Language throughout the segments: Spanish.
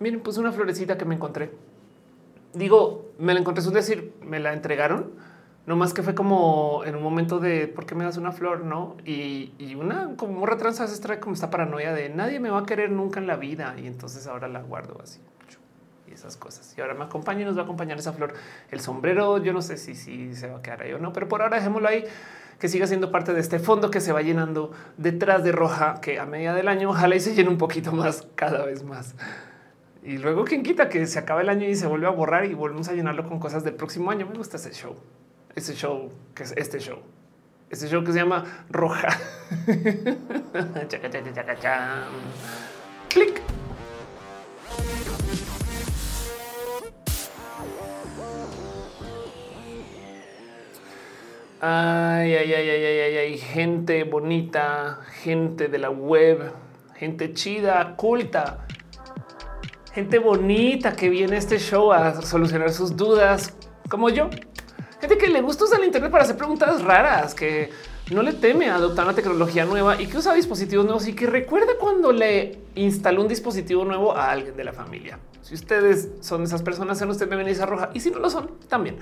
miren, pues una florecita que me encontré. Digo, me la encontré, es decir, me la entregaron. No más que fue como en un momento de por qué me das una flor, no? Y, una como morra trans trae como esta paranoia de nadie me va a querer nunca en la vida. Y entonces ahora la guardo así y esas cosas. Y ahora me acompaña y nos va a acompañar esa flor. El sombrero, yo no sé si, si se va a quedar ahí o no, pero por ahora dejémoslo ahí que siga siendo parte de este fondo que se va llenando detrás de roja, que a medida del año ojalá y se llene un poquito más cada vez más. Y luego quien quita que se acaba el año y se vuelve a borrar y volvemos a llenarlo con cosas del próximo año. Me gusta ese show, ese show que es este show, ese show que se llama Roja. Clic. Ay, ay, ay, ay, ay, ay, gente bonita, gente de la web, gente chida, culta, gente bonita que viene a este show a solucionar sus dudas, como yo. Gente que le gusta usar el Internet para hacer preguntas raras, que no le teme a adoptar una tecnología nueva y que usa dispositivos nuevos y que recuerda cuando le instaló un dispositivo nuevo a alguien de la familia. Si ustedes son esas personas, sean ustedes bienvenidos a Roja y si no lo son, también.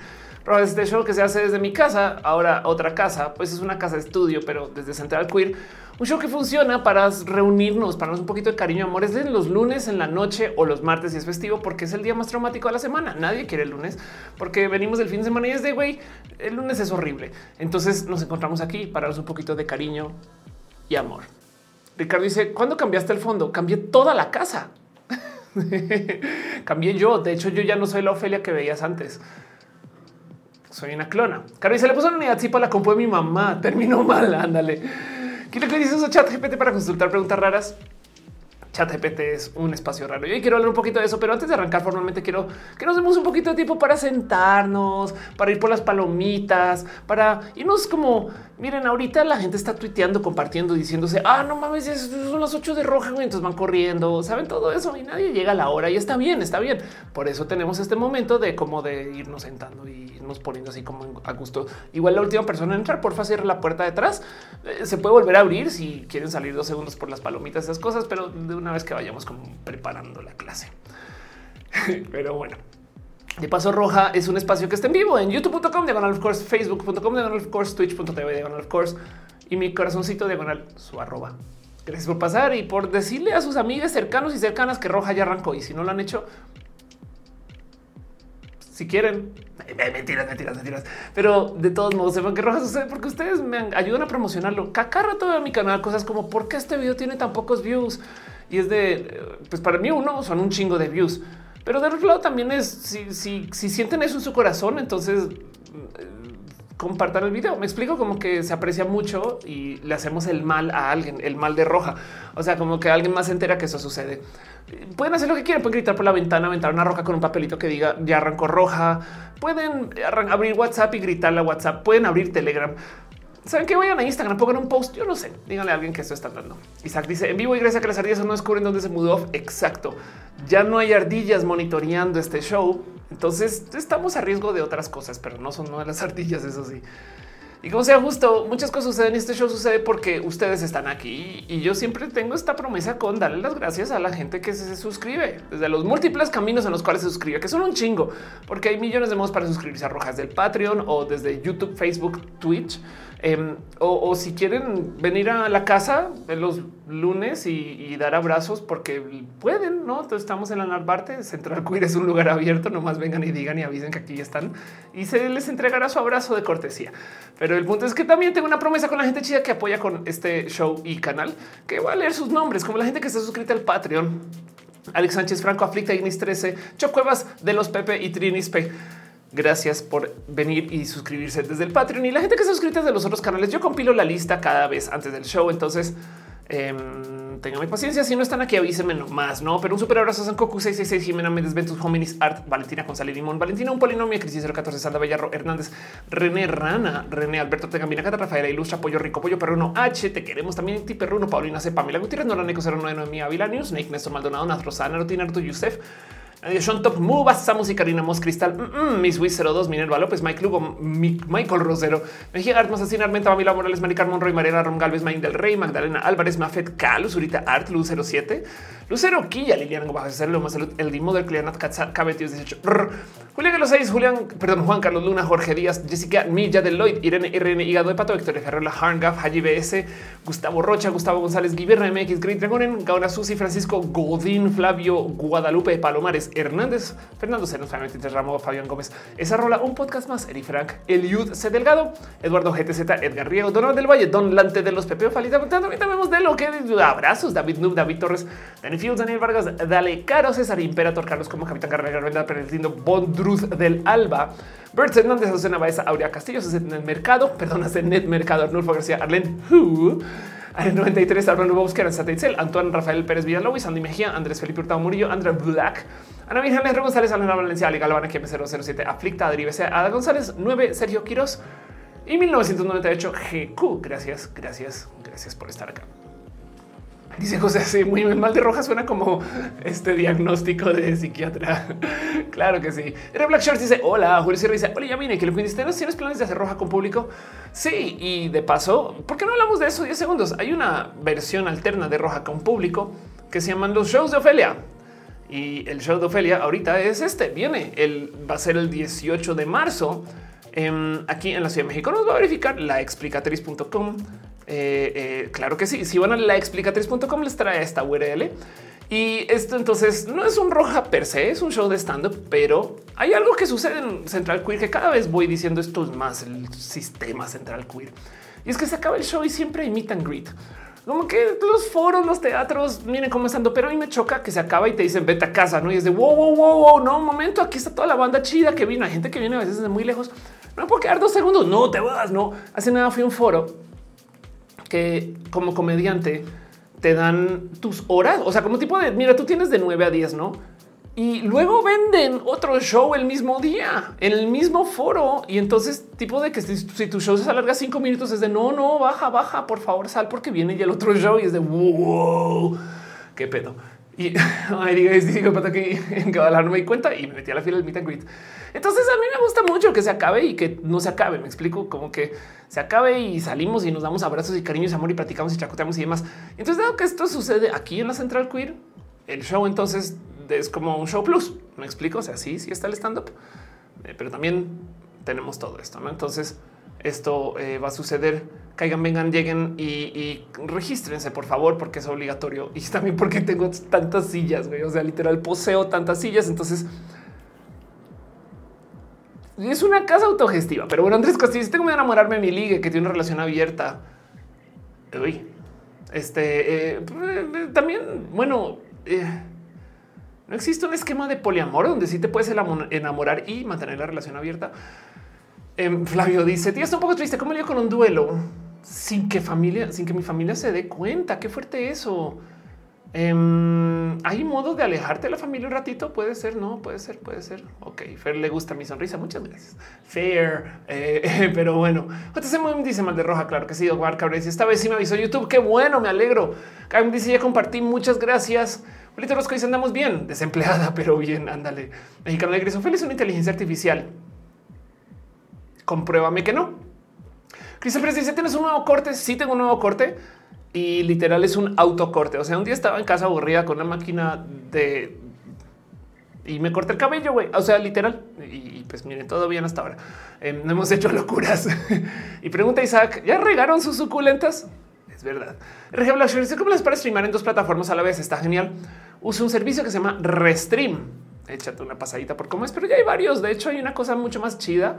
Roja es este show que se hace desde mi casa, ahora otra casa, pues es una casa de estudio, pero desde Central Queer, un show que funciona para reunirnos, para darnos un poquito de cariño, amor. Es los lunes en la noche o los martes y es festivo porque es el día más traumático de la semana. Nadie quiere el lunes porque venimos del fin de semana y es de güey, el lunes es horrible. Entonces nos encontramos aquí para darnos un poquito de cariño y amor. Ricardo dice, ¿cuándo cambiaste el fondo? Cambié toda la casa. Cambié yo. De hecho, yo ya no soy la Ofelia que veías antes. Soy una clona. Caro, y se le puso una unidad sí para la compu de mi mamá. Terminó mal. Ándale. ¿Qué le dices a chat GPT para consultar preguntas raras? ChatGPT es un espacio raro. Yo quiero hablar un poquito de eso, pero antes de arrancar formalmente quiero que nos demos un poquito de tiempo para sentarnos, para ir por las palomitas, para irnos como, miren, ahorita la gente está tuiteando, compartiendo, diciéndose, ah, no mames, son las 8 de roja, entonces van corriendo, saben todo eso y nadie llega a la hora y está bien, está bien. Por eso tenemos este momento de como de irnos sentando y irnos poniendo así como a gusto. Igual la última persona en entrar, porfa, cierra la puerta detrás. Eh, se puede volver a abrir si quieren salir dos segundos por las palomitas, esas cosas, pero de una vez que vayamos como preparando la clase. Pero bueno. De paso roja es un espacio que está en vivo en youtube.com, diagonal of course, facebook.com, diagonal of course, twitch.tv, diagonal of course y mi corazoncito diagonal su arroba. Gracias por pasar y por decirle a sus amigas cercanos y cercanas que roja ya arrancó. Y si no lo han hecho, si quieren, mentiras, mentiras, mentiras. Pero de todos modos, sepan que roja sucede porque ustedes me ayudan a promocionarlo. Cacarra todo mi canal, cosas como por qué este video tiene tan pocos views y es de, pues para mí uno son un chingo de views, pero del otro lado también es, si, si, si sienten eso en su corazón, entonces mm, compartan el video. Me explico como que se aprecia mucho y le hacemos el mal a alguien, el mal de roja. O sea, como que alguien más se entera que eso sucede. Pueden hacer lo que quieran, pueden gritar por la ventana, aventar una roca con un papelito que diga ya arrancó roja. Pueden abrir WhatsApp y gritarle a WhatsApp. Pueden abrir Telegram saben que vayan a Instagram, pongan un post. Yo no sé, díganle a alguien que esto está dando. Isaac dice en vivo y gracias a que las ardillas no descubren dónde se mudó. Exacto. Ya no hay ardillas monitoreando este show. Entonces estamos a riesgo de otras cosas, pero no son no las ardillas. Eso sí. Y como sea justo, muchas cosas suceden. Este show sucede porque ustedes están aquí y yo siempre tengo esta promesa con darle las gracias a la gente que se suscribe desde los múltiples caminos en los cuales se suscribe, que son un chingo, porque hay millones de modos para suscribirse a Rojas del Patreon o desde YouTube, Facebook, Twitch. Em, o, si quieren venir a la casa los lunes y, dar abrazos porque pueden, no? Estamos en la Narvarte. Central Queer es un lugar abierto. Nomás vengan y digan y avisen que aquí están y se les entregará su abrazo de cortesía. Pero el punto es que también tengo una promesa con la gente chida que apoya con este show y canal que va a leer sus nombres, como la gente que está suscrita al Patreon. Alex Sánchez Franco, Aflicta Ignis 13, Chocuevas de los Pepe y Trinis P. Gracias por venir y suscribirse desde el Patreon y la gente que se suscribe desde los otros canales. Yo compilo la lista cada vez antes del show. Entonces, eh, tengan paciencia. Si no están aquí, avísenme nomás, no? Pero un super abrazo a San Coco 666, Jimena Méndez, Ventus, Hominis, Art, Valentina González Limón, Valentina, un polinomio, Crisis 014, Sandra Bellarro, Hernández, René Rana, René Alberto Tegambina, Cata Rafaela Ilustra, Pollo Rico, Pollo Perruno, H, te queremos también, Ti Perruno, Paulina C, Pamela Gutiérrez, Noraneco 09, Mía Vila News, Snake, Néstor Maldonado, Natrosana, Rutina, Naruto, Yusef. Sean Top Move, Samus y Karina Mos Cristal, mm, mm, Miss Wiz 02, Minerva López, Mike Lugo, Michael Rosero, Mejía Artmas, Asina Armenta, Mamila Morales, Maricar Monroy, Mariana Rom Galvez, Main del Rey, Magdalena Álvarez, Mafet Cal, Zurita Art, Luz 07, Lucero Quilla, Liliana más el Dimo del Clianat Cabetios 18, Julián Carlos 6, Julián, perdón, Juan Carlos Luna, Jorge Díaz, Jessica Milla, Deloitte, Irene RN, Hígado de Pato, Victoria Ferrer, Harngaf, Haji BS, Gustavo Rocha, Gustavo González, Guiberra MX, Green Dragonen, Gaona Susi, Francisco Godín, Flavio Guadalupe, Palomares, Hernández, Fernando Cenos, Ramos, Fabián Gómez, esa rola, un podcast más, Eri Frank, Eliud C. Delgado, Eduardo GTZ, Edgar Riego, Donald del Valle, Don Lante de los Pepeo Falita, también vemos de lo que abrazos, David Nub, David Torres, Danny Daniel Vargas, Dale Caro, César Imperator, Carlos como Capitán Carrera, Garvenda, Perdiendo, Bondruz del Alba, Bert Hernández, Azucena Baeza, Aurea Castillos, en el mercado, perdón, en Net Mercado, Arnulfo García, Arlen, Who, 93, Armando Bosquera, Satitzel, Antoine Rafael Pérez Villalobos, Andy Mejía, Andrés Felipe Hurtado Murillo, André Black, Ana Virgen Alejandro González, Alena Valencia, Ali Galván, KM007, Aflicta, Adri BC, Ada González, 9, Sergio Quiroz y 1998 GQ. Gracias, gracias, gracias por estar acá. Dice José, sí, muy mal de roja suena como este diagnóstico de psiquiatra. claro que sí. Era Black Shorts dice: Hola, Julio Sierra dice: Hola, ya vine que lo que ¿tienes planes de hacer roja con público? Sí, y de paso, ¿por qué no hablamos de eso? 10 segundos. Hay una versión alterna de roja con público que se llaman los shows de Ofelia. Y el show de Ofelia ahorita es este. Viene, el, va a ser el 18 de marzo. Em, aquí en la Ciudad de México nos va a verificar la explicatriz.com eh, eh, claro que sí. Si van a la explicatriz.com les trae esta URL. Y esto entonces no es un roja per se, es un show de stand up, pero hay algo que sucede en Central Queer que cada vez voy diciendo esto es más el sistema Central Queer. Y es que se acaba el show y siempre imitan meet greet. Como que los foros, los teatros vienen comenzando, pero a mí me choca que se acaba y te dicen vete a casa, no? Y es de wow, wow, wow, wow, no, un momento. Aquí está toda la banda chida que vino. Hay gente que viene a veces de muy lejos. No puedo quedar dos segundos. No te vas, no. Hace nada fui a un foro que como comediante te dan tus horas, o sea, como tipo de, mira, tú tienes de 9 a 10, ¿no? Y luego venden otro show el mismo día, en el mismo foro. Y entonces, tipo de que si, tu show se alarga cinco minutos, es de no, no, baja, baja, por favor, sal porque viene ya el otro show y es de wow, qué pedo. Y ay, diga, digo, para que en Guadalajara no me di cuenta y me metí a la fila del meet and greet. Entonces a mí me gusta mucho que se acabe y que no se acabe. Me explico como que se acabe y salimos y nos damos abrazos y cariños y amor y platicamos y chacoteamos y demás. Entonces, dado que esto sucede aquí en la Central Queer, el show entonces es como un show plus. Me explico. O sea, sí, sí está el stand up, eh, pero también tenemos todo esto. ¿no? Entonces, esto eh, va a suceder. Caigan, vengan, lleguen y, regístrense, por favor, porque es obligatorio. Y también porque tengo tantas sillas, güey. O sea, literal poseo tantas sillas. Entonces, es una casa autogestiva. Pero bueno, Andrés Castillo, tengo que enamorarme de mi ligue que tiene una relación abierta. Uy, este eh, también, bueno, eh, no existe un esquema de poliamor donde sí te puedes enamorar y mantener la relación abierta. Em, Flavio dice: Tío, está un poco triste. ¿Cómo le con un duelo sin que familia, sin que mi familia se dé cuenta? Qué fuerte eso. Em, hay modo de alejarte de la familia un ratito. Puede ser, no puede ser, puede ser. Ok, Fer le gusta mi sonrisa. Muchas gracias. Fair, eh, pero bueno, JC dice mal de roja. Claro que sí. Omar Cabrera esta vez sí me avisó YouTube. Qué bueno, me alegro. Cam dice ya compartí. Muchas gracias. Julito Rosco dice andamos bien, desempleada, pero bien. Ándale. Mexicano de Feliz es una inteligencia artificial. Compruébame que no. Christopher dice: ¿Tienes un nuevo corte? Sí, tengo un nuevo corte y literal es un autocorte. O sea, un día estaba en casa aburrida con una máquina de y me corté el cabello, güey. O sea, literal. Y, pues miren, todo bien hasta ahora. Em, no hemos hecho locuras. y pregunta Isaac, ¿ya regaron sus suculentas? Es verdad. ¿cómo les para streamar en dos plataformas a la vez? Está genial. Uso un servicio que se llama Restream. Échate una pasadita por cómo es, pero ya hay varios. De hecho, hay una cosa mucho más chida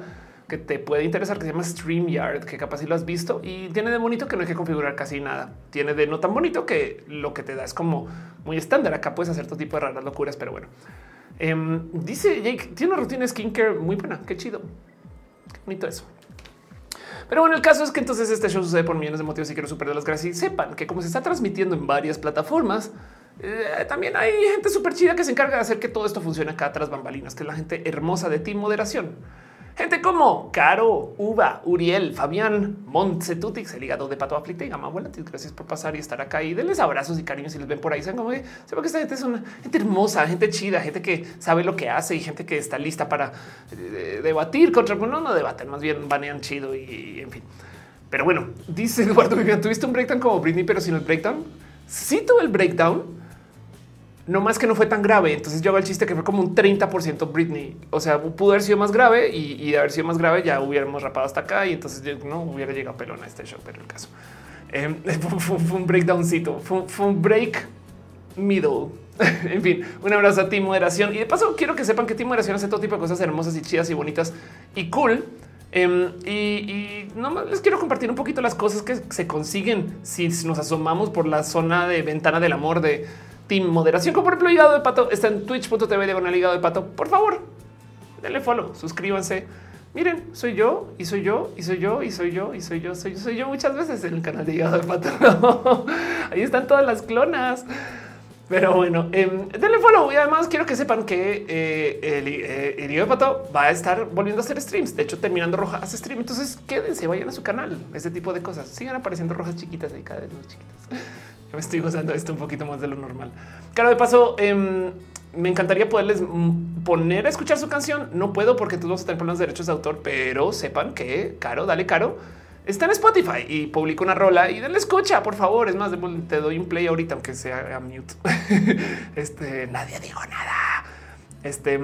que te puede interesar que se llama StreamYard, que capaz si lo has visto y tiene de bonito que no hay que configurar casi nada. Tiene de no tan bonito que lo que te da es como muy estándar. Acá puedes hacer todo tipo de raras locuras, pero bueno. Em, dice Jake, tiene una rutina skincare muy buena. Qué chido. Qué bonito eso. Pero bueno, el caso es que entonces este show sucede por millones de motivos y quiero super de las gracias y sepan que como se está transmitiendo en varias plataformas, eh, también hay gente súper chida que se encarga de hacer que todo esto funcione acá tras bambalinas, que es la gente hermosa de ti moderación. Gente como Caro, Uva, Uriel, Fabián, Montsetutix, el hígado de Pato Aflicta y Gama Volantis. Gracias por pasar y estar acá y denles abrazos y cariños si les ven por ahí. Sepan como que sepa que esta gente es una gente hermosa, gente chida, gente que sabe lo que hace y gente que está lista para eh, debatir contra. No, no debaten, más bien banean chido y, en fin. Pero bueno, dice Eduardo Vivian, tuviste un breakdown como Britney, pero sin el breakdown. Sí tuve el breakdown no más que no fue tan grave. Entonces yo hago el chiste que fue como un 30% Britney. O sea, pudo haber sido más grave y, de haber sido más grave ya hubiéramos rapado hasta acá y entonces no hubiera llegado pelón a este show, pero el caso em, fue, un breakdowncito, fue, fue un break middle. en fin, un abrazo a ti, moderación. Y de paso, quiero que sepan que Team Moderación hace todo tipo de cosas hermosas y chidas y bonitas y cool. Em, y, y no les quiero compartir un poquito las cosas que se consiguen si nos asomamos por la zona de ventana del amor de Team Moderación, como por ejemplo Hígado de Pato, está en twitch.tv diagonal Hígado de Pato. Por favor, denle follow, suscríbanse. Miren, soy yo y soy yo y soy yo y soy yo y soy yo, soy yo, soy yo muchas veces en el canal de Hígado de Pato. Ahí están todas las clonas. Pero bueno, eh, denle follow y además quiero que sepan que eh, el, eh, de Pato va a estar volviendo a hacer streams. De hecho, terminando Roja hace stream. Entonces quédense, vayan a su canal. Ese tipo de cosas sigan apareciendo rojas chiquitas ahí cada vez más chiquitas me estoy gozando esto un poquito más de lo normal. Claro, de paso, em, me encantaría poderles poner a escuchar su canción. No puedo porque tú vas a tener problemas de derechos de autor, pero sepan que Caro, dale Caro, está en Spotify y publica una rola y denle escucha, por favor. Es más, te doy un play ahorita, aunque sea a mute. este nadie dijo nada. Este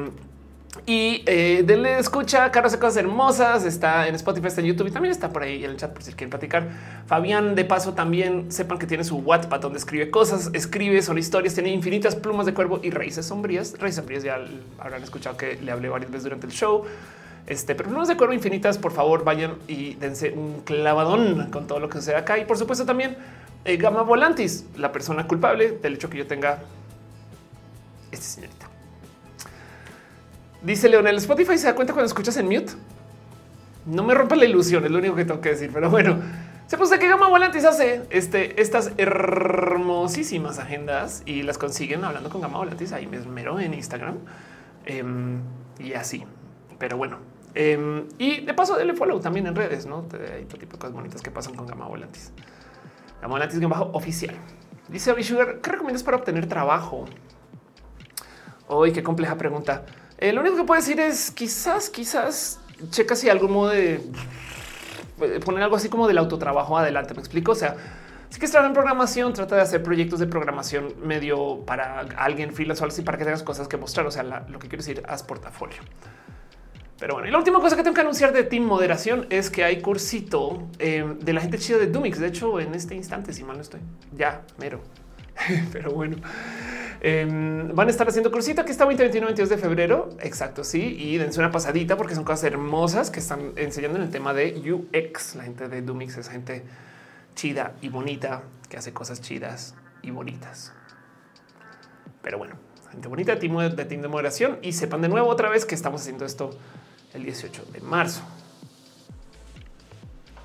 y eh, denle escucha, Carlos hace cosas hermosas, está en Spotify, está en YouTube y también está por ahí en el chat por si quieren platicar. Fabián, de paso, también sepan que tiene su WhatsApp donde escribe cosas, escribe, son historias, tiene infinitas plumas de cuervo y raíces sombrías. Raíces sombrías ya habrán escuchado que le hablé varias veces durante el show. Este, pero plumas de cuervo infinitas, por favor, vayan y dense un clavadón con todo lo que sucede acá. Y por supuesto también eh, Gama Volantis, la persona culpable del hecho que yo tenga este señorita. Dice Leonel, Spotify se da cuenta cuando escuchas en mute. No me rompa la ilusión, es lo único que tengo que decir, pero bueno, se puso que Gama Volantis hace este, estas hermosísimas agendas y las consiguen hablando con Gama Volantis ahí mismo en Instagram em, y así. Pero bueno, em, y de paso, denle follow también en redes, no hay todo tipo de cosas bonitas que pasan con Gama Volantis. Gama Volantis bajo oficial. Dice Abby ¿qué recomiendas para obtener trabajo? Hoy qué compleja pregunta. Eh, lo único que puedo decir es quizás, quizás checa si algún modo de poner algo así como del autotrabajo adelante. Me explico. O sea, si que trabajar en programación, trata de hacer proyectos de programación medio para alguien freelance o algo así para que tengas cosas que mostrar. O sea, lo que quiero decir, haz portafolio. Pero bueno, y la última cosa que tengo que anunciar de Team Moderación es que hay cursito eh, de la gente chida de Dumix. De hecho, en este instante, si mal no estoy, ya mero. Pero bueno, Em, van a estar haciendo cursito que está 20, 21, 22 de febrero. Exacto. Sí. Y dense una pasadita porque son cosas hermosas que están enseñando en el tema de UX. La gente de Dumix es gente chida y bonita que hace cosas chidas y bonitas. Pero bueno, gente bonita de, team de moderación y sepan de nuevo otra vez que estamos haciendo esto el 18 de marzo.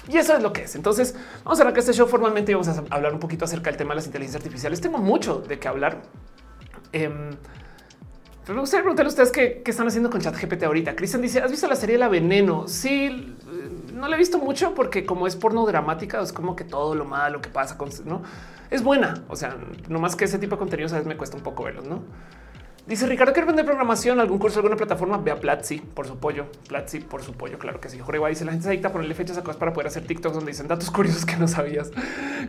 Y eso es lo que es. Entonces vamos a arrancar este show formalmente vamos a hablar un poquito acerca del tema de las inteligencias artificiales. Tengo mucho de qué hablar Em, pero me gustaría preguntarle a ustedes qué, están haciendo con ChatGPT ahorita. Cristian dice: ¿Has visto la serie La Veneno? Sí, no la he visto mucho porque, como es porno dramática, es como que todo lo malo que pasa con no es buena. O sea, no más que ese tipo de contenido, sabes, me cuesta un poco verlos, no? Dice Ricardo, ¿quiere vender programación, algún curso, alguna plataforma? Ve a Platzi por su pollo. Platzi por su pollo, claro que sí. Jorge dice, la gente se adicta a ponerle fechas a cosas para poder hacer TikToks donde dicen datos curiosos que no sabías.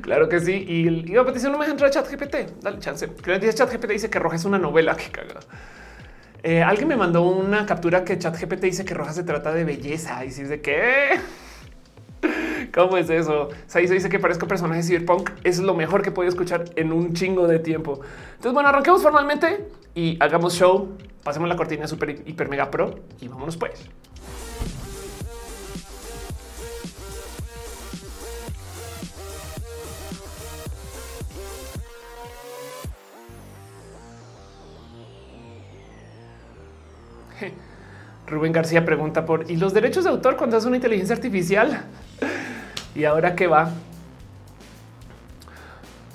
claro que sí. Y iba a petición no me deja entrar a chat GPT. Dale chance. Que dice chat GPT dice que Roja es una novela. que caga. Eh, alguien me mandó una captura que chat GPT dice que Roja se trata de belleza. Y si es de qué? ¿Cómo es eso? Saizo dice que parezco personaje cyberpunk. Es lo mejor que puedo escuchar en un chingo de tiempo. Entonces, bueno, arranquemos formalmente y hagamos show. Pasemos la cortina super hiper mega pro y vámonos pues. Rubén García pregunta por y los derechos de autor cuando es una inteligencia artificial. Y ahora qué va.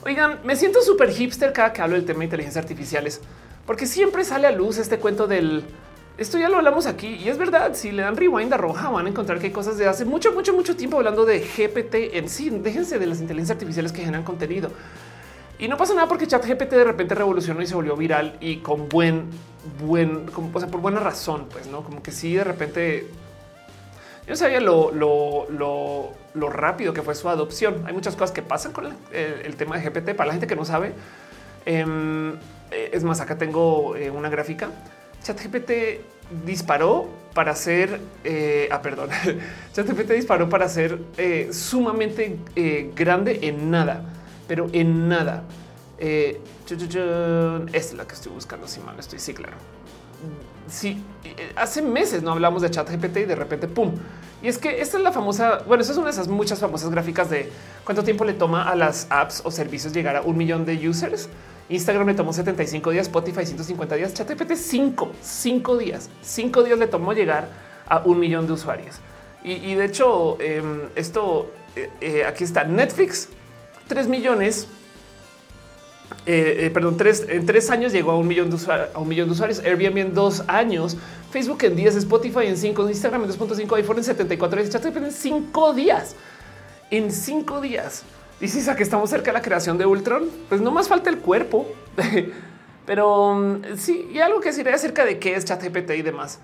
Oigan, me siento súper hipster cada que hablo del tema de inteligencias artificiales, porque siempre sale a luz este cuento del esto ya lo hablamos aquí y es verdad. Si le dan rewind a roja, van a encontrar que hay cosas de hace mucho, mucho, mucho tiempo hablando de GPT en sí. Déjense de las inteligencias artificiales que generan contenido. Y no pasa nada porque ChatGPT de repente revolucionó y se volvió viral y con buen, buen, o sea, por buena razón, pues no como que sí, de repente yo sabía lo, rápido que fue su adopción. Hay muchas cosas que pasan con el, tema de GPT para la gente que no sabe. Em, eh, es más, acá tengo eh, una gráfica. ChatGPT disparó para ser, eh, ah, perdón, ChatGPT disparó para ser sumamente grande en nada pero en nada. Eh, es la que estoy buscando. Si mal estoy, sí, claro. Sí, eh, hace meses no hablamos de chat GPT y de repente pum. Y es que esta es la famosa, bueno, esa es una de esas muchas famosas gráficas de cuánto tiempo le toma a las apps o servicios llegar a un millón de users. Instagram le tomó 75 días, Spotify 150 días, ChatGPT 5, 5 días, 5 días le tomó llegar a un millón de usuarios. Y, de hecho, em, esto eh, aquí está Netflix 3 millones. Eh, eh, perdón, tres, en tres años llegó a un millón de usuarios, a un millón de usuarios, Airbnb en dos años, Facebook en 10, Spotify en 5, Instagram en 2.5, iPhone en 74 días, en 5 días. En 5 días. Dices a que estamos cerca de la creación de Ultron. Pues no más falta el cuerpo. Pero mm, sí, y algo que deciré acerca de qué es ChatGPT y demás.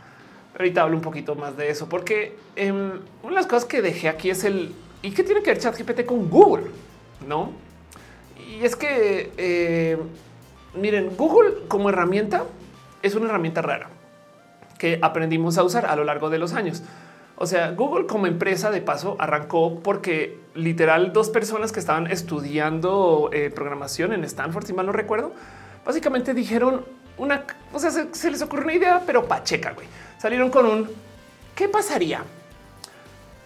Ahorita hablo un poquito más de eso, porque em, una de las cosas que dejé aquí es el y qué tiene que ver ChatGPT con Google no? Y es que eh, miren, Google como herramienta es una herramienta rara que aprendimos a usar a lo largo de los años. O sea, Google como empresa de paso arrancó porque literal dos personas que estaban estudiando eh, programación en Stanford, si mal no recuerdo, básicamente dijeron una, o sea, se, se les ocurrió una idea, pero pacheca, güey. Salieron con un, ¿qué pasaría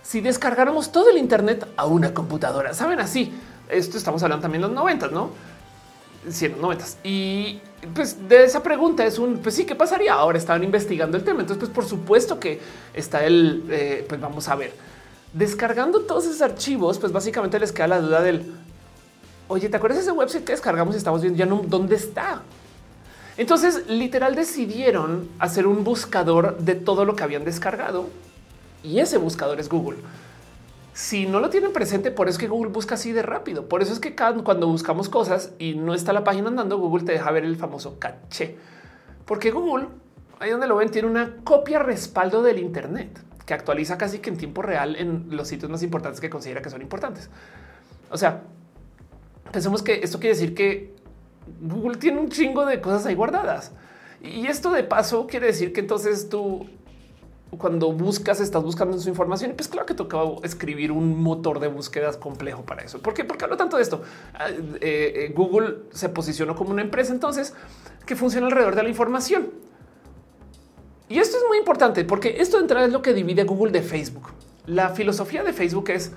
si descargáramos todo el Internet a una computadora? Saben así, esto estamos hablando también de los noventas, no? siendo noventas. Y pues de esa pregunta es un, pues sí, ¿qué pasaría? Ahora estaban investigando el tema. Entonces, pues por supuesto que está el, eh, pues vamos a ver, descargando todos esos archivos, pues básicamente les queda la duda del, oye, ¿te acuerdas de ese website que descargamos y estamos viendo ya dónde está? Entonces, literal decidieron hacer un buscador de todo lo que habían descargado y ese buscador es Google. Si no lo tienen presente, por eso es que Google busca así de rápido. Por eso es que cuando buscamos cosas y no está la página andando, Google te deja ver el famoso caché. Porque Google, ahí donde lo ven, tiene una copia respaldo del Internet que actualiza casi que en tiempo real en los sitios más importantes que considera que son importantes. O sea, pensemos que esto quiere decir que Google tiene un chingo de cosas ahí guardadas. Y esto de paso quiere decir que entonces tú cuando buscas, estás buscando su información. Pues claro que tocaba escribir un motor de búsquedas complejo para eso. ¿Por qué? Porque hablo tanto de esto. Ah, eh, eh, Google se posicionó como una empresa entonces que funciona alrededor de la información. Y esto es muy importante porque esto de entrada es lo que divide a Google de Facebook. La filosofía de Facebook es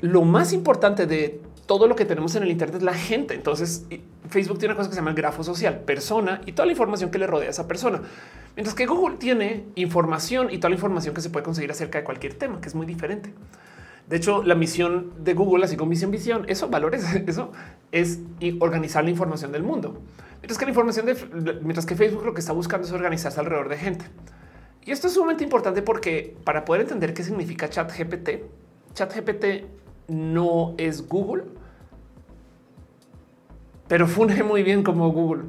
lo más importante de todo lo que tenemos en el Internet es la gente. Entonces Facebook tiene una cosa que se llama el grafo social, persona y toda la información que le rodea a esa persona. Mientras que Google tiene información y toda la información que se puede conseguir acerca de cualquier tema, que es muy diferente. De hecho, la misión de Google, así como misión, visión, eso valores, eso es organizar la información del mundo. Mientras que la información de, mientras que Facebook lo que está buscando es organizarse alrededor de gente. Y esto es sumamente importante porque para poder entender qué significa chat GPT, chat GPT no es Google, pero funge muy bien como Google.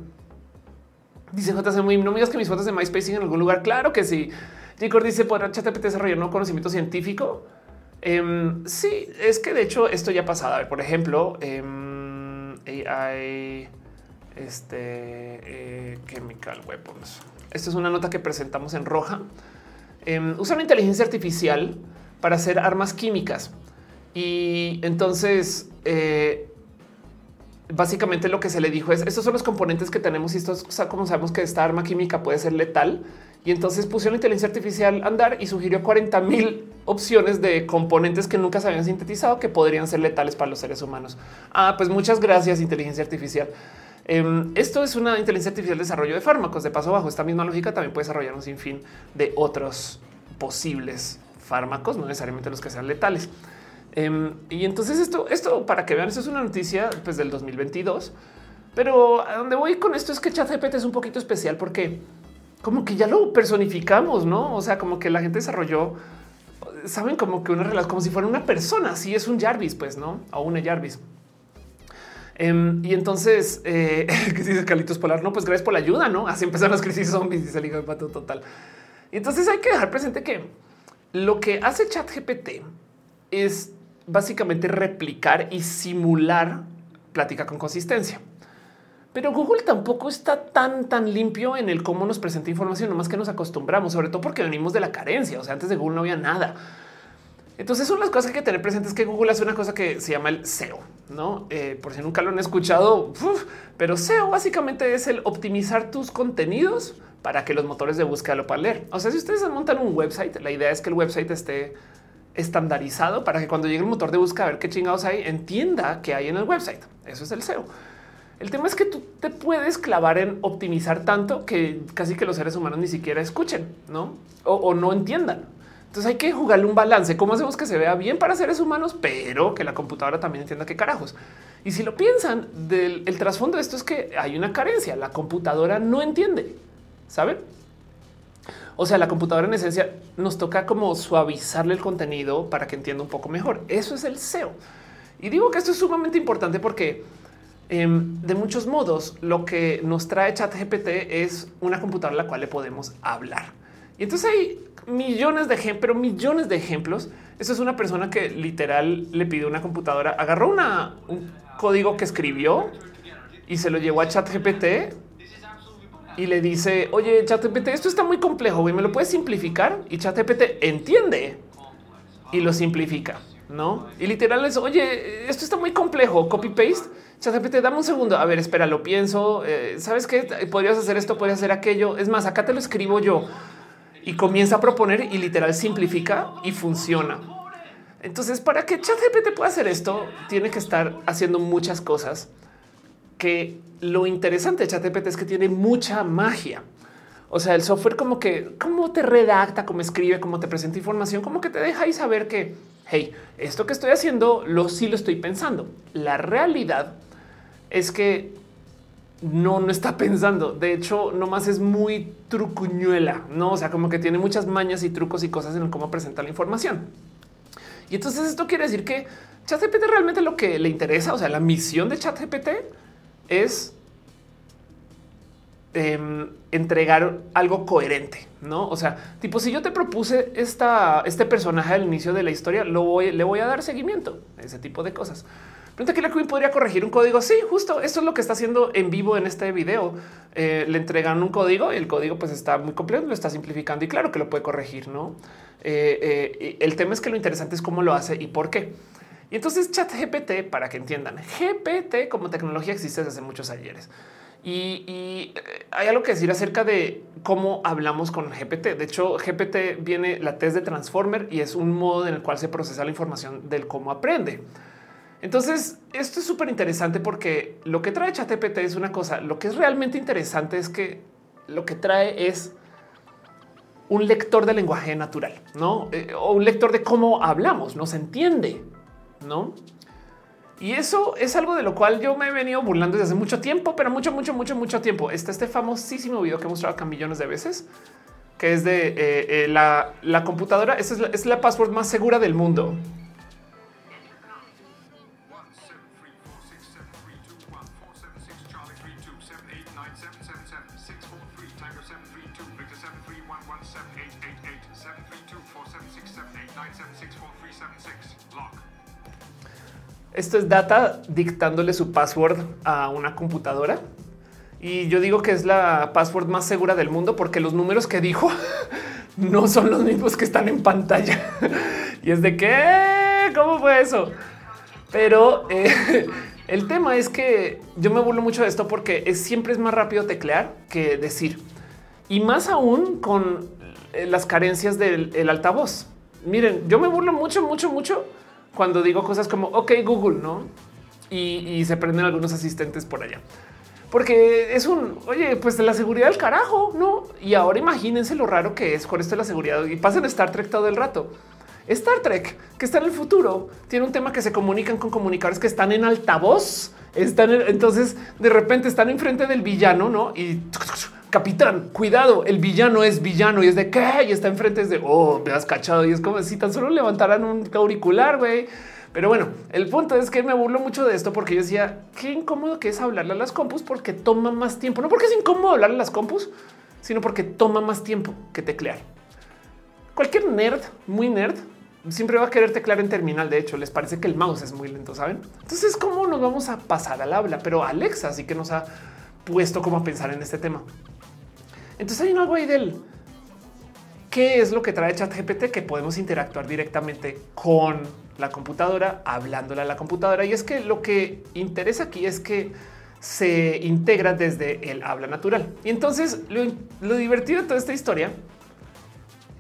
Dice JC muy no me digas que mis fotos de MySpace siguen en algún lugar. Claro que sí. Jicor dice podrá ChatGPT desarrollar no conocimiento científico. Em, sí, es que de hecho esto ya ha pasado. A ver, por ejemplo, em, AI, este eh, Chemical Weapons. Esta es una nota que presentamos en roja. Em, usa una inteligencia artificial para hacer armas químicas. Y entonces, eh, básicamente lo que se le dijo es estos son los componentes que tenemos y estos como sabemos que esta arma química puede ser letal. Y entonces pusieron inteligencia artificial a andar y sugirió 40 mil opciones de componentes que nunca se habían sintetizado que podrían ser letales para los seres humanos. Ah, pues muchas gracias, inteligencia artificial. Em, esto es una inteligencia artificial de desarrollo de fármacos. De paso, bajo esta misma lógica, también puede desarrollar un sinfín de otros posibles fármacos, no necesariamente los que sean letales. Em, y entonces esto, esto para que vean, esto es una noticia pues, del 2022. Pero a donde voy con esto es que ChatGPT es un poquito especial porque como que ya lo personificamos, no? O sea, como que la gente desarrolló, saben, como que una relación, como si fuera una persona. Si es un Jarvis, pues no, o una Jarvis. Em, y entonces, eh, ¿qué dice Carlitos Polar? No, pues gracias por la ayuda, ¿no? Así empezaron las crisis zombies, dice el hijo de pato total. Y entonces hay que dejar presente que lo que hace ChatGPT es básicamente replicar y simular plática con consistencia. Pero Google tampoco está tan, tan limpio en el cómo nos presenta información, nomás que nos acostumbramos, sobre todo porque venimos de la carencia. O sea, antes de Google no había nada. Entonces, son las cosas que hay que tener presentes que Google hace una cosa que se llama el SEO, no eh, por si nunca lo han escuchado, pero SEO básicamente es el optimizar tus contenidos para que los motores de búsqueda lo puedan leer. O sea, si ustedes montan un website, la idea es que el website esté estandarizado para que cuando llegue el motor de búsqueda a ver qué chingados hay, entienda qué hay en el website. Eso es el SEO. El tema es que tú te puedes clavar en optimizar tanto que casi que los seres humanos ni siquiera escuchen, ¿no? O, no entiendan. Entonces hay que jugarle un balance. ¿Cómo hacemos que se vea bien para seres humanos, pero que la computadora también entienda qué carajos? Y si lo piensan, del, el trasfondo de esto es que hay una carencia. La computadora no entiende, ¿saben? O sea, la computadora en esencia nos toca como suavizarle el contenido para que entienda un poco mejor. Eso es el SEO. Y digo que esto es sumamente importante porque Em, de muchos modos, lo que nos trae ChatGPT es una computadora a la cual le podemos hablar. Y entonces hay millones de ejemplos, pero millones de ejemplos. Eso es una persona que literal le pidió una computadora, agarró un código que escribió y se lo llevó a ChatGPT y le dice, oye, ChatGPT, esto está muy complejo, y ¿me lo puedes simplificar? Y ChatGPT entiende y lo simplifica, ¿no? Y literal es, oye, esto está muy complejo, copy-paste ChatGPT, dame un segundo. A ver, espera, lo pienso. Eh, ¿Sabes qué? Podrías hacer esto, podrías hacer aquello. Es más, acá te lo escribo yo. Y comienza a proponer y literal simplifica y funciona. Entonces, para que ChatGPT pueda hacer esto, tiene que estar haciendo muchas cosas que lo interesante de ChatGPT es que tiene mucha magia. O sea, el software como que, cómo te redacta, cómo escribe, cómo te presenta información, como que te deja ahí saber que, hey, esto que estoy haciendo, lo sí lo estoy pensando. La realidad es que no, no está pensando. De hecho, nomás es muy trucuñuela, no? O sea, como que tiene muchas mañas y trucos y cosas en cómo presenta la información. Y entonces esto quiere decir que ChatGPT realmente lo que le interesa, o sea, la misión de ChatGPT es em, entregar algo coherente, no? O sea, tipo, si yo te propuse esta, este personaje al inicio de la historia, lo voy, le voy a dar seguimiento, ese tipo de cosas. Pregunta que la Queen podría corregir un código. Sí, justo esto es lo que está haciendo en vivo en este video. Eh, le entregan un código y el código pues está muy complejo, lo está simplificando y claro que lo puede corregir, no? Eh, eh, el tema es que lo interesante es cómo lo hace y por qué. Y entonces chat GPT, para que entiendan, GPT como tecnología existe desde hace muchos ayeres. Y, y, hay algo que decir acerca de cómo hablamos con GPT. De hecho, GPT viene la test de Transformer y es un modo en el cual se procesa la información del cómo aprende. Entonces, esto es súper interesante porque lo que trae ChatGPT es una cosa. Lo que es realmente interesante es que lo que trae es un lector de lenguaje natural, no? Eh, o un lector de cómo hablamos, no se entiende, no? Y eso es algo de lo cual yo me he venido burlando desde hace mucho tiempo, pero mucho, mucho, mucho, mucho tiempo. Está este famosísimo video que he mostrado acá millones de veces, que es de eh, eh, la, computadora. Esa es la, es la password más segura del mundo. Esto es data dictándole su password a una computadora. Y yo digo que es la password más segura del mundo porque los números que dijo no son los mismos que están en pantalla. y es de qué, cómo fue eso. Pero eh, el tema es que yo me burlo mucho de esto porque es, siempre es más rápido teclear que decir. Y más aún con eh, las carencias del altavoz. Miren, yo me burlo mucho, mucho, mucho cuando digo cosas como OK Google, no? Y, se prenden algunos asistentes por allá. Porque es un, oye, pues la seguridad del carajo, ¿no? Y ahora imagínense lo raro que es con esto de la seguridad. Y pasen Star Trek todo el rato. Star Trek, que está en el futuro, tiene un tema que se comunican con comunicadores que están en altavoz. Están entonces de repente están enfrente del villano, ¿no? Y capitán, cuidado, el villano es villano y es de qué y está enfrente es de oh, me has cachado y es como si tan solo levantaran un auricular, güey. Pero bueno, el punto es que me burlo mucho de esto porque yo decía qué incómodo que es hablarle a las compus porque toma más tiempo, no porque es incómodo hablarle a las compus, sino porque toma más tiempo que teclear. Cualquier nerd, muy nerd, siempre va a querer teclar en terminal. De hecho, les parece que el mouse es muy lento, saben? Entonces, ¿cómo nos vamos a pasar al habla? Pero Alexa sí que nos ha puesto como a pensar en este tema. Entonces hay algo ahí del qué es lo que trae ChatGPT que podemos interactuar directamente con la computadora, hablándole a la computadora. Y es que lo que interesa aquí es que se integra desde el habla natural. Y entonces lo, divertido de toda esta historia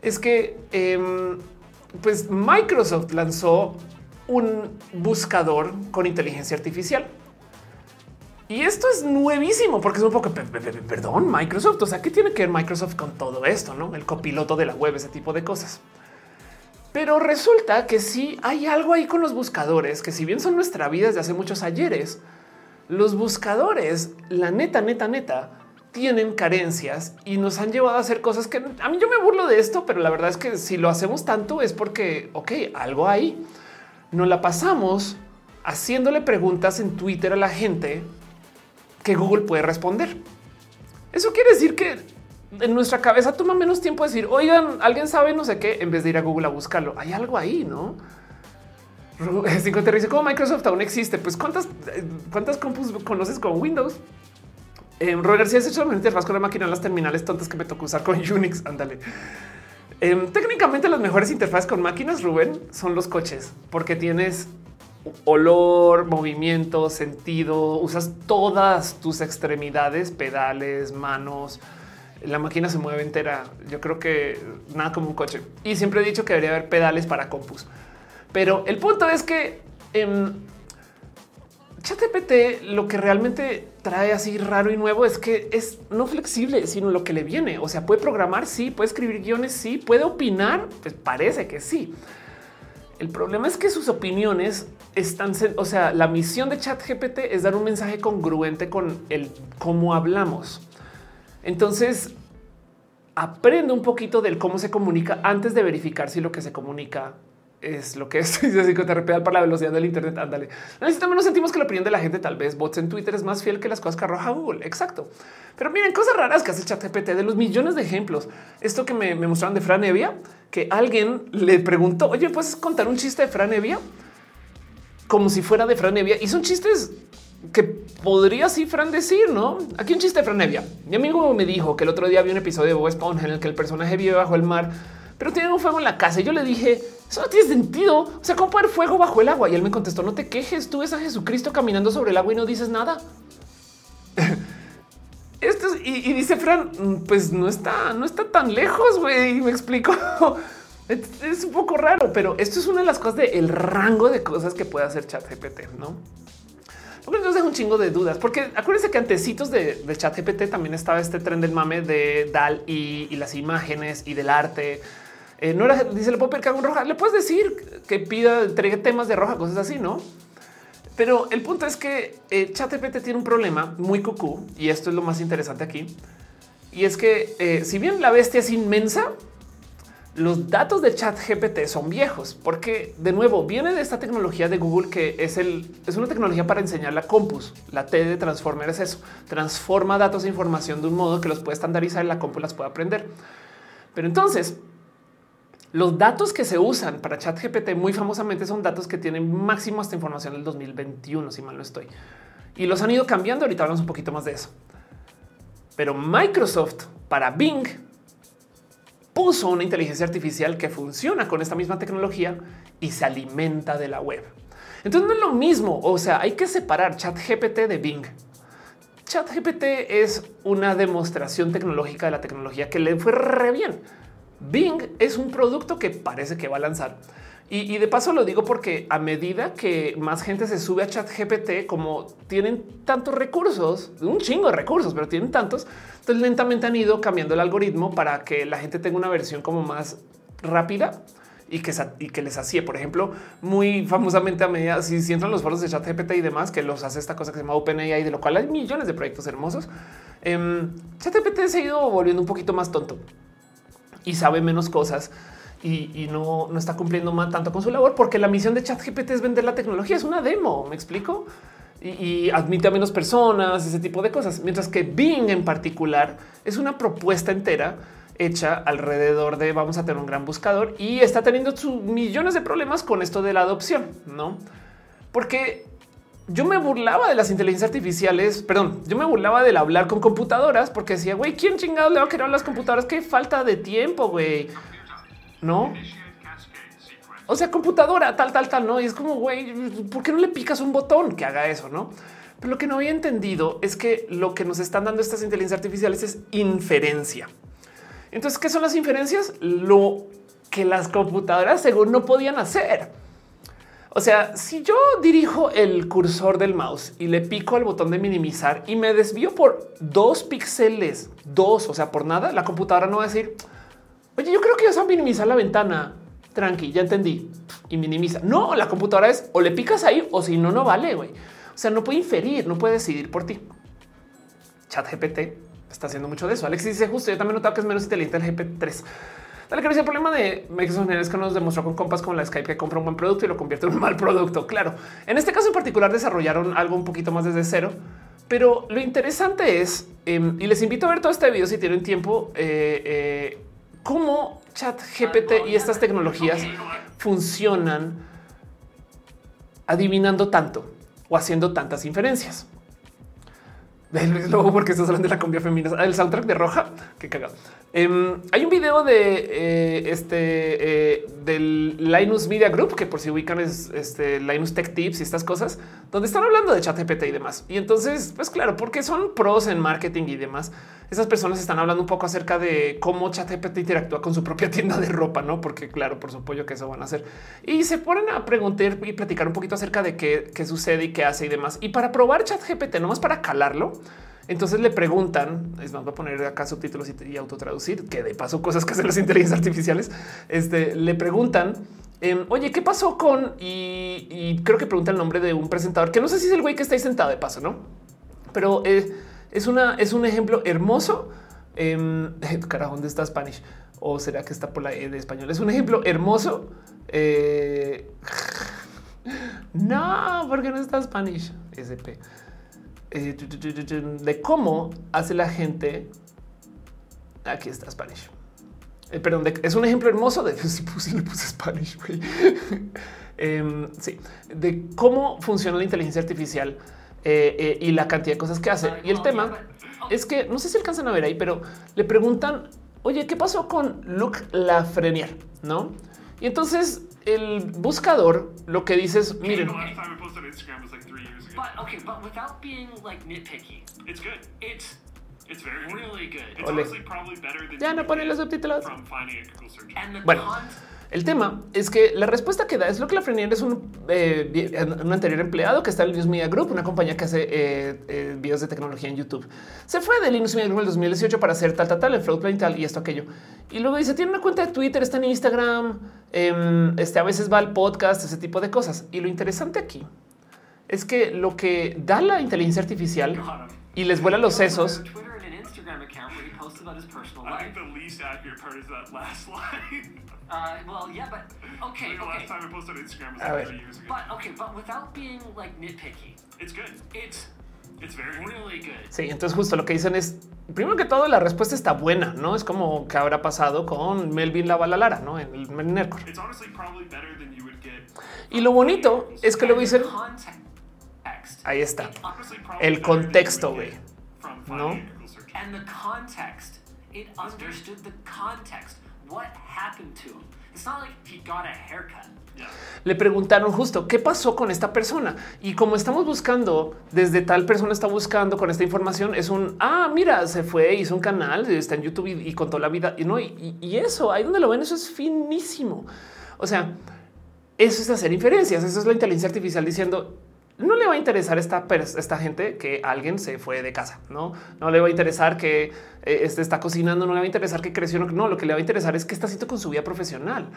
es que em, pues Microsoft lanzó un buscador con inteligencia artificial. Y esto es nuevísimo porque es un poco, perdón, Microsoft. O sea, ¿qué tiene que ver Microsoft con todo esto? No el copiloto de la web, ese tipo de cosas. Pero resulta que sí hay algo ahí con los buscadores que, si bien son nuestra vida desde hace muchos ayeres, los buscadores, la neta, neta, neta, tienen carencias y nos han llevado a hacer cosas que a mí yo me burlo de esto, pero la verdad es que si lo hacemos tanto es porque, ok, algo ahí. Nos la pasamos haciéndole preguntas en Twitter a la gente que Google puede responder. Eso quiere decir que en nuestra cabeza toma menos tiempo decir, oigan, alguien sabe no sé qué, en vez de ir a Google a buscarlo. Hay algo ahí, ¿no? Cinco te dice cómo Microsoft aún existe. Pues cuántas, cuántas compus conoces con Windows? Eh, García has hecho la interfaz con la máquina las terminales tontas que me tocó usar con Unix. Ándale. Em, técnicamente las mejores interfaces con máquinas, Rubén, son los coches, porque tienes olor, movimiento, sentido, usas todas tus extremidades, pedales, manos. La máquina se mueve entera. Yo creo que nada como un coche. Y siempre he dicho que debería haber pedales para compus. Pero el punto es que en ChatGPT lo que realmente trae así raro y nuevo es que es no flexible, sino lo que le viene. O sea, puede programar, sí, puede escribir guiones, sí, puede opinar, pues parece que sí. El problema es que sus opiniones están, o sea, la misión de ChatGPT es dar un mensaje congruente con el cómo hablamos. Entonces, aprende un poquito del cómo se comunica antes de verificar si lo que se comunica es lo que es. Así que te repeda para la velocidad del Internet. Ándale. También nos sentimos que la opinión de la gente, tal vez bots en Twitter es más fiel que las cosas que arroja Google. Exacto. Pero miren cosas raras que hace ChatGPT de los millones de ejemplos. Esto que me, me mostraron de Fran Evia, que alguien le preguntó, oye, ¿puedes contar un chiste de Fran Evia? Como si fuera de Fran Evia. Y son chistes que podría así Fran decir, ¿no? Aquí un chiste de Fran Evia. Mi amigo me dijo que el otro día había un episodio de Bob Esponja en el que el personaje vive bajo el mar, pero tiene un fuego en la casa. Y yo le dije, eso no tiene sentido. O sea, ¿cómo haber fuego bajo el agua? Y él me contestó, no te quejes, tú ves a Jesucristo caminando sobre el agua y no dices nada. Esto y, dice Fran, mm, pues no está, no está tan lejos, güey. Me explico. Es, un poco raro, pero esto es una de las cosas del rango de cosas que puede hacer ChatGPT, ¿no? Porque nos deja un chingo de dudas, porque acuérdense que antecitos de, de ChatGPT también estaba este tren del mame de DAL y, y las imágenes y del arte. Eh, no era, dice, le puedo pedir que haga un roja. Le puedes decir que pida, entregue temas de roja, cosas así, ¿no? Pero el punto es que eh, ChatGPT tiene un problema muy cucú y esto es lo más interesante aquí. Y es que eh, si bien la bestia es inmensa, los datos de ChatGPT son viejos porque de nuevo viene de esta tecnología de Google que es el es una tecnología para enseñar la compus. La T de Transformer es eso, transforma datos e información de un modo que los puede estandarizar y la compu las puede aprender. Pero entonces los datos que se usan para ChatGPT muy famosamente son datos que tienen máximo hasta información del 2021, si mal no estoy. Y los han ido cambiando. Ahorita hablamos un poquito más de eso. Pero Microsoft para Bing puso una inteligencia artificial que funciona con esta misma tecnología y se alimenta de la web. Entonces no es lo mismo. O sea, hay que separar ChatGPT de Bing. ChatGPT es una demostración tecnológica de la tecnología que le fue re bien Bing es un producto que parece que va a lanzar. Y, de paso lo digo porque a medida que más gente se sube a chat GPT, como tienen tantos recursos, un chingo de recursos, pero tienen tantos, entonces lentamente han ido cambiando el algoritmo para que la gente tenga una versión como más rápida y que, les hacía, por ejemplo, muy famosamente a medida, si, si entran los foros de chat GPT y demás, que los hace esta cosa que se llama OpenAI, de lo cual hay millones de proyectos hermosos. Eh, chat GPT se ha ido volviendo un poquito más tonto y sabe menos cosas y, no, no, está cumpliendo más tanto con su labor porque la misión de ChatGPT es vender la tecnología. Es una demo. Me explico y, admite a menos personas, ese tipo de cosas. Mientras que Bing en particular es una propuesta entera hecha alrededor de vamos a tener un gran buscador y está teniendo sus millones de problemas con esto de la adopción, no? Porque yo me burlaba de las inteligencias artificiales, perdón, yo me burlaba del hablar con computadoras porque decía, güey, ¿quién chingado le va a querer a las computadoras? Qué falta de tiempo, güey. No, o sea, computadora, tal, tal, tal, no? Y es como, güey, ¿por qué no le picas un botón que haga eso? No, pero lo que no había entendido es que lo que nos están dando estas inteligencias artificiales es inferencia. Entonces, ¿qué son las inferencias? Lo que las computadoras según no podían hacer. O sea, si yo dirijo el cursor del mouse y le pico al botón de minimizar y me desvío por dos píxeles, dos, o sea, por nada, la computadora no va a decir, oye, yo creo que vas a minimizar la ventana tranqui, ya entendí y minimiza. No, la computadora es o le picas ahí o si no, no vale. güey. O sea, no puede inferir, no puede decidir por ti. Chat GPT está haciendo mucho de eso. Alex dice justo yo también notado que es menos inteligente el GP3. Dale, que el problema de Microsoft es que nos demostró con compas como la Skype que compra un buen producto y lo convierte en un mal producto. Claro, en este caso en particular desarrollaron algo un poquito más desde cero, pero lo interesante es, em, y les invito a ver todo este video si tienen tiempo, eh, eh, cómo chat GPT y estas tecnologías funcionan adivinando tanto o haciendo tantas inferencias. Luego, porque estás hablando de la cumbia femenina, el soundtrack de Roja, que cagado. Em, hay un video de eh, este eh, del Linus Media Group, que por si ubican es este Linus Tech Tips y estas cosas, donde están hablando de ChatGPT y demás. Y entonces, pues claro, porque son pros en marketing y demás, esas personas están hablando un poco acerca de cómo ChatGPT interactúa con su propia tienda de ropa, no? Porque claro, por supuesto que eso van a hacer y se ponen a preguntar y platicar un poquito acerca de qué, qué sucede y qué hace y demás. Y para probar ChatGPT, nomás para calarlo, entonces le preguntan, es vamos a poner acá subtítulos y, autotraducir, que de paso cosas que hacen las inteligencias artificiales. Este le preguntan, em, oye, ¿qué pasó con? Y, creo que pregunta el nombre de un presentador que no sé si es el güey que está ahí sentado de paso, no? Pero eh, es una, es un ejemplo hermoso. Eh, carajo, ¿dónde está Spanish? O será que está por la E de español? Es un ejemplo hermoso. Eh, no, porque no está Spanish. SP. Eh, de cómo hace la gente. Aquí está Spanish. Eh, perdón, es un ejemplo hermoso de si puse, le puse Spanish. eh, sí, de cómo funciona la inteligencia artificial eh, y la cantidad de cosas que hace. Y el tema es que no sé si alcanzan a ver ahí, pero le preguntan, oye, ¿qué pasó con Luke Lafreniere? No? Y entonces el buscador lo que dice es, miren, But okay, but without being like nitpicky, it's good. It's it's very really good. It's honestly probably better than ya no pone los subtítulos. From finding a Google search. Bueno. El tema es que la respuesta que da es lo que la Frenier es un, eh, un, anterior empleado que está en Linux Media Group, una compañía que hace eh, eh, videos de tecnología en YouTube. Se fue de Linux Media Group en el 2018 para hacer tal, tal, tal, el Floatplane tal y esto, aquello. Y luego dice, tiene una cuenta de Twitter, está en Instagram, eh, este, a veces va al podcast, ese tipo de cosas. Y lo interesante aquí es que lo que da la inteligencia artificial y les vuela los sesos. Uh, well, yeah, but okay. The last time I posted on Instagram was like years ago. But okay, but without being like nitpicky, it's good. It's It's very really good. Sí, entonces justo lo que dicen es, primero que todo, la respuesta está buena, ¿no? Es como que habrá pasado con Melvin la Lara, ¿no? En el Nercor. Y lo bonito es que luego dicen, Ahí está. El contexto, güey. ¿No? Le preguntaron justo qué pasó con esta persona y como estamos buscando desde tal persona está buscando con esta información es un ah mira se fue hizo un canal está en YouTube y, contó la vida y no y, y, eso ahí donde lo ven eso es finísimo. O sea, eso es hacer inferencias. Eso es la inteligencia artificial diciendo no le va a interesar esta, esta gente que alguien se fue de casa, no, no le va a interesar que eh, este está cocinando, no le va a interesar que creció, no, lo que le va a interesar es qué está haciendo con su vida profesional.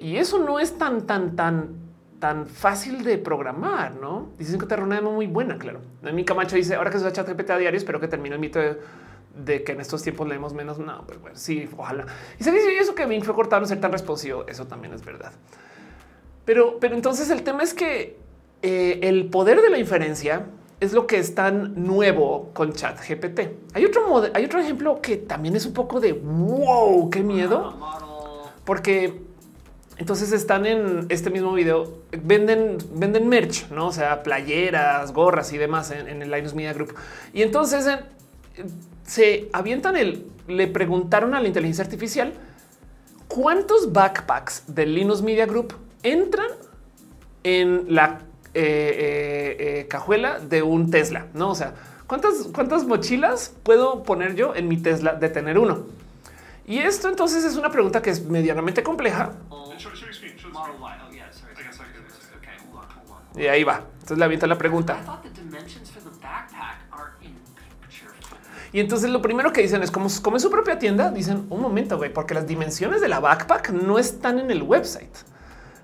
Y eso no es tan, tan, tan, tan fácil de programar, ¿no? Dicen que te una demo muy buena, claro. Mi Camacho dice, ahora que se usa ChatGPT a diario, espero que termine el mito de, que en estos tiempos leemos menos. No, pues bueno, sí, ojalá. Y se dice eso que me fue cortado no ser tan responsivo. Eso también es verdad. Pero, pero entonces el tema es que eh, el poder de la inferencia es lo que es tan nuevo con Chat GPT. Hay otro, hay otro ejemplo que también es un poco de wow, qué miedo, porque entonces están en este mismo video, venden, venden merch, no? O sea, playeras, gorras y demás en, el Linus Media Group. Y entonces se avientan el, le preguntaron a la inteligencia artificial cuántos backpacks del Linus Media Group entran en la eh, eh, eh, cajuela de un Tesla, no? O sea, cuántas, cuántas mochilas puedo poner yo en mi Tesla de tener uno? Y esto entonces es una pregunta que es medianamente compleja. Y ahí va. Entonces le avienta la pregunta. Y entonces lo primero que dicen es como, en su propia tienda, dicen un momento, güey, porque las dimensiones de la backpack no están en el website.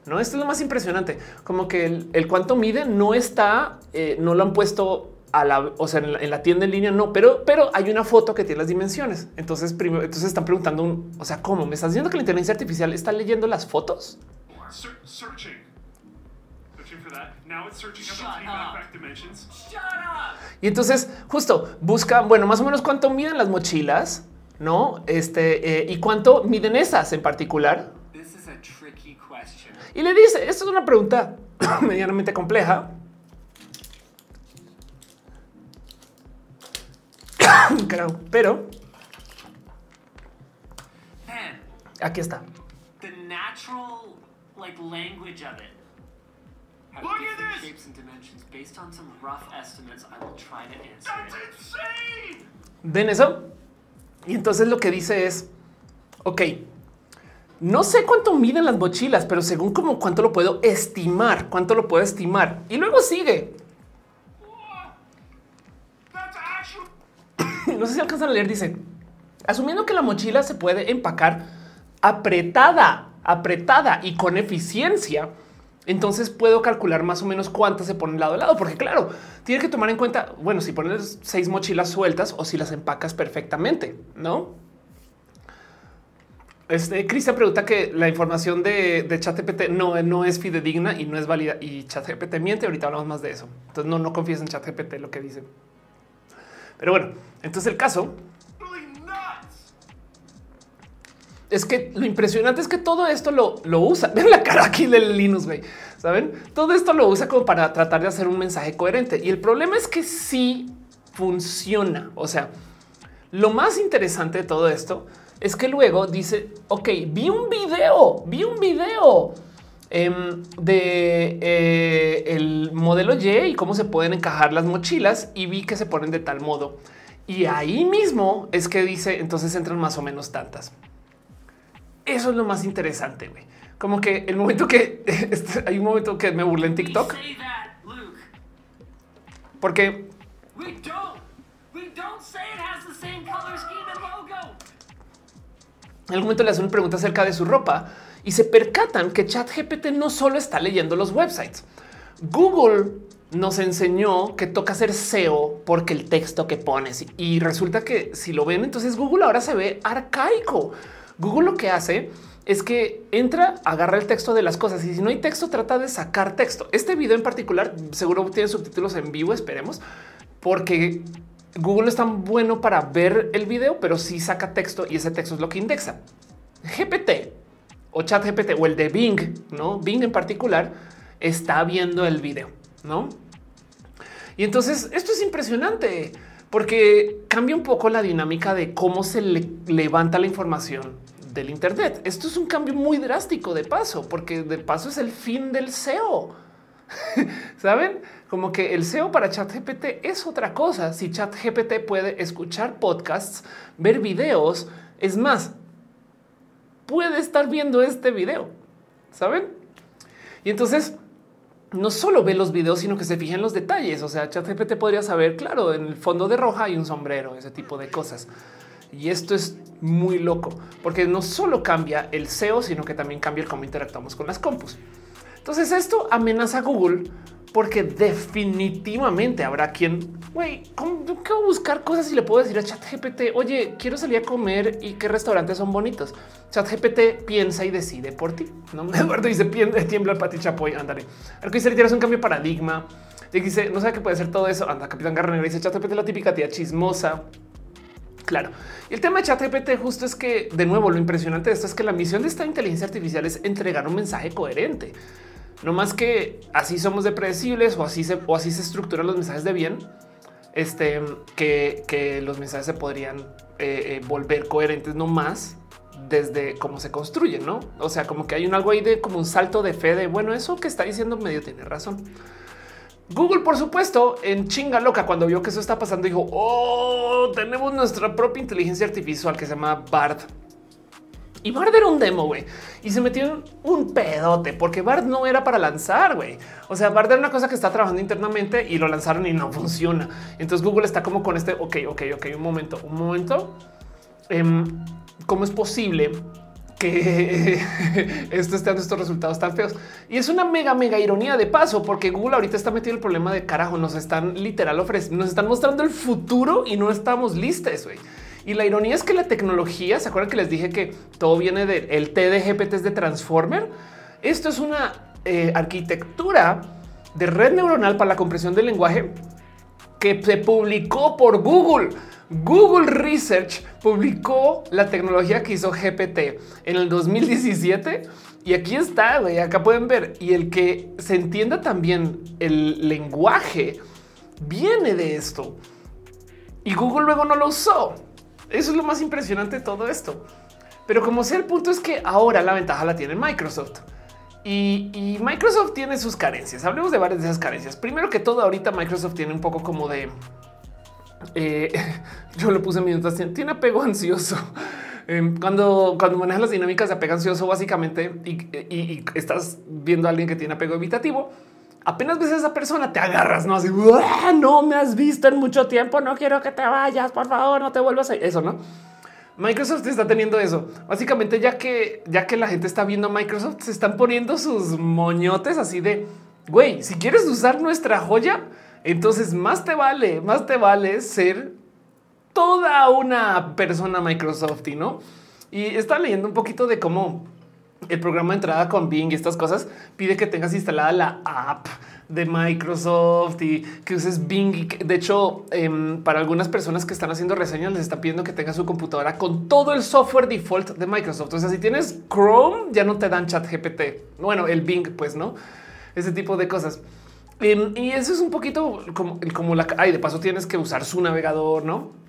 No, esto es lo más impresionante. Como que el, cuánto mide no está, eh, no lo han puesto a la, o sea, en la, tienda en línea, no, pero, pero hay una foto que tiene las dimensiones. Entonces, primero, entonces están preguntando, un, o sea, ¿cómo? ¿Me estás diciendo que la inteligencia artificial está leyendo las fotos? Y entonces justo busca, bueno, más o menos cuánto miden las mochilas, no? Este eh, y cuánto miden esas en particular. Y le dice, esto es una pregunta medianamente compleja. Creo, pero aquí está. The natural like language of it. Look at this. Shapes and dimensions based on some rough estimates. I will try to answer. That's insane. ¿Ven eso? Y entonces lo que dice es, ok, no sé cuánto miden las mochilas, pero según como cuánto lo puedo estimar, cuánto lo puedo estimar. Y luego sigue. no sé si alcanzan a leer, dice, asumiendo que la mochila se puede empacar apretada, apretada y con eficiencia, entonces puedo calcular más o menos cuántas se ponen lado a lado, porque claro, tiene que tomar en cuenta, bueno, si pones seis mochilas sueltas o si las empacas perfectamente, ¿no? Este Cristian pregunta que la información de, de ChatGPT no, no es fidedigna y no es válida y ChatGPT miente. Ahorita hablamos más de eso. Entonces no, no confíes en ChatGPT lo que dice. Pero bueno, entonces el caso es que lo impresionante es que todo esto lo, lo usa. Ven la cara aquí del Linux, güey. Saben, todo esto lo usa como para tratar de hacer un mensaje coherente. Y el problema es que sí funciona. O sea, lo más interesante de todo esto es que luego dice, ok, vi un video, vi un video em, de eh, el modelo Y y cómo se pueden encajar las mochilas y vi que se ponen de tal modo. Y ahí mismo es que dice, entonces entran más o menos tantas. Eso es lo más interesante, güey. Como que el momento que este, hay un momento que me burlé en TikTok. Porque en algún momento le hacen una pregunta acerca de su ropa y se percatan que ChatGPT no solo está leyendo los websites. Google nos enseñó que toca hacer SEO porque el texto que pones y resulta que si lo ven, entonces Google ahora se ve arcaico. Google lo que hace es que entra, agarra el texto de las cosas y si no hay texto, trata de sacar texto. Este video en particular seguro tiene subtítulos en vivo, esperemos, porque Google es tan bueno para ver el video, pero sí saca texto y ese texto es lo que indexa. GPT o chat GPT o el de Bing, no Bing en particular está viendo el video, no? Y entonces esto es impresionante porque cambia un poco la dinámica de cómo se levanta la información del Internet. Esto es un cambio muy drástico de paso, porque de paso es el fin del SEO. Saben como que el SEO para ChatGPT es otra cosa. Si ChatGPT puede escuchar podcasts, ver videos, es más, puede estar viendo este video. Saben? Y entonces no solo ve los videos, sino que se fija en los detalles. O sea, ChatGPT podría saber, claro, en el fondo de roja hay un sombrero, ese tipo de cosas. Y esto es muy loco porque no solo cambia el SEO, sino que también cambia el cómo interactuamos con las compus. Entonces esto amenaza a Google porque definitivamente habrá quien, güey, ¿cómo buscar cosas y le puedo decir a ChatGPT, oye, quiero salir a comer y qué restaurantes son bonitos? ChatGPT piensa y decide por ti. ¿no? Eduardo dice, tiembla el Pati Chapoy, ándale. que dice, tienes un cambio de paradigma. Y dice, no sabe qué puede ser todo eso. Anda, Capitán Garra dice, ChatGPT la típica tía chismosa. Claro. Y el tema de ChatGPT justo es que, de nuevo, lo impresionante de esto es que la misión de esta inteligencia artificial es entregar un mensaje coherente. No más que así somos de predecibles o así se, o así se estructuran los mensajes de bien, este, que, los mensajes se podrían eh, eh, volver coherentes no más desde cómo se construyen, ¿no? O sea, como que hay un algo ahí de como un salto de fe de, bueno, eso que está diciendo medio tiene razón. Google, por supuesto, en chinga loca, cuando vio que eso está pasando, dijo, oh, tenemos nuestra propia inteligencia artificial que se llama BART y Bard era un demo, güey. Y se metió en un pedote porque Bard no era para lanzar, güey. O sea, Bard era una cosa que está trabajando internamente y lo lanzaron y no funciona. Entonces Google está como con este, ok, ok, ok, un momento, un momento. Em, ¿Cómo es posible que esto esté dando estos resultados tan feos? Y es una mega, mega ironía de paso, porque Google ahorita está metido el problema de carajo. Nos están literal ofreciendo, nos están mostrando el futuro y no estamos listos, güey. Y la ironía es que la tecnología, ¿se acuerdan que les dije que todo viene del de, T de GPT de Transformer? Esto es una eh, arquitectura de red neuronal para la compresión del lenguaje que se publicó por Google. Google Research publicó la tecnología que hizo GPT en el 2017 y aquí está, güey, acá pueden ver. Y el que se entienda también el lenguaje viene de esto. Y Google luego no lo usó. Eso es lo más impresionante de todo esto. Pero como sea, el punto es que ahora la ventaja la tiene Microsoft. Y, Microsoft tiene sus carencias. Hablemos de varias de esas carencias. Primero que todo, ahorita Microsoft tiene un poco como de... Eh, yo lo puse en mi notación, tiene apego ansioso. Em, cuando, cuando manejas las dinámicas de apego ansioso, básicamente, y, estás viendo a alguien que tiene apego evitativo, apenas ves a esa persona, te agarras, no así, no me has visto en mucho tiempo, no quiero que te vayas, por favor, no te vuelvas a eso, no? Microsoft está teniendo eso. Básicamente, ya que ya que la gente está viendo Microsoft, se están poniendo sus moñotes así de güey. Si quieres usar nuestra joya, entonces más te vale, más te vale ser toda una persona Microsoft no. Y está leyendo un poquito de cómo el programa de entrada con Bing y estas cosas pide que tengas instalada la app de Microsoft y que uses Bing. De hecho, em, para algunas personas que están haciendo reseñas, les está pidiendo que tengas su computadora con todo el software default de Microsoft. O sea, si tienes Chrome, ya no te dan chat GPT. Bueno, el Bing, pues no, ese tipo de cosas. Em, y eso es un poquito como, como la... Ay, de paso tienes que usar su navegador, ¿no?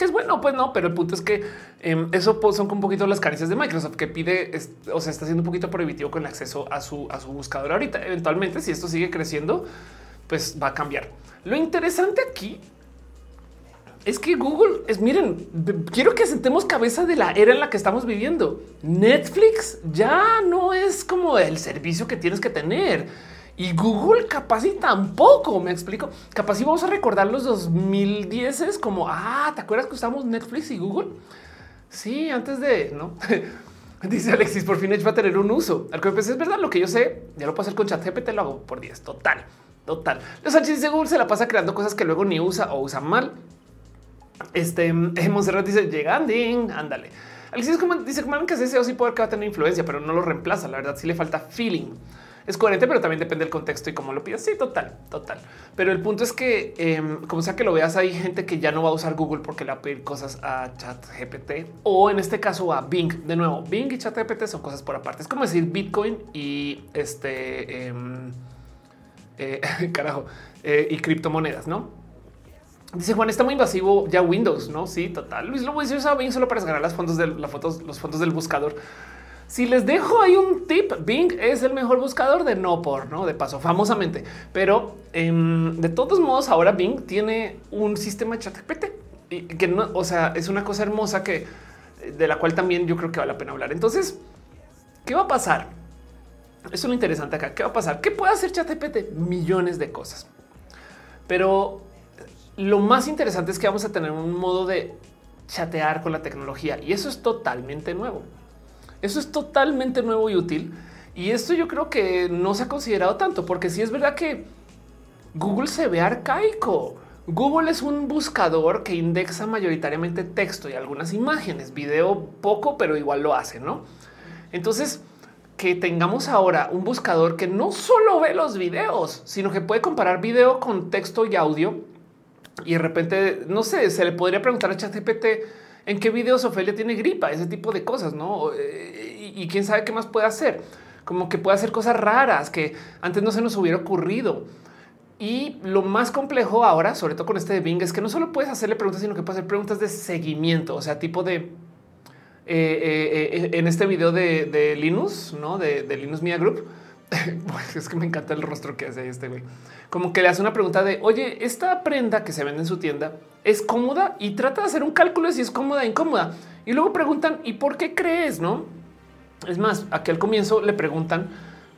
Que es bueno, pues no, pero el punto es que em, eso son un poquito las carencias de Microsoft que pide, o sea, está siendo un poquito prohibitivo con el acceso a su, a su buscador ahorita. Eventualmente, si esto sigue creciendo, pues va a cambiar. Lo interesante aquí es que Google es, miren, quiero que sentemos cabeza de la era en la que estamos viviendo. Netflix ya no es como el servicio que tienes que tener y Google capaz y tampoco me explico. Capaz y vamos a recordar los 2010 es como ah, ¿te acuerdas que usamos Netflix y Google? Sí, antes de no. Dice Alexis, por fin Edge va a tener un uso. Al que es verdad, lo que yo sé, ya lo hacer con ChatGPT, lo hago por 10. Total, total. Los H dice Google se la pasa creando cosas que luego ni usa o usa mal. Este eh, Monserrat dice llegando, ándale. Alexis dice que hace SEO sí puede que va a tener influencia, pero no lo reemplaza. La verdad, sí le falta feeling es coherente, pero también depende del contexto y cómo lo pidas. Sí, total, total. Pero el punto es que, em, como sea que lo veas, hay gente que ya no va a usar Google porque le va a pedir cosas a Chat GPT o en este caso a Bing. De nuevo, Bing y Chat GPT son cosas por aparte. Es como decir Bitcoin y este em, eh, carajo eh, y criptomonedas, no? Dice Juan, está muy invasivo ya Windows, no? Sí, total. Luis lo voy a usar Bing solo para descargar las fondos de las fotos, los fondos del buscador. Si les dejo ahí un tip, Bing es el mejor buscador de no por no de paso, famosamente, pero em, de todos modos, ahora Bing tiene un sistema de chat y que no, o sea, es una cosa hermosa que de la cual también yo creo que vale la pena hablar. Entonces, ¿qué va a pasar? Es lo interesante acá. ¿Qué va a pasar? ¿Qué puede hacer ChatGPT? Millones de cosas. Pero lo más interesante es que vamos a tener un modo de chatear con la tecnología y eso es totalmente nuevo. Eso es totalmente nuevo y útil. Y esto yo creo que no se ha considerado tanto, porque si es verdad que Google se ve arcaico. Google es un buscador que indexa mayoritariamente texto y algunas imágenes, video poco, pero igual lo hace, ¿no? Entonces, que tengamos ahora un buscador que no solo ve los videos, sino que puede comparar video con texto y audio. Y de repente, no sé, se le podría preguntar a ChatGPT en qué videos Ofelia tiene gripa, ese tipo de cosas, ¿no? Eh, y, quién sabe qué más puede hacer. Como que puede hacer cosas raras que antes no se nos hubiera ocurrido. Y lo más complejo ahora, sobre todo con este de Bing, es que no solo puedes hacerle preguntas, sino que puedes hacer preguntas de seguimiento, o sea, tipo de eh, eh, en este video de, Linus, no de, Linus Media Group. es que me encanta el rostro que hace este güey. Como que le hace una pregunta de oye, esta prenda que se vende en su tienda es cómoda y trata de hacer un cálculo de si es cómoda o incómoda. Y luego preguntan y por qué crees, no? Es más, aquí al comienzo le preguntan,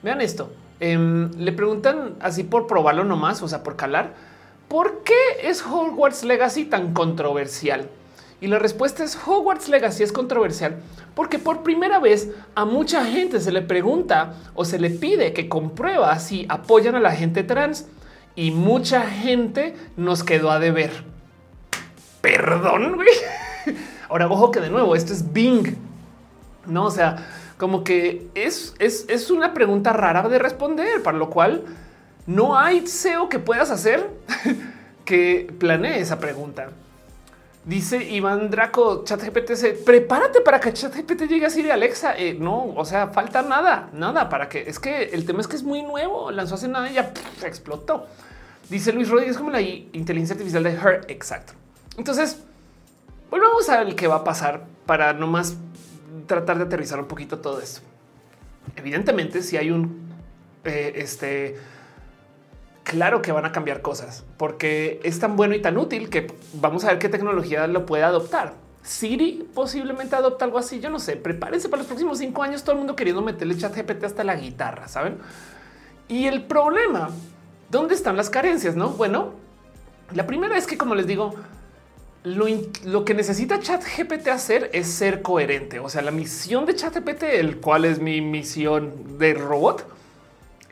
vean esto, Em, le preguntan así por probarlo nomás, o sea, por calar, ¿por qué es Hogwarts Legacy tan controversial? Y la respuesta es Hogwarts Legacy es controversial porque por primera vez a mucha gente se le pregunta o se le pide que comprueba si apoyan a la gente trans y mucha gente nos quedó a deber. Perdón, güey. Ahora, ojo que de nuevo, esto es Bing. No, o sea, como que es, es, una pregunta rara de responder, para lo cual no hay SEO que puedas hacer que planee esa pregunta. Dice Iván Draco, ChatGPT, prepárate para que ChatGPT llegue así de Alexa. Eh, no, o sea, falta nada, nada para que es que el tema es que es muy nuevo. Lanzó hace nada y ya explotó. Dice Luis Rodríguez como la inteligencia artificial de Her. Exacto. Entonces, volvamos a ver qué va a pasar para no más tratar de aterrizar un poquito todo esto. Evidentemente, si hay un eh, este claro que van a cambiar cosas porque es tan bueno y tan útil que vamos a ver qué tecnología lo puede adoptar. Siri posiblemente adopta algo así. Yo no sé. Prepárense para los próximos cinco años. Todo el mundo queriendo meterle chat GPT hasta la guitarra, saben? Y el problema, ¿dónde están las carencias? No, bueno, la primera es que, como les digo, lo, que necesita ChatGPT hacer es ser coherente. O sea, la misión de ChatGPT, el cual es mi misión de robot,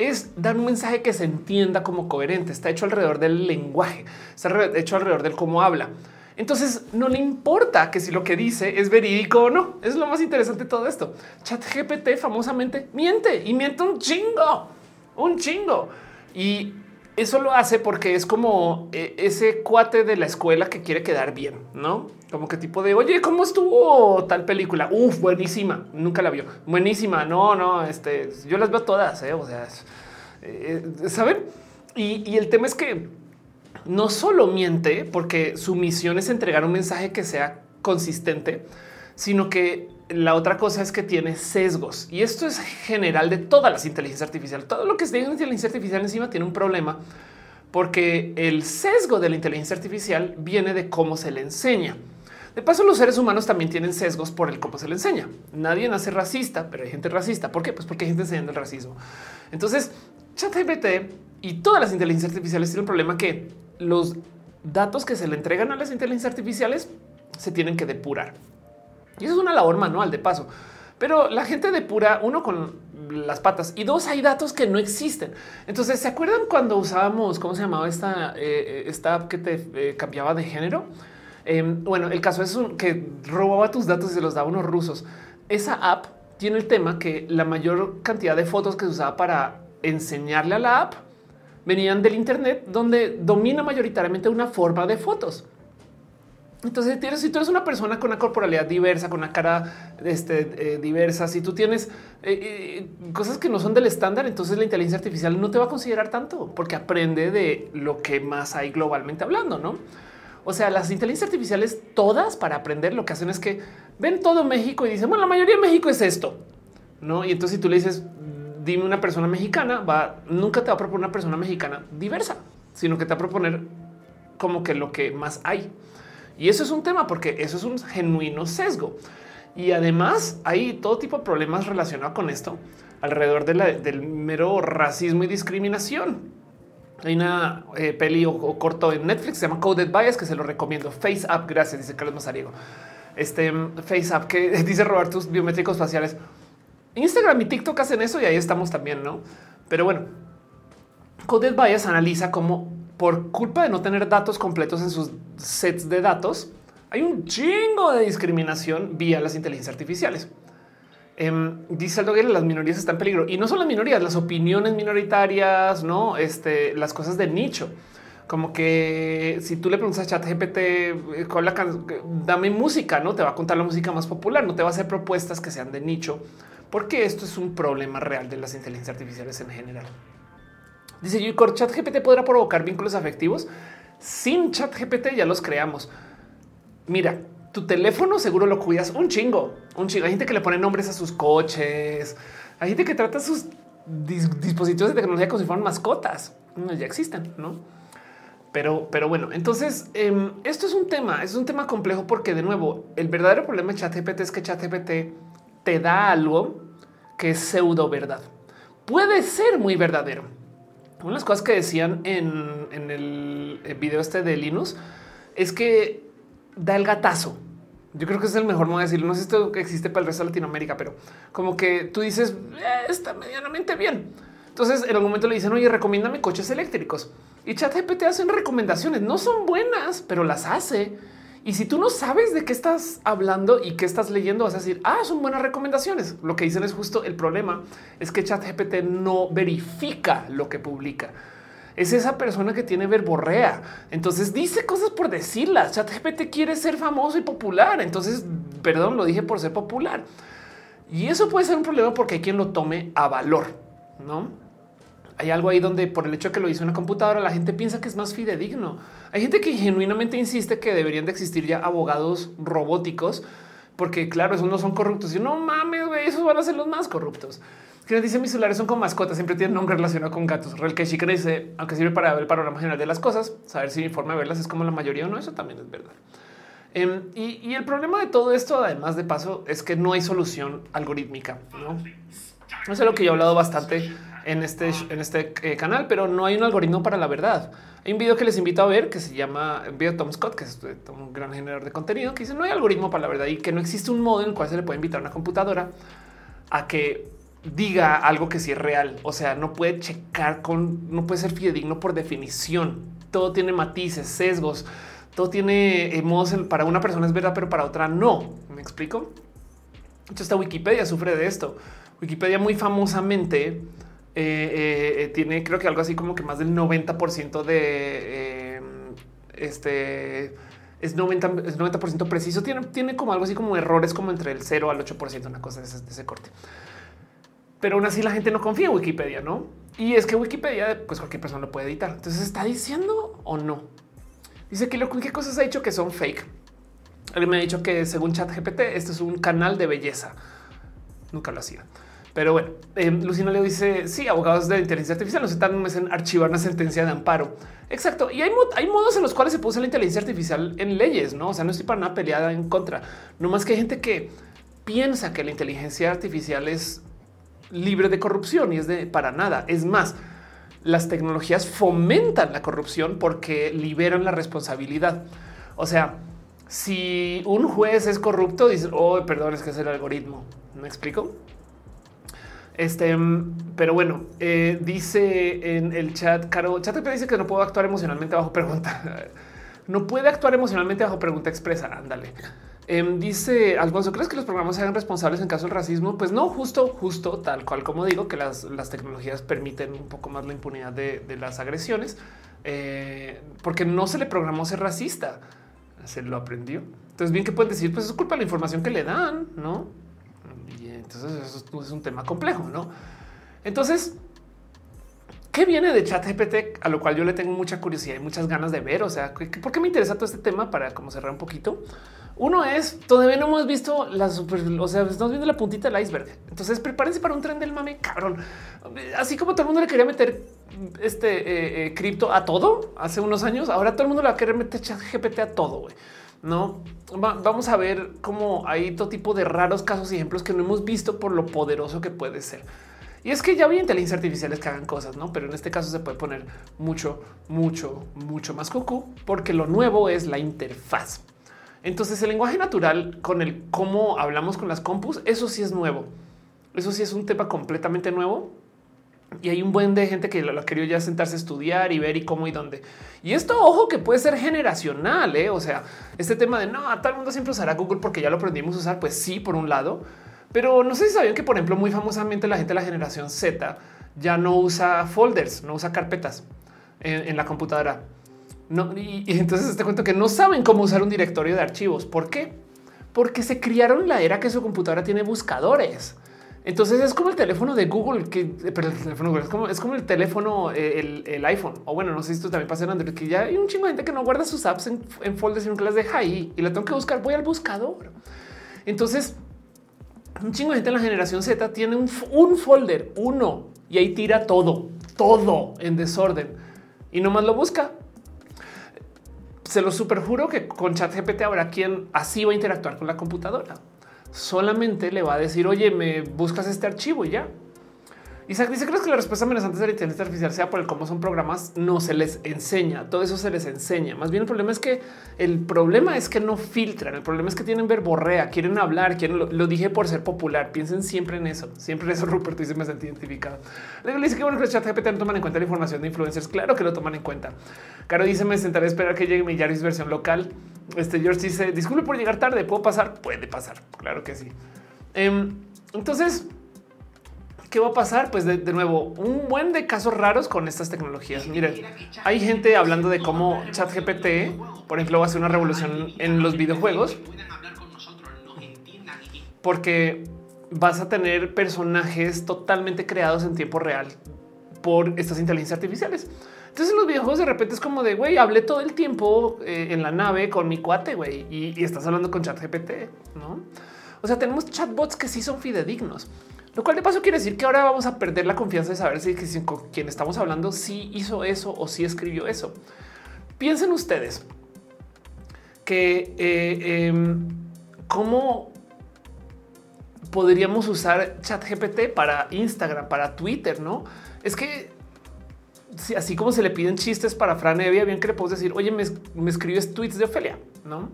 es dar un mensaje que se entienda como coherente. Está hecho alrededor del lenguaje, está hecho alrededor del cómo habla. Entonces no le importa que si lo que dice es verídico o no. Es lo más interesante de todo esto. ChatGPT famosamente miente y miente un chingo, un chingo. Y eso lo hace porque es como eh, ese cuate de la escuela que quiere quedar bien, no como que tipo de oye, cómo estuvo tal película? Uf, buenísima. Nunca la vio. Buenísima. No, no, este yo las veo todas. ¿eh? O sea, eh, saben? Y, y el tema es que no solo miente porque su misión es entregar un mensaje que sea consistente, sino que la otra cosa es que tiene sesgos y esto es general de todas las inteligencias artificiales. Todo lo que es de inteligencia artificial encima tiene un problema porque el sesgo de la inteligencia artificial viene de cómo se le enseña. De paso, los seres humanos también tienen sesgos por el cómo se le enseña. Nadie nace racista, pero hay gente racista. ¿Por qué? Pues porque hay gente enseñando el racismo. Entonces, ChatGPT y todas las inteligencias artificiales tienen un problema que los datos que se le entregan a las inteligencias artificiales se tienen que depurar. Y eso es una labor manual de paso. Pero la gente depura uno con las patas y dos hay datos que no existen. Entonces, ¿se acuerdan cuando usábamos, cómo se llamaba esta, eh, esta app que te eh, cambiaba de género? Em, bueno, el caso es que robaba tus datos y se los daba unos rusos. Esa app tiene el tema que la mayor cantidad de fotos que se usaba para enseñarle a la app venían del Internet, donde domina mayoritariamente una forma de fotos. Entonces, si tú eres una persona con una corporalidad diversa, con una cara este, eh, diversa, si tú tienes eh, eh, cosas que no son del estándar, entonces la inteligencia artificial no te va a considerar tanto porque aprende de lo que más hay globalmente hablando, ¿no? O sea, las inteligencias artificiales todas para aprender lo que hacen es que ven todo México y dicen, bueno, la mayoría de México es esto, ¿no? Y entonces si tú le dices, dime una persona mexicana, va, nunca te va a proponer una persona mexicana diversa, sino que te va a proponer como que lo que más hay. Y eso es un tema porque eso es un genuino sesgo. Y además hay todo tipo de problemas relacionados con esto alrededor del mero racismo y discriminación. Hay una eh, peli o, corto en Netflix, se llama Coded Bias, que se lo recomiendo. Face Up, gracias, dice Carlos Mazariego. Este Face Up que dice robar tus biométricos faciales. Instagram y TikTok hacen eso y ahí estamos también, ¿no? Pero bueno, Coded Bias analiza cómo por culpa de no tener datos completos en sus sets de datos, hay un chingo de discriminación vía las inteligencias artificiales. Eh, dice Aldo las minorías están en peligro y no son las minorías, las opiniones minoritarias, no este, las cosas de nicho. Como que si tú le preguntas a ChatGPT eh, con dame música, no te va a contar la música más popular, no te va a hacer propuestas que sean de nicho, porque esto es un problema real de las inteligencias artificiales en general. Dice yo, ChatGPT podrá provocar vínculos afectivos. Sin ChatGPT ya los creamos. Mira, tu teléfono seguro lo cuidas un chingo, un chingo. Hay gente que le pone nombres a sus coches, hay gente que trata sus dispositivos de tecnología como si fueran mascotas. Ya existen, no? Pero, pero bueno, entonces em, esto es un tema, es un tema complejo porque de nuevo el verdadero problema de ChatGPT es que ChatGPT te da algo que es pseudo verdad. Puede ser muy verdadero. Una de las cosas que decían en, en el video este de Linus es que da el gatazo. Yo creo que es el mejor modo de decirlo. No sé si esto existe para el resto de Latinoamérica, pero como que tú dices eh, está medianamente bien. Entonces en algún momento le dicen, oye, recomiéndame coches eléctricos y ChatGPT hacen recomendaciones. No son buenas, pero las hace. Y si tú no sabes de qué estás hablando y qué estás leyendo, vas a decir, ah, son buenas recomendaciones. Lo que dicen es justo el problema es que ChatGPT no verifica lo que publica es esa persona que tiene verborrea. Entonces dice cosas por decirlas. ChatGPT quiere ser famoso y popular. Entonces, perdón, lo dije por ser popular. Y eso puede ser un problema porque hay quien lo tome a valor, ¿no? Hay algo ahí donde por el hecho de que lo hizo una computadora, la gente piensa que es más fidedigno. Hay gente que genuinamente insiste que deberían de existir ya abogados robóticos, porque claro, esos no son corruptos. Y no mames, güey, esos van a ser los más corruptos que dice mis celulares son como mascotas, siempre tienen nombre relacionado con gatos. Real que chica dice, aunque sirve para ver el panorama general de las cosas, saber si mi forma de verlas es como la mayoría o no, eso también es verdad. Em, y, el problema de todo esto, además de paso, es que no hay solución algorítmica. No, no sé lo que yo he hablado bastante en este, en este eh, canal, pero no hay un algoritmo para la verdad. Hay un video que les invito a ver que se llama video Tom Scott, que es un gran generador de contenido, que dice no hay algoritmo para la verdad y que no existe un modo en el cual se le puede invitar a una computadora a que diga algo que sí es real. O sea, no puede checar con, no puede ser fidedigno por definición. Todo tiene matices, sesgos, todo tiene eh, modos para una persona es verdad, pero para otra no. ¿Me explico? Hecho, esta Wikipedia sufre de esto. Wikipedia muy famosamente eh, eh, tiene creo que algo así como que más del 90% de este es 90, es 90 preciso. Tiene, tiene como algo así como errores como entre el 0 al 8%, una cosa de ese, de ese corte pero aún así la gente no confía en Wikipedia, ¿no? Y es que Wikipedia, pues cualquier persona lo puede editar. Entonces, ¿está diciendo o no? Dice que lo qué cosas ha dicho que son fake. Alguien me ha dicho que según ChatGPT, este es un canal de belleza. Nunca lo hacía. Pero bueno, eh, Lucina le dice, sí, abogados de inteligencia artificial no se están en archivar una sentencia de amparo. Exacto. Y hay, hay modos en los cuales se puso la inteligencia artificial en leyes, ¿no? O sea, no estoy para nada peleada en contra. No más que hay gente que piensa que la inteligencia artificial es libre de corrupción y es de para nada. Es más, las tecnologías fomentan la corrupción porque liberan la responsabilidad. O sea, si un juez es corrupto, dice, oh, perdón, es que es el algoritmo. ¿Me explico? Este, pero bueno, eh, dice en el chat, Caro, chat dice que no puedo actuar emocionalmente bajo pregunta. no puede actuar emocionalmente bajo pregunta expresa. Ándale. Em, dice Alfonso, ¿crees que los programas sean responsables en caso del racismo? Pues no, justo, justo tal cual como digo, que las, tecnologías permiten un poco más la impunidad de, las agresiones, eh, porque no se le programó ser racista, se lo aprendió. Entonces, bien que pueden decir, pues es culpa de la información que le dan, no? Entonces eso es un tema complejo, no? Entonces, ¿Qué viene de ChatGPT? A lo cual yo le tengo mucha curiosidad y muchas ganas de ver. O sea, ¿por qué me interesa todo este tema para como cerrar un poquito? Uno es todavía no hemos visto la super, o sea, estamos viendo la puntita del iceberg. Entonces prepárense para un tren del mame cabrón. Así como todo el mundo le quería meter este eh, eh, cripto a todo hace unos años, ahora todo el mundo le va a querer meter chat GPT a todo. No vamos a ver cómo hay todo tipo de raros casos y ejemplos que no hemos visto por lo poderoso que puede ser. Y es que ya había inteligencia artificiales que hagan cosas, no? Pero en este caso se puede poner mucho, mucho, mucho más cucú porque lo nuevo es la interfaz. Entonces, el lenguaje natural con el cómo hablamos con las compus, eso sí es nuevo. Eso sí es un tema completamente nuevo. Y hay un buen de gente que lo, ha querido ya sentarse a estudiar y ver y cómo y dónde. Y esto, ojo, que puede ser generacional. ¿eh? O sea, este tema de no, todo el mundo siempre usará Google porque ya lo aprendimos a usar. Pues sí, por un lado, pero no sé si sabían que, por ejemplo, muy famosamente la gente de la generación Z ya no usa folders, no usa carpetas en, la computadora. No, y, entonces te cuento que no saben cómo usar un directorio de archivos. ¿Por qué? Porque se criaron la era que su computadora tiene buscadores. Entonces es como el teléfono de Google, que pero el teléfono es como, es como el teléfono, eh, el, iPhone. O bueno, no sé si esto también pasa en Android, que ya hay un chingo de gente que no guarda sus apps en, folders y nunca las deja ahí y la tengo que buscar. Voy al buscador. Entonces un chingo de gente en la generación Z tiene un, folder, uno, y ahí tira todo, todo en desorden y nomás lo busca. Se lo superjuro que con ChatGPT habrá quien así va a interactuar con la computadora. Solamente le va a decir, oye, me buscas este archivo y ya. Isaac dice, ¿crees que la respuesta amenazante de la inteligencia artificial sea por el cómo son programas? No se les enseña, todo eso se les enseña. Más bien el problema es que el problema es que no filtran, el problema es que tienen verborrea, quieren hablar, quieren lo, dije por ser popular, piensen siempre en eso, siempre en eso, Rupert, dice, me sentí identificado. Le dice que bueno que los chat GPT no toman en cuenta la información de influencers, claro que lo toman en cuenta. Caro dice, me sentaré a esperar que llegue mi Yaris versión local. Este George dice, disculpe por llegar tarde, ¿puedo pasar? Puede pasar, claro que sí. Em, entonces, ¿Qué va a pasar? Pues de, nuevo, un buen de casos raros con estas tecnologías. Miren, hay gente hablando de cómo ChatGPT, por ejemplo, va a ser una revolución en los videojuegos. Porque vas a tener personajes totalmente creados en tiempo real por estas inteligencias artificiales. Entonces en los videojuegos de repente es como de, güey, hablé todo el tiempo eh, en la nave con mi cuate, güey, y, y estás hablando con ChatGPT, ¿no? O sea, tenemos chatbots que sí son fidedignos. Lo cual de paso quiere decir que ahora vamos a perder la confianza de saber si, con quien estamos hablando si hizo eso o si escribió eso. Piensen ustedes que eh, em, cómo podríamos usar chat GPT para Instagram, para Twitter, no? Es que si, así como se le piden chistes para Fran Evia, bien que le puedo decir, oye, me, me escribes tweets de Ofelia, no?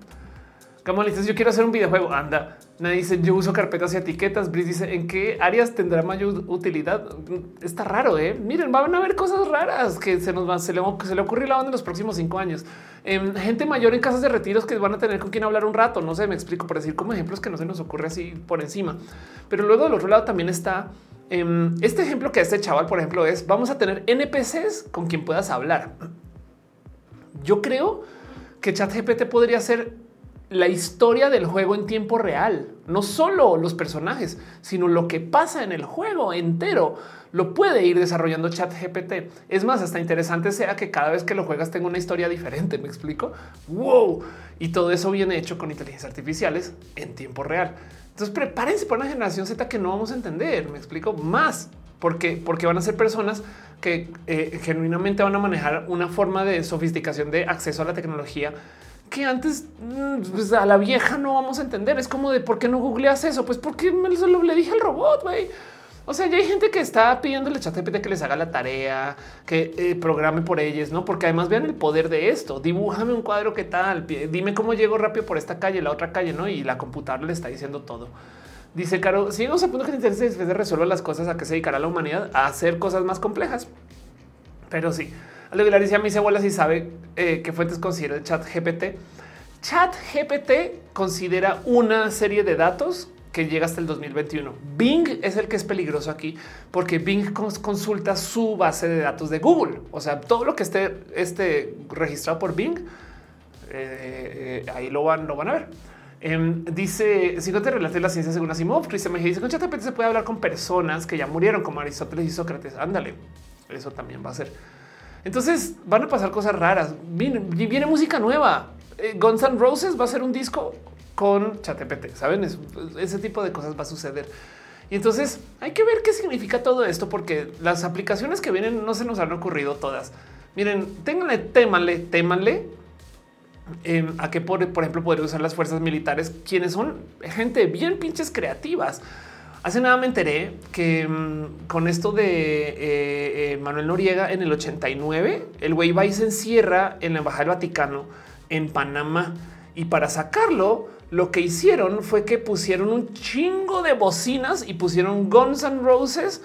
Como dices, yo quiero hacer un videojuego. Anda, nadie dice yo uso carpetas y etiquetas. Brice dice en qué áreas tendrá mayor utilidad. Está raro. ¿eh? Miren, van a haber cosas raras que se nos van, se le, se le ocurre la onda en los próximos cinco años. Em, gente mayor en casas de retiros que van a tener con quien hablar un rato. No sé, me explico por decir como ejemplos que no se nos ocurre así por encima. Pero luego del otro lado también está em, este ejemplo que este chaval, por ejemplo, es vamos a tener NPCs con quien puedas hablar. Yo creo que ChatGPT podría ser la historia del juego en tiempo real, no solo los personajes, sino lo que pasa en el juego entero. Lo puede ir desarrollando Chat GPT. Es más, hasta interesante sea que cada vez que lo juegas tenga una historia diferente. Me explico. Wow. Y todo eso viene hecho con inteligencias artificiales en tiempo real. Entonces prepárense para una generación Z que no vamos a entender. Me explico más porque, porque van a ser personas que eh, genuinamente van a manejar una forma de sofisticación de acceso a la tecnología que antes mm, pues, a la vieja no vamos a entender. Es como de por qué no googleas eso? Pues porque me lo, le dije al robot. güey. O sea, ya hay gente que está pidiéndole chat GPT que les haga la tarea, que eh, programe por ellos, no? Porque además vean el poder de esto. Dibújame un cuadro que tal, dime cómo llego rápido por esta calle, la otra calle, no? Y la computadora le está diciendo todo. Dice Caro, si no se punto que después de resolver las cosas a que se dedicará la humanidad a hacer cosas más complejas. Pero sí, Ale Vilar dice a mis abuelas y sabe eh, qué fuentes considera el chat GPT. Chat GPT considera una serie de datos que llega hasta el 2021. Bing es el que es peligroso aquí porque Bing consulta su base de datos de Google. O sea, todo lo que esté, esté registrado por Bing, eh, eh, ahí lo van, lo van a ver. Em, dice, si no te relates la ciencia según Asimov, Cristian me dice, con ChatGPT se puede hablar con personas que ya murieron, como Aristóteles y Sócrates. Ándale, eso también va a ser. Entonces van a pasar cosas raras. Viene, viene música nueva. Eh, Guns N' Roses va a ser un disco con ChatGPT. Saben, ese tipo de cosas va a suceder. Y entonces hay que ver qué significa todo esto, porque las aplicaciones que vienen no se nos han ocurrido todas. Miren, ténganle, témanle, témanle em, a que, por, por ejemplo, poder usar las fuerzas militares, quienes son gente bien pinches creativas. Hace nada me enteré que mm, con esto de eh, eh, Manuel Noriega en el 89, el güey va y se encierra en la Embajada del Vaticano en Panamá. Y para sacarlo, lo que hicieron fue que pusieron un chingo de bocinas y pusieron Guns N' Roses.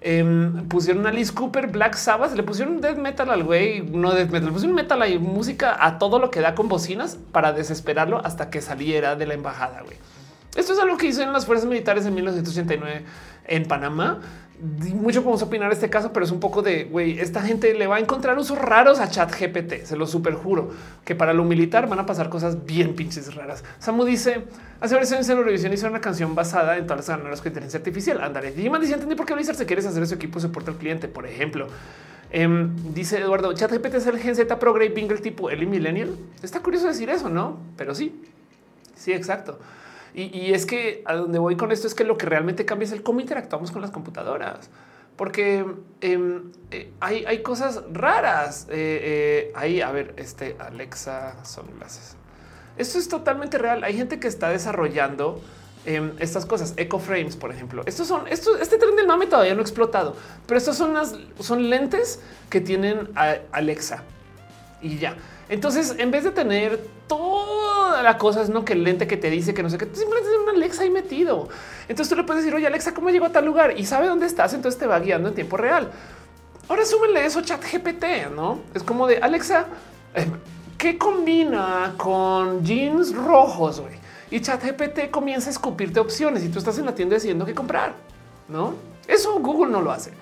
Em, pusieron Alice Cooper, Black Sabbath, le pusieron death metal al güey, no death metal, le pusieron metal y música a todo lo que da con bocinas para desesperarlo hasta que saliera de la embajada. Güey. Esto es algo que hizo en las fuerzas militares en 1989 en Panamá. Mucho podemos opinar este caso, pero es un poco de güey. Esta gente le va a encontrar usos raros a Chat GPT. Se lo super juro que para lo militar van a pasar cosas bien pinches raras. Samu dice hace varios años en Eurovisión hizo una canción basada en todas las ganadoras con inteligencia artificial. Andaré. Y dice entendí por qué Blizzard se quiere hacer su equipo de soporte al cliente, por ejemplo. Em, dice Eduardo, Chat GPT es el Gen Z Pro Grey Bingle tipo Eli Millennial. Está curioso decir eso, no? Pero sí, sí, exacto. Y, es que a donde voy con esto es que lo que realmente cambia es el cómo interactuamos con las computadoras, porque em, eh, hay, cosas raras. Eh, eh, ahí, a ver, este Alexa sunglasses. Esto es totalmente real. Hay gente que está desarrollando em, estas cosas, eco frames, por ejemplo. Estos son, esto, este tren del mame todavía no ha explotado, pero estos son las son lentes que tienen Alexa y ya. Entonces, en vez de tener toda la cosa, es no que el lente que te dice que no sé qué, simplemente es una Alexa ahí metido. Entonces tú le puedes decir, oye Alexa, ¿cómo llegó a tal lugar? Y sabe dónde estás, entonces te va guiando en tiempo real. Ahora súmenle eso chat GPT, ¿no? Es como de Alexa, eh, ¿qué combina con jeans rojos? Y chat GPT comienza a escupirte opciones y tú estás en la tienda decidiendo qué comprar, ¿no? Eso Google no lo hace.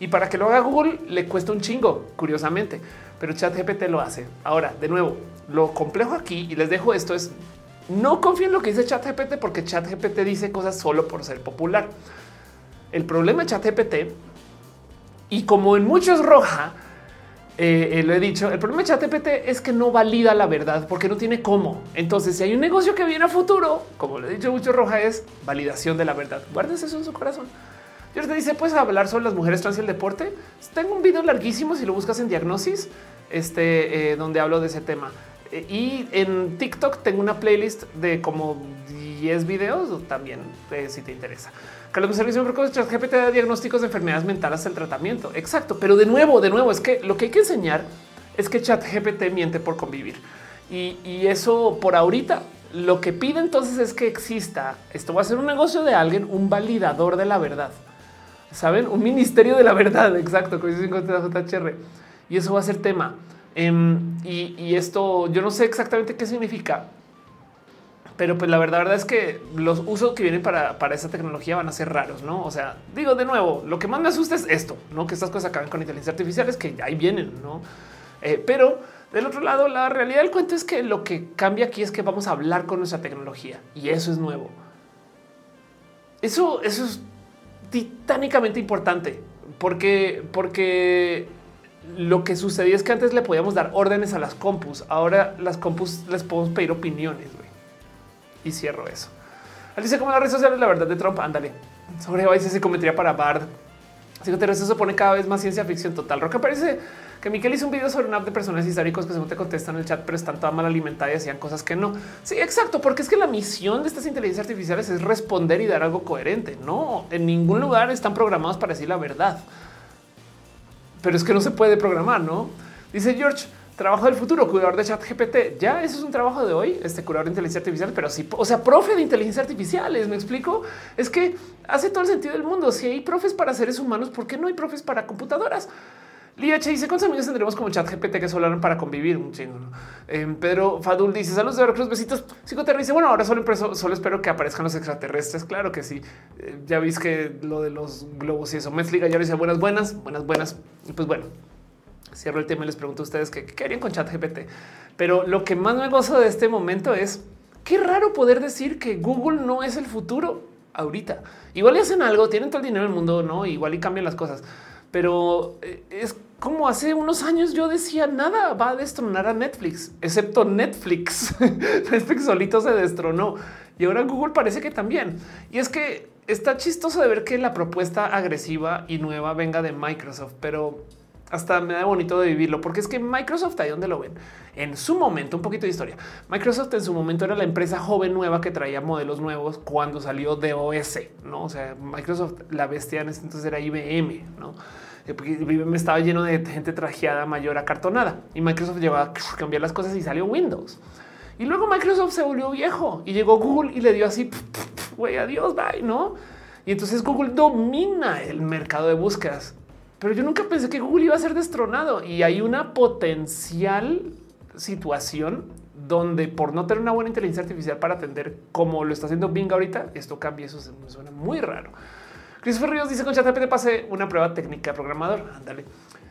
Y para que lo haga Google le cuesta un chingo, curiosamente pero ChatGPT lo hace. Ahora, de nuevo, lo complejo aquí y les dejo esto es no confíen en lo que dice ChatGPT porque ChatGPT dice cosas solo por ser popular. El problema de ChatGPT y como en muchos roja, eh, eh, lo he dicho, el problema de ChatGPT es que no valida la verdad porque no tiene cómo. Entonces, si hay un negocio que viene a futuro, como le he dicho mucho roja, es validación de la verdad. Guárdense eso en su corazón. Te dice, puedes hablar sobre las mujeres trans y el deporte. Tengo un video larguísimo si lo buscas en diagnosis, este, eh, donde hablo de ese tema. Eh, y en TikTok tengo una playlist de como 10 videos también, eh, si te interesa. Carlos Servicio GPT da diagnósticos de enfermedades mentales el tratamiento. Exacto. Pero de nuevo, de nuevo, es que lo que hay que enseñar es que ChatGPT miente por convivir. Y, eso por ahorita lo que pide entonces es que exista, esto va a ser un negocio de alguien, un validador de la verdad saben, un ministerio de la verdad. Exacto, JHR. Y eso va a ser tema. Em, y, esto yo no sé exactamente qué significa, pero pues la verdad, verdad es que los usos que vienen para, para esa tecnología van a ser raros, no? O sea, digo de nuevo, lo que más me asusta es esto, no que estas cosas acaben con inteligencia artificial, es que ahí vienen, no? Eh, pero del otro lado, la realidad del cuento es que lo que cambia aquí es que vamos a hablar con nuestra tecnología y eso es nuevo. Eso, eso es titánicamente importante porque, porque lo que sucedía es que antes le podíamos dar órdenes a las compus. Ahora las compus les podemos pedir opiniones. Y cierro eso. Dice como las redes sociales, la verdad de Trump. Ándale sobre Vice se cometería para Bard. Así que se pone cada vez más ciencia ficción total. Roca parece que Miquel hizo un video sobre una app de personajes históricos que según te contestan en el chat, pero están toda mal alimentadas y hacían cosas que no. Sí, exacto, porque es que la misión de estas inteligencias artificiales es responder y dar algo coherente. No, en ningún lugar están programados para decir la verdad. Pero es que no se puede programar, ¿no? Dice George, trabajo del futuro, cuidador de chat GPT. Ya eso es un trabajo de hoy, este curador de inteligencia artificial, pero sí, o sea, profe de inteligencia artificiales. Me explico. Es que hace todo el sentido del mundo. Si hay profes para seres humanos, ¿por qué no hay profes para computadoras? H dice cuántos amigos tendremos como chat GPT que solo para convivir un chingo. Eh, Pedro Fadul dice saludos de Veracruz, besitos. Psicoterra dice bueno, ahora solo, solo espero que aparezcan los extraterrestres. Claro que sí. Eh, ya viste que lo de los globos y eso. Mesliga ya dice buenas, buenas, buenas, buenas. Y pues bueno, cierro el tema y les pregunto a ustedes qué, qué harían con chat GPT. Pero lo que más me gozo de este momento es qué raro poder decir que Google no es el futuro ahorita. Igual y hacen algo, tienen todo el dinero del mundo, no? Igual y cambian las cosas pero eh, es como hace unos años yo decía nada va a destronar a Netflix, excepto Netflix. Netflix solito se destronó y ahora Google parece que también. Y es que está chistoso de ver que la propuesta agresiva y nueva venga de Microsoft, pero hasta me da bonito de vivirlo, porque es que Microsoft, ahí donde lo ven, en su momento, un poquito de historia, Microsoft en su momento era la empresa joven nueva que traía modelos nuevos cuando salió de OS, ¿no? O sea, Microsoft, la bestia en ese entonces era IBM, ¿no? Eh, IBM estaba lleno de gente trajeada mayor acartonada y Microsoft llevaba a cambiar las cosas y salió Windows. Y luego Microsoft se volvió viejo y llegó Google y le dio así, güey, adiós, bye, ¿no? Y entonces Google domina el mercado de búsquedas pero yo nunca pensé que Google iba a ser destronado y hay una potencial situación donde por no tener una buena inteligencia artificial para atender como lo está haciendo Bing ahorita, esto cambia. Eso me suena muy raro. Christopher Ríos dice con ChatGPT pasé una prueba técnica programador. Ándale.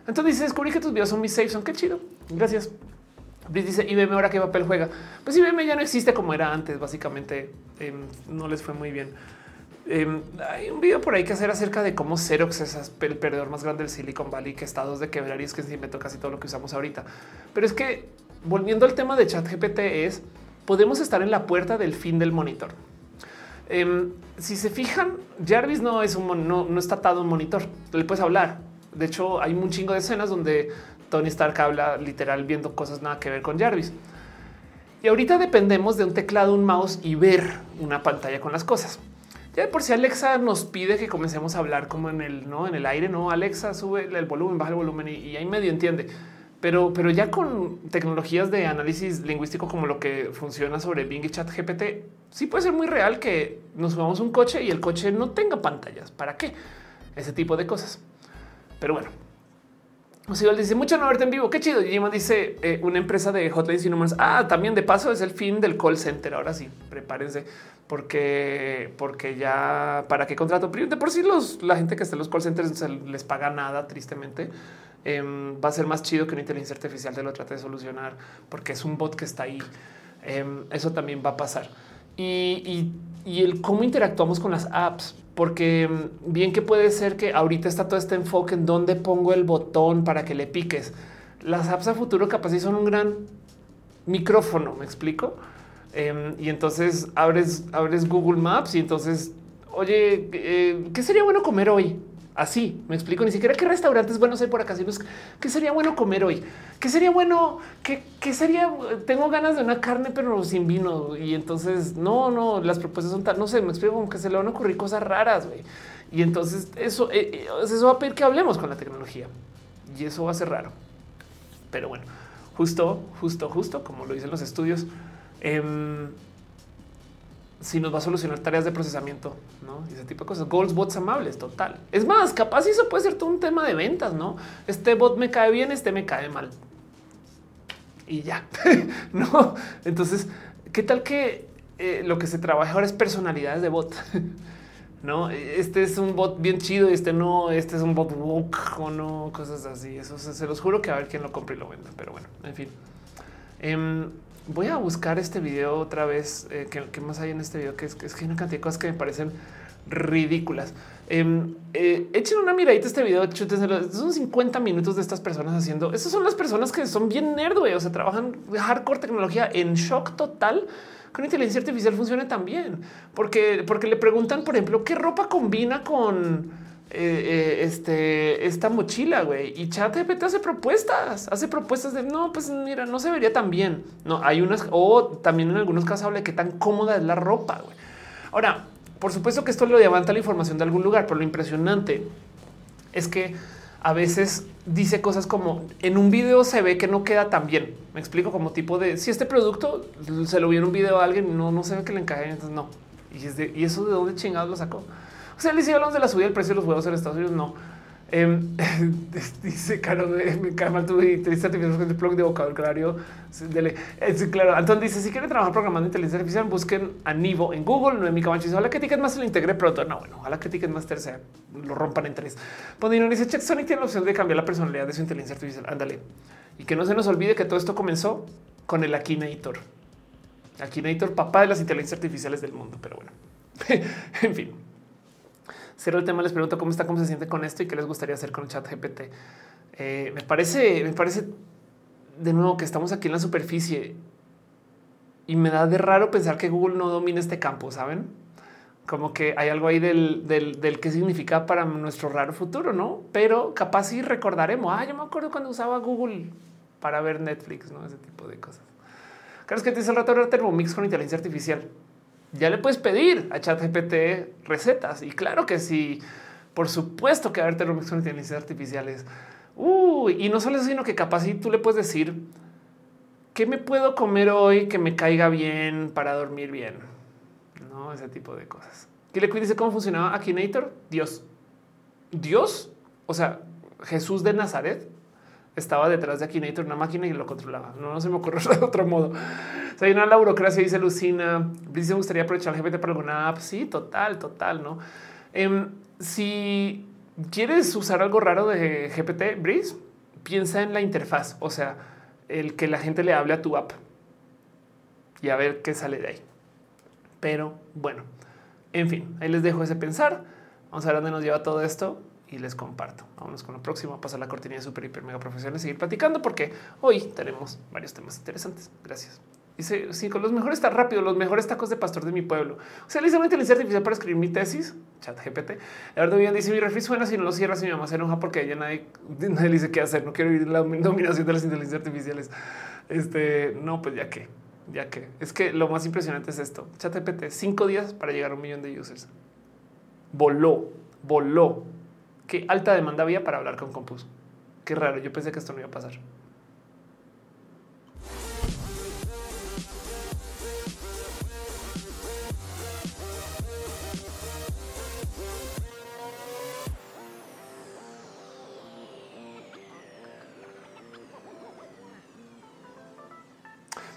Entonces descubrí que tus videos son mis safe. Son qué chido. Gracias. dice IBM ahora qué papel juega. Pues IBM ya no existe como era antes. Básicamente em, no les fue muy bien. Em, hay un video por ahí que hacer acerca de cómo Xerox es el perdedor más grande del Silicon Valley, que estados de quebrar y es que se inventó casi todo lo que usamos ahorita. Pero es que volviendo al tema de chat GPT es podemos estar en la puerta del fin del monitor. Em, si se fijan, Jarvis no es un no, no está atado un monitor. Le puedes hablar. De hecho, hay un chingo de escenas donde Tony Stark habla literal viendo cosas nada que ver con Jarvis. Y ahorita dependemos de un teclado, un mouse y ver una pantalla con las cosas. Ya por si Alexa nos pide que comencemos a hablar como en el no en el aire, no Alexa sube el volumen, baja el volumen y, ahí medio entiende. Pero, pero ya con tecnologías de análisis lingüístico como lo que funciona sobre Bing y Chat GPT, sí puede ser muy real que nos subamos un coche y el coche no tenga pantallas. ¿Para qué? Ese tipo de cosas. Pero bueno, Osival dice mucho no verte en vivo. Qué chido. Jimmy dice eh, una empresa de hotlines y números. Ah, también de paso es el fin del call center. Ahora sí, prepárense porque, porque ya para qué contrato. De por sí la gente que está en los call centers les paga nada, tristemente. Em, va a ser más chido que una inteligencia artificial te lo trate de solucionar porque es un bot que está ahí. Em, eso también va a pasar. Y, y, el cómo interactuamos con las apps porque mm, bien que puede ser que ahorita está todo este enfoque en dónde pongo el botón para que le piques. Las apps a futuro capaz sí son un gran micrófono, me explico. Em, y entonces abres, abres Google Maps y entonces, oye, eh, ¿qué sería bueno comer hoy? Así me explico. Ni siquiera qué restaurantes buenos hay por acá, sino qué sería bueno comer hoy. ¿Qué sería bueno? ¿Qué, ¿Qué, sería? Tengo ganas de una carne, pero sin vino. Y entonces no, no, las propuestas son tan, no sé, me explico como que se le van a ocurrir cosas raras. güey. Y entonces eso, eh, eh, eso va a pedir que hablemos con la tecnología y eso va a ser raro. Pero bueno, justo, justo, justo como lo dicen los estudios. Em, si nos va a solucionar tareas de procesamiento, ¿no? ese tipo de cosas. Goals, bots amables, total. Es más, capaz eso puede ser todo un tema de ventas, ¿no? Este bot me cae bien, este me cae mal. Y ya, ¿no? Entonces, ¿qué tal que eh, lo que se trabaja ahora es personalidades de bot? no, este es un bot bien chido, este no, este es un bot woke o no, cosas así. Eso se, los juro que a ver quién lo compra y lo venda, pero bueno, en fin. Em, voy a buscar este video otra vez. Eh, que, más hay en este video? Que es, que hay una cantidad de cosas que me parecen ridículas. Em, eh, echen una miradita a este video. Son 50 minutos de estas personas haciendo. Esas son las personas que son bien nerd, o sea, trabajan hardcore tecnología en shock total. Con inteligencia artificial funciona también, porque, porque le preguntan, por ejemplo, qué ropa combina con eh, eh, este, esta mochila, güey. Y ChatGPT hace propuestas, hace propuestas de no, pues mira, no se vería tan bien. No hay unas o también en algunos casos habla de qué tan cómoda es la ropa. Güey. Ahora, por supuesto que esto lo levanta la información de algún lugar, pero lo impresionante es que a veces dice cosas como en un video se ve que no queda tan bien. Me explico como tipo de si este producto se lo vio en un video a alguien, no, no se ve que le encaje. Entonces no. Y, es de, y eso de dónde chingados lo sacó. O sea, les hablamos de la subida del precio de los huevos en Estados Unidos. No. Eh, dice Caro, me cae mal tu inteligencia artificial blog de vocabulario. Eh, claro, Anton dice: Si quieren trabajar programando inteligencia artificial, busquen a Nivo en Google. No en mi dice: Ojalá que Ticketmaster lo integre pronto. No, bueno, ojalá que Ticketmaster sea lo rompan en tres. Pondino dice: Check tiene la opción de cambiar la personalidad de su inteligencia artificial. Ándale. Y que no se nos olvide que todo esto comenzó con el Akinator. Akinator, papá de las inteligencias artificiales del mundo. Pero bueno, en fin. Cierro el tema, les pregunto cómo está, cómo se siente con esto y qué les gustaría hacer con chat GPT. Eh, me parece, me parece de nuevo que estamos aquí en la superficie y me da de raro pensar que Google no domina este campo, saben? como que hay algo ahí del, del, que significa para nuestro raro futuro, no? Pero capaz si recordaremos. Ah, yo me acuerdo cuando usaba Google para ver Netflix, no ese tipo de cosas. Claro, es que te dice el rato de Thermomix con inteligencia artificial. Ya le puedes pedir a ChatGPT recetas y claro que sí, por supuesto que a ver Thermomix con inteligencia artificial es. Uy, y no solo eso, sino que capaz si tú le puedes decir qué me puedo comer hoy que me caiga bien para dormir bien ese tipo de cosas. ¿Qué le dice cómo funcionaba Akinator? Dios. Dios, o sea, Jesús de Nazaret estaba detrás de Akinator, una máquina y lo controlaba. No, se me ocurre de otro modo. Hay una la burocracia, dice Lucina. Dice, gustaría aprovechar el GPT para alguna app. Sí, total, total, no? Em, si quieres usar algo raro de GPT, Breeze, piensa en la interfaz, o sea, el que la gente le hable a tu app y a ver qué sale de ahí. Pero bueno, en fin, ahí les dejo ese pensar. Vamos a ver dónde nos lleva todo esto y les comparto. Vámonos con lo próximo. A pasar la cortina de super, hiper, mega profesionales y seguir platicando porque hoy tenemos varios temas interesantes. Gracias. Dice, sí, con los mejores está rápido, los mejores tacos de pastor de mi pueblo. O sea, le hice una inteligencia artificial para escribir mi tesis, chat GPT. La verdad, bien dice, mi refri suena, si no lo cierras, mi mamá se enoja porque ella nadie, nadie le dice qué hacer. No quiero vivir la dominación de las inteligencias artificiales. Este, no, pues ya que ya que es que lo más impresionante es esto. ChatGPT, cinco días para llegar a un millón de users. Voló, voló. Qué alta demanda había para hablar con Compus. Qué raro. Yo pensé que esto no iba a pasar.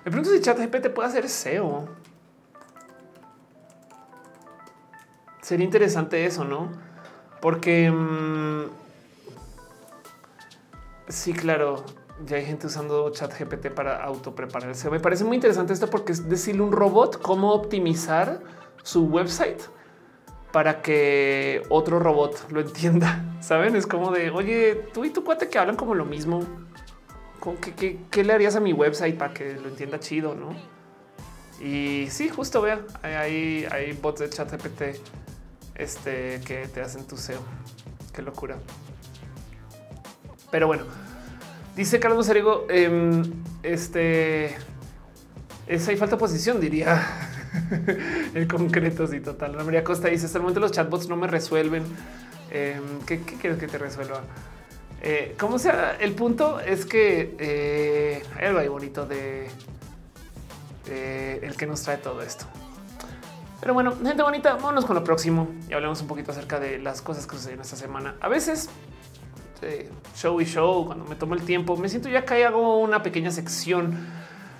Me pregunto si ChatGPT puede hacer SEO. Sería interesante eso, ¿no? Porque mm, sí, claro, ya hay gente usando ChatGPT para autopreparar el SEO. Me parece muy interesante esto porque es decirle a un robot cómo optimizar su website para que otro robot lo entienda. Saben? Es como de oye, tú y tu cuate que hablan como lo mismo qué, le harías a mi website para que lo entienda chido, no? Y sí, justo vea, hay, hay bots de chat GPT este, que te hacen tu SEO. Qué locura. Pero bueno, dice Carlos Arigo, em, este es ahí falta posición, diría el concreto. Sí, total. La María Costa dice: Hasta el momento los chatbots no me resuelven. Em, ¿qué, ¿Qué quieres que te resuelva? Eh, como sea, el punto es que eh, hay algo ahí bonito de el que nos trae todo esto. Pero bueno, gente bonita, vámonos con lo próximo y hablemos un poquito acerca de las cosas que suceden esta semana. A veces show y show, cuando me tomo el tiempo, me siento ya que hago una pequeña sección,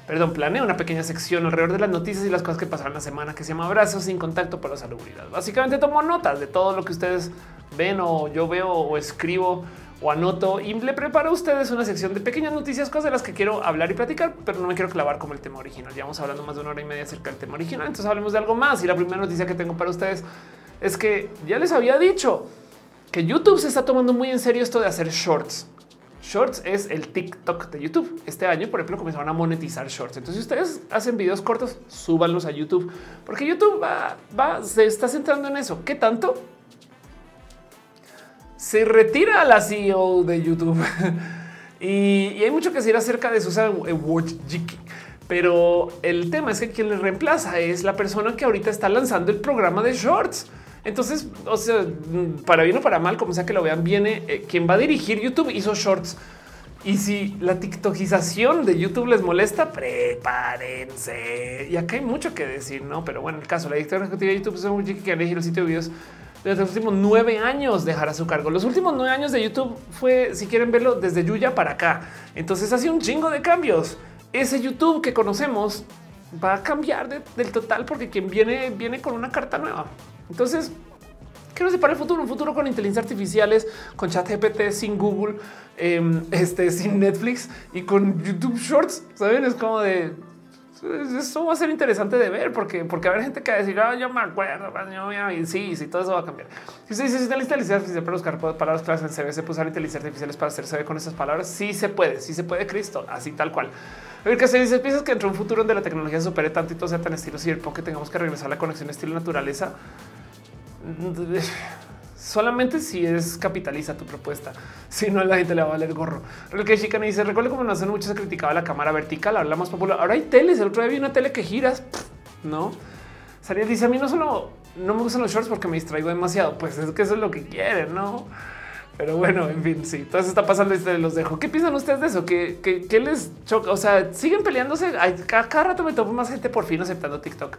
perdón, planeo una pequeña sección alrededor de las noticias y las cosas que pasaron la semana que se llama Abrazos sin contacto para la salubridad. Básicamente tomo notas de todo lo que ustedes ven o yo veo o escribo o anoto y le preparo a ustedes una sección de pequeñas noticias, cosas de las que quiero hablar y platicar, pero no me quiero clavar como el tema original. Ya vamos hablando más de una hora y media acerca del tema original. Entonces hablemos de algo más. Y la primera noticia que tengo para ustedes es que ya les había dicho que YouTube se está tomando muy en serio esto de hacer shorts. Shorts es el TikTok de YouTube. Este año, por ejemplo, comenzaron a monetizar shorts. Entonces, si ustedes hacen videos cortos, súbanlos a YouTube, porque YouTube va, va, se está centrando en eso. ¿Qué tanto? Se retira la CEO de YouTube y, hay mucho que decir acerca de Susan Wojcicki. Pero el tema es que quien le reemplaza es la persona que ahorita está lanzando el programa de shorts. Entonces, o sea, para bien o para mal, como sea que lo vean, viene eh, quien va a dirigir YouTube hizo shorts. Y si la TikTokización de YouTube les molesta, prepárense. Y acá hay mucho que decir, no? Pero bueno, el caso, la directora de YouTube, Susan que elegir el sitio de videos desde los últimos nueve años dejará su cargo. Los últimos nueve años de YouTube fue, si quieren verlo, desde Yuya para acá. Entonces hace un chingo de cambios. Ese YouTube que conocemos va a cambiar del total porque quien viene, viene con una carta nueva. Entonces, ¿qué nos para el futuro? Un futuro con inteligencia artificiales, con chat GPT, sin Google, em, este, sin Netflix y con YouTube Shorts. Saben, es como de eso va a ser interesante de ver porque, porque haber gente que va a decir, ah, yo me acuerdo, y sí, sí, todo eso va a cambiar. Si usted dice, si inteligencia artificial para buscar palabras claves en CB, se puede usar inteligencia artificiales para hacer CB con esas palabras. Sí se puede, sí se puede, Cristo, así tal cual. Ver, que se dice, piensas que entre un futuro donde la tecnología supere tanto y todo sea tan estilo cyberpunk que tengamos que regresar a la conexión estilo naturaleza. Solamente si es capitaliza tu propuesta. Si no, la gente le va a valer gorro. El que chica me dice: Recuerdo como no hace mucho se criticaba la cámara vertical, ahora la más popular. Ahora hay teles. El otro día vi una tele que giras, no? Sariel dice: A mí no solo no me gustan los shorts porque me distraigo demasiado. Pues es que eso es lo que quieren, no? Pero bueno, en fin, sí, todo eso está pasando y los dejo. ¿Qué piensan ustedes de eso? ¿Qué, les choca? O sea, siguen peleándose. Cada, cada rato me topo más gente por fin aceptando TikTok.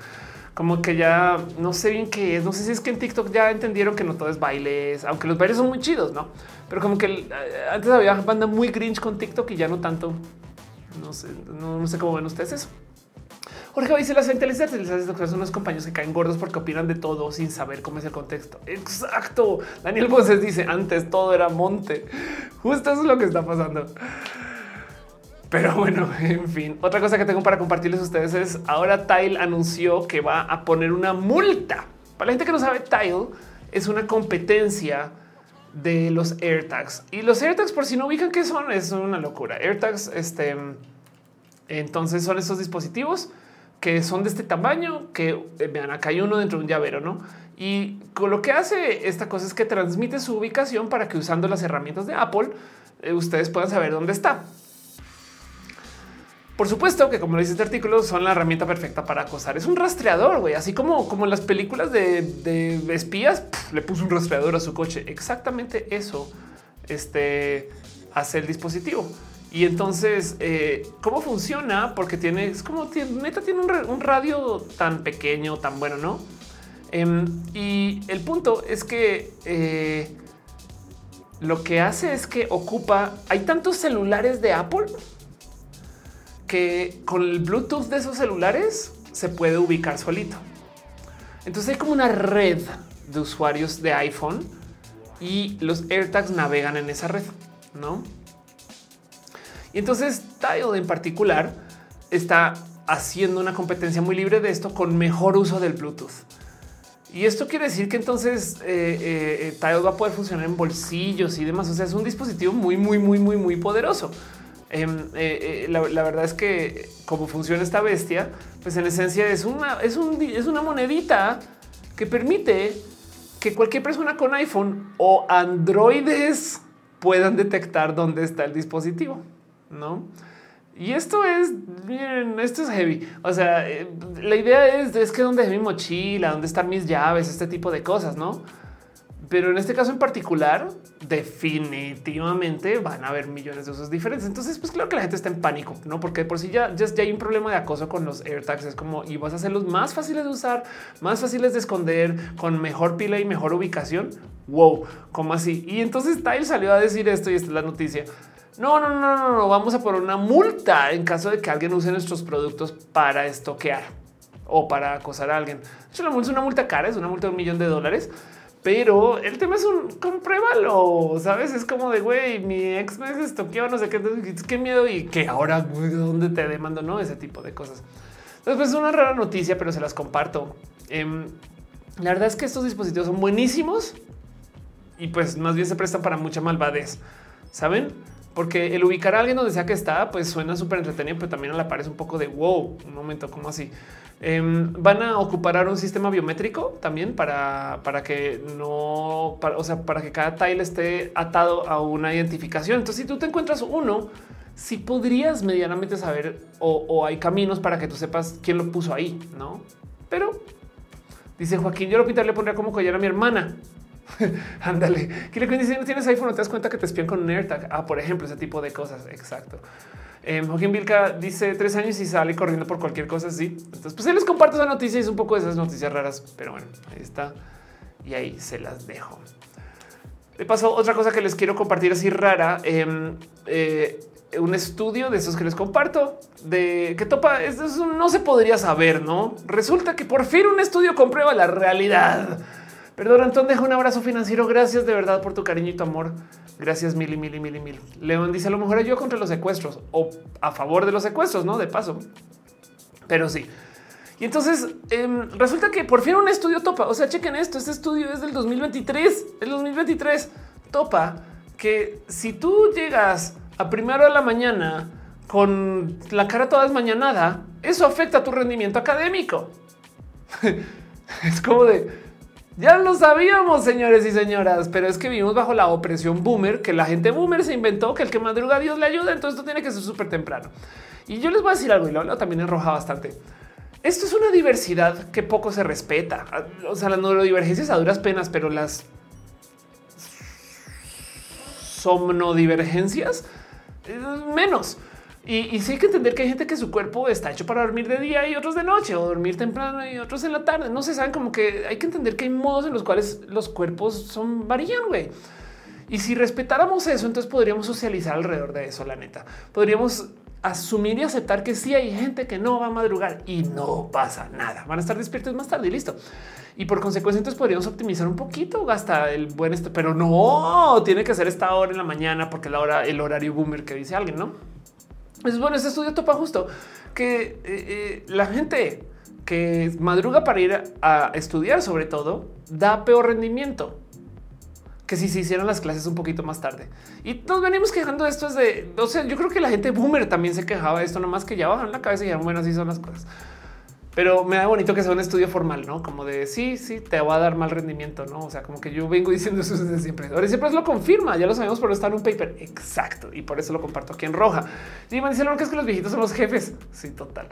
Como que ya no sé bien qué es. No sé si es que en TikTok ya entendieron que no todo es bailes, aunque los bailes son muy chidos, no? Pero como que eh, antes había banda muy grinch con TikTok y ya no tanto. No sé, no sé cómo ven ustedes eso. Jorge dice las artificiales son unos compañeros que caen gordos porque opinan de todo sin saber cómo es el contexto. Exacto. Daniel Boses dice antes todo era monte. Justo eso es lo que está pasando. Pero bueno, en fin, otra cosa que tengo para compartirles a ustedes es ahora Tile anunció que va a poner una multa. Para la gente que no sabe, Tile es una competencia de los AirTags y los AirTags, por si no ubican qué son, es una locura. AirTags, este, entonces son esos dispositivos que son de este tamaño, que eh, vean, acá hay uno dentro de un llavero, ¿no? Y con lo que hace esta cosa es que transmite su ubicación para que usando las herramientas de Apple, eh, ustedes puedan saber dónde está. Por supuesto que como lo dice este artículo, son la herramienta perfecta para acosar. Es un rastreador, güey, así como, como en las películas de, espías, le puso un rastreador a su coche. Exactamente eso este, hace el dispositivo. Y entonces, eh, ¿cómo funciona? Porque tiene, es como, neta, tiene un, radio tan pequeño, tan bueno, ¿no? Em, y el punto es que eh, lo que hace es que ocupa, hay tantos celulares de Apple que con el Bluetooth de esos celulares se puede ubicar solito. Entonces hay como una red de usuarios de iPhone y los AirTags navegan en esa red, ¿no? Y entonces Tile en particular está haciendo una competencia muy libre de esto con mejor uso del Bluetooth. Y esto quiere decir que entonces eh, eh, eh va a poder funcionar en bolsillos y demás. O sea, es un dispositivo muy, muy, muy, muy, muy poderoso. Em, eh, la, verdad es que como funciona esta bestia, pues en esencia es una, es, un, es una monedita que permite que cualquier persona con iPhone o androides puedan detectar dónde está el dispositivo no? Y esto es bien, esto es heavy. O sea, eh, la idea es, es que dónde es mi mochila, dónde están mis llaves, este tipo de cosas, no? Pero en este caso en particular, definitivamente van a haber millones de usos diferentes. Entonces, pues claro que la gente está en pánico, no? Porque por si ya, ya, hay un problema de acoso con los AirTags. Es como y vas a hacerlos más fáciles de usar, más fáciles de esconder, con mejor pila y mejor ubicación. Wow, como así? Y entonces Tile salió a decir esto y esta es la noticia. No, no, no, no, no, vamos a poner una multa en caso de que alguien use nuestros productos para estoquear o para acosar a alguien. Es una multa cara, es una multa de un millón de dólares. Pero el tema es un compruébalo, sabes? Es como de güey, mi ex me estoqueó, no sé qué, qué miedo y que ahora dónde te demando, no ese tipo de cosas. Entonces, pues, es una rara noticia, pero se las comparto. Em, la verdad es que estos dispositivos son buenísimos y pues más bien se prestan para mucha malvadez, saben? Porque el ubicar a alguien donde sea que está, pues suena súper entretenido, pero también a la par es un poco de wow, un momento como así. Em, van a ocupar un sistema biométrico también para, para que no, o sea, para que cada tile esté atado a una identificación. Entonces, si tú te encuentras uno, si podrías medianamente saber o, hay caminos para que tú sepas quién lo puso ahí, no? Pero dice Joaquín, yo lo pintarle pondría como collar a mi hermana. Ándale. ¿Qué le dice? No tienes iPhone, no te das cuenta que te espían con un AirTag. Ah, por ejemplo, ese tipo de cosas. Exacto. Eh, Joaquín Vilca dice tres años y sale corriendo por cualquier cosa. Sí. Entonces, pues les comparto esa noticia y es un poco de esas noticias raras, pero bueno, ahí está. Y ahí se las dejo. De paso, otra cosa que les quiero compartir así rara. Em, eh, un estudio de esos que les comparto de que topa. Eso no se podría saber, no? Resulta que por fin un estudio comprueba la realidad Perdón, Antón, deja un abrazo financiero. Gracias de verdad por tu cariño y tu amor. Gracias mil y mil y mil y mil. León dice a lo mejor yo contra los secuestros o a favor de los secuestros, no de paso, pero sí. Y entonces em, resulta que por fin un estudio topa. O sea, chequen esto. Este estudio es del 2023. El 2023 topa que si tú llegas a primero de la mañana con la cara toda desmañanada, eso afecta a tu rendimiento académico. es como de Ya lo sabíamos, señores y señoras, pero es que vivimos bajo la opresión boomer, que la gente boomer se inventó que el que madruga Dios le ayuda, entonces esto tiene que ser súper temprano. Y yo les voy a decir algo y lo hablo también enroja bastante. Esto es una diversidad que poco se respeta. O sea, las neurodivergencias a duras penas, pero las somnodivergencias eh, menos. Y, sí hay que entender que hay gente que su cuerpo está hecho para dormir de día y otros de noche o dormir temprano y otros en la tarde. No se saben como que hay que entender que hay modos en los cuales los cuerpos son varían, güey. Y si respetáramos eso, entonces podríamos socializar alrededor de eso, la neta. Podríamos asumir y aceptar que sí hay gente que no va a madrugar y no pasa nada. Van a estar despiertos más tarde y listo. Y por consecuencia, entonces podríamos optimizar un poquito hasta el buen, pero no tiene que ser esta hora en la mañana porque la hora, el horario boomer que dice alguien, no? Es bueno, este estudio topa justo que eh, eh, la gente que madruga para ir a estudiar, sobre todo, da peor rendimiento que si se hicieran las clases un poquito más tarde. Y nos venimos quejando de esto es de, o sea, yo creo que la gente boomer también se quejaba de esto, nomás que ya bajan la cabeza y dijeron, bueno, así son las cosas. Pero me da bonito que sea un estudio formal, ¿no? Como de sí, sí, te va a dar mal rendimiento, ¿no? O sea, como que yo vengo diciendo eso desde siempre. Ahora siempre lo confirma, ya lo sabemos, pero está en un paper. Exacto. Y por eso lo comparto aquí en roja. Y me dice, que es que los viejitos son los jefes. Sí, total.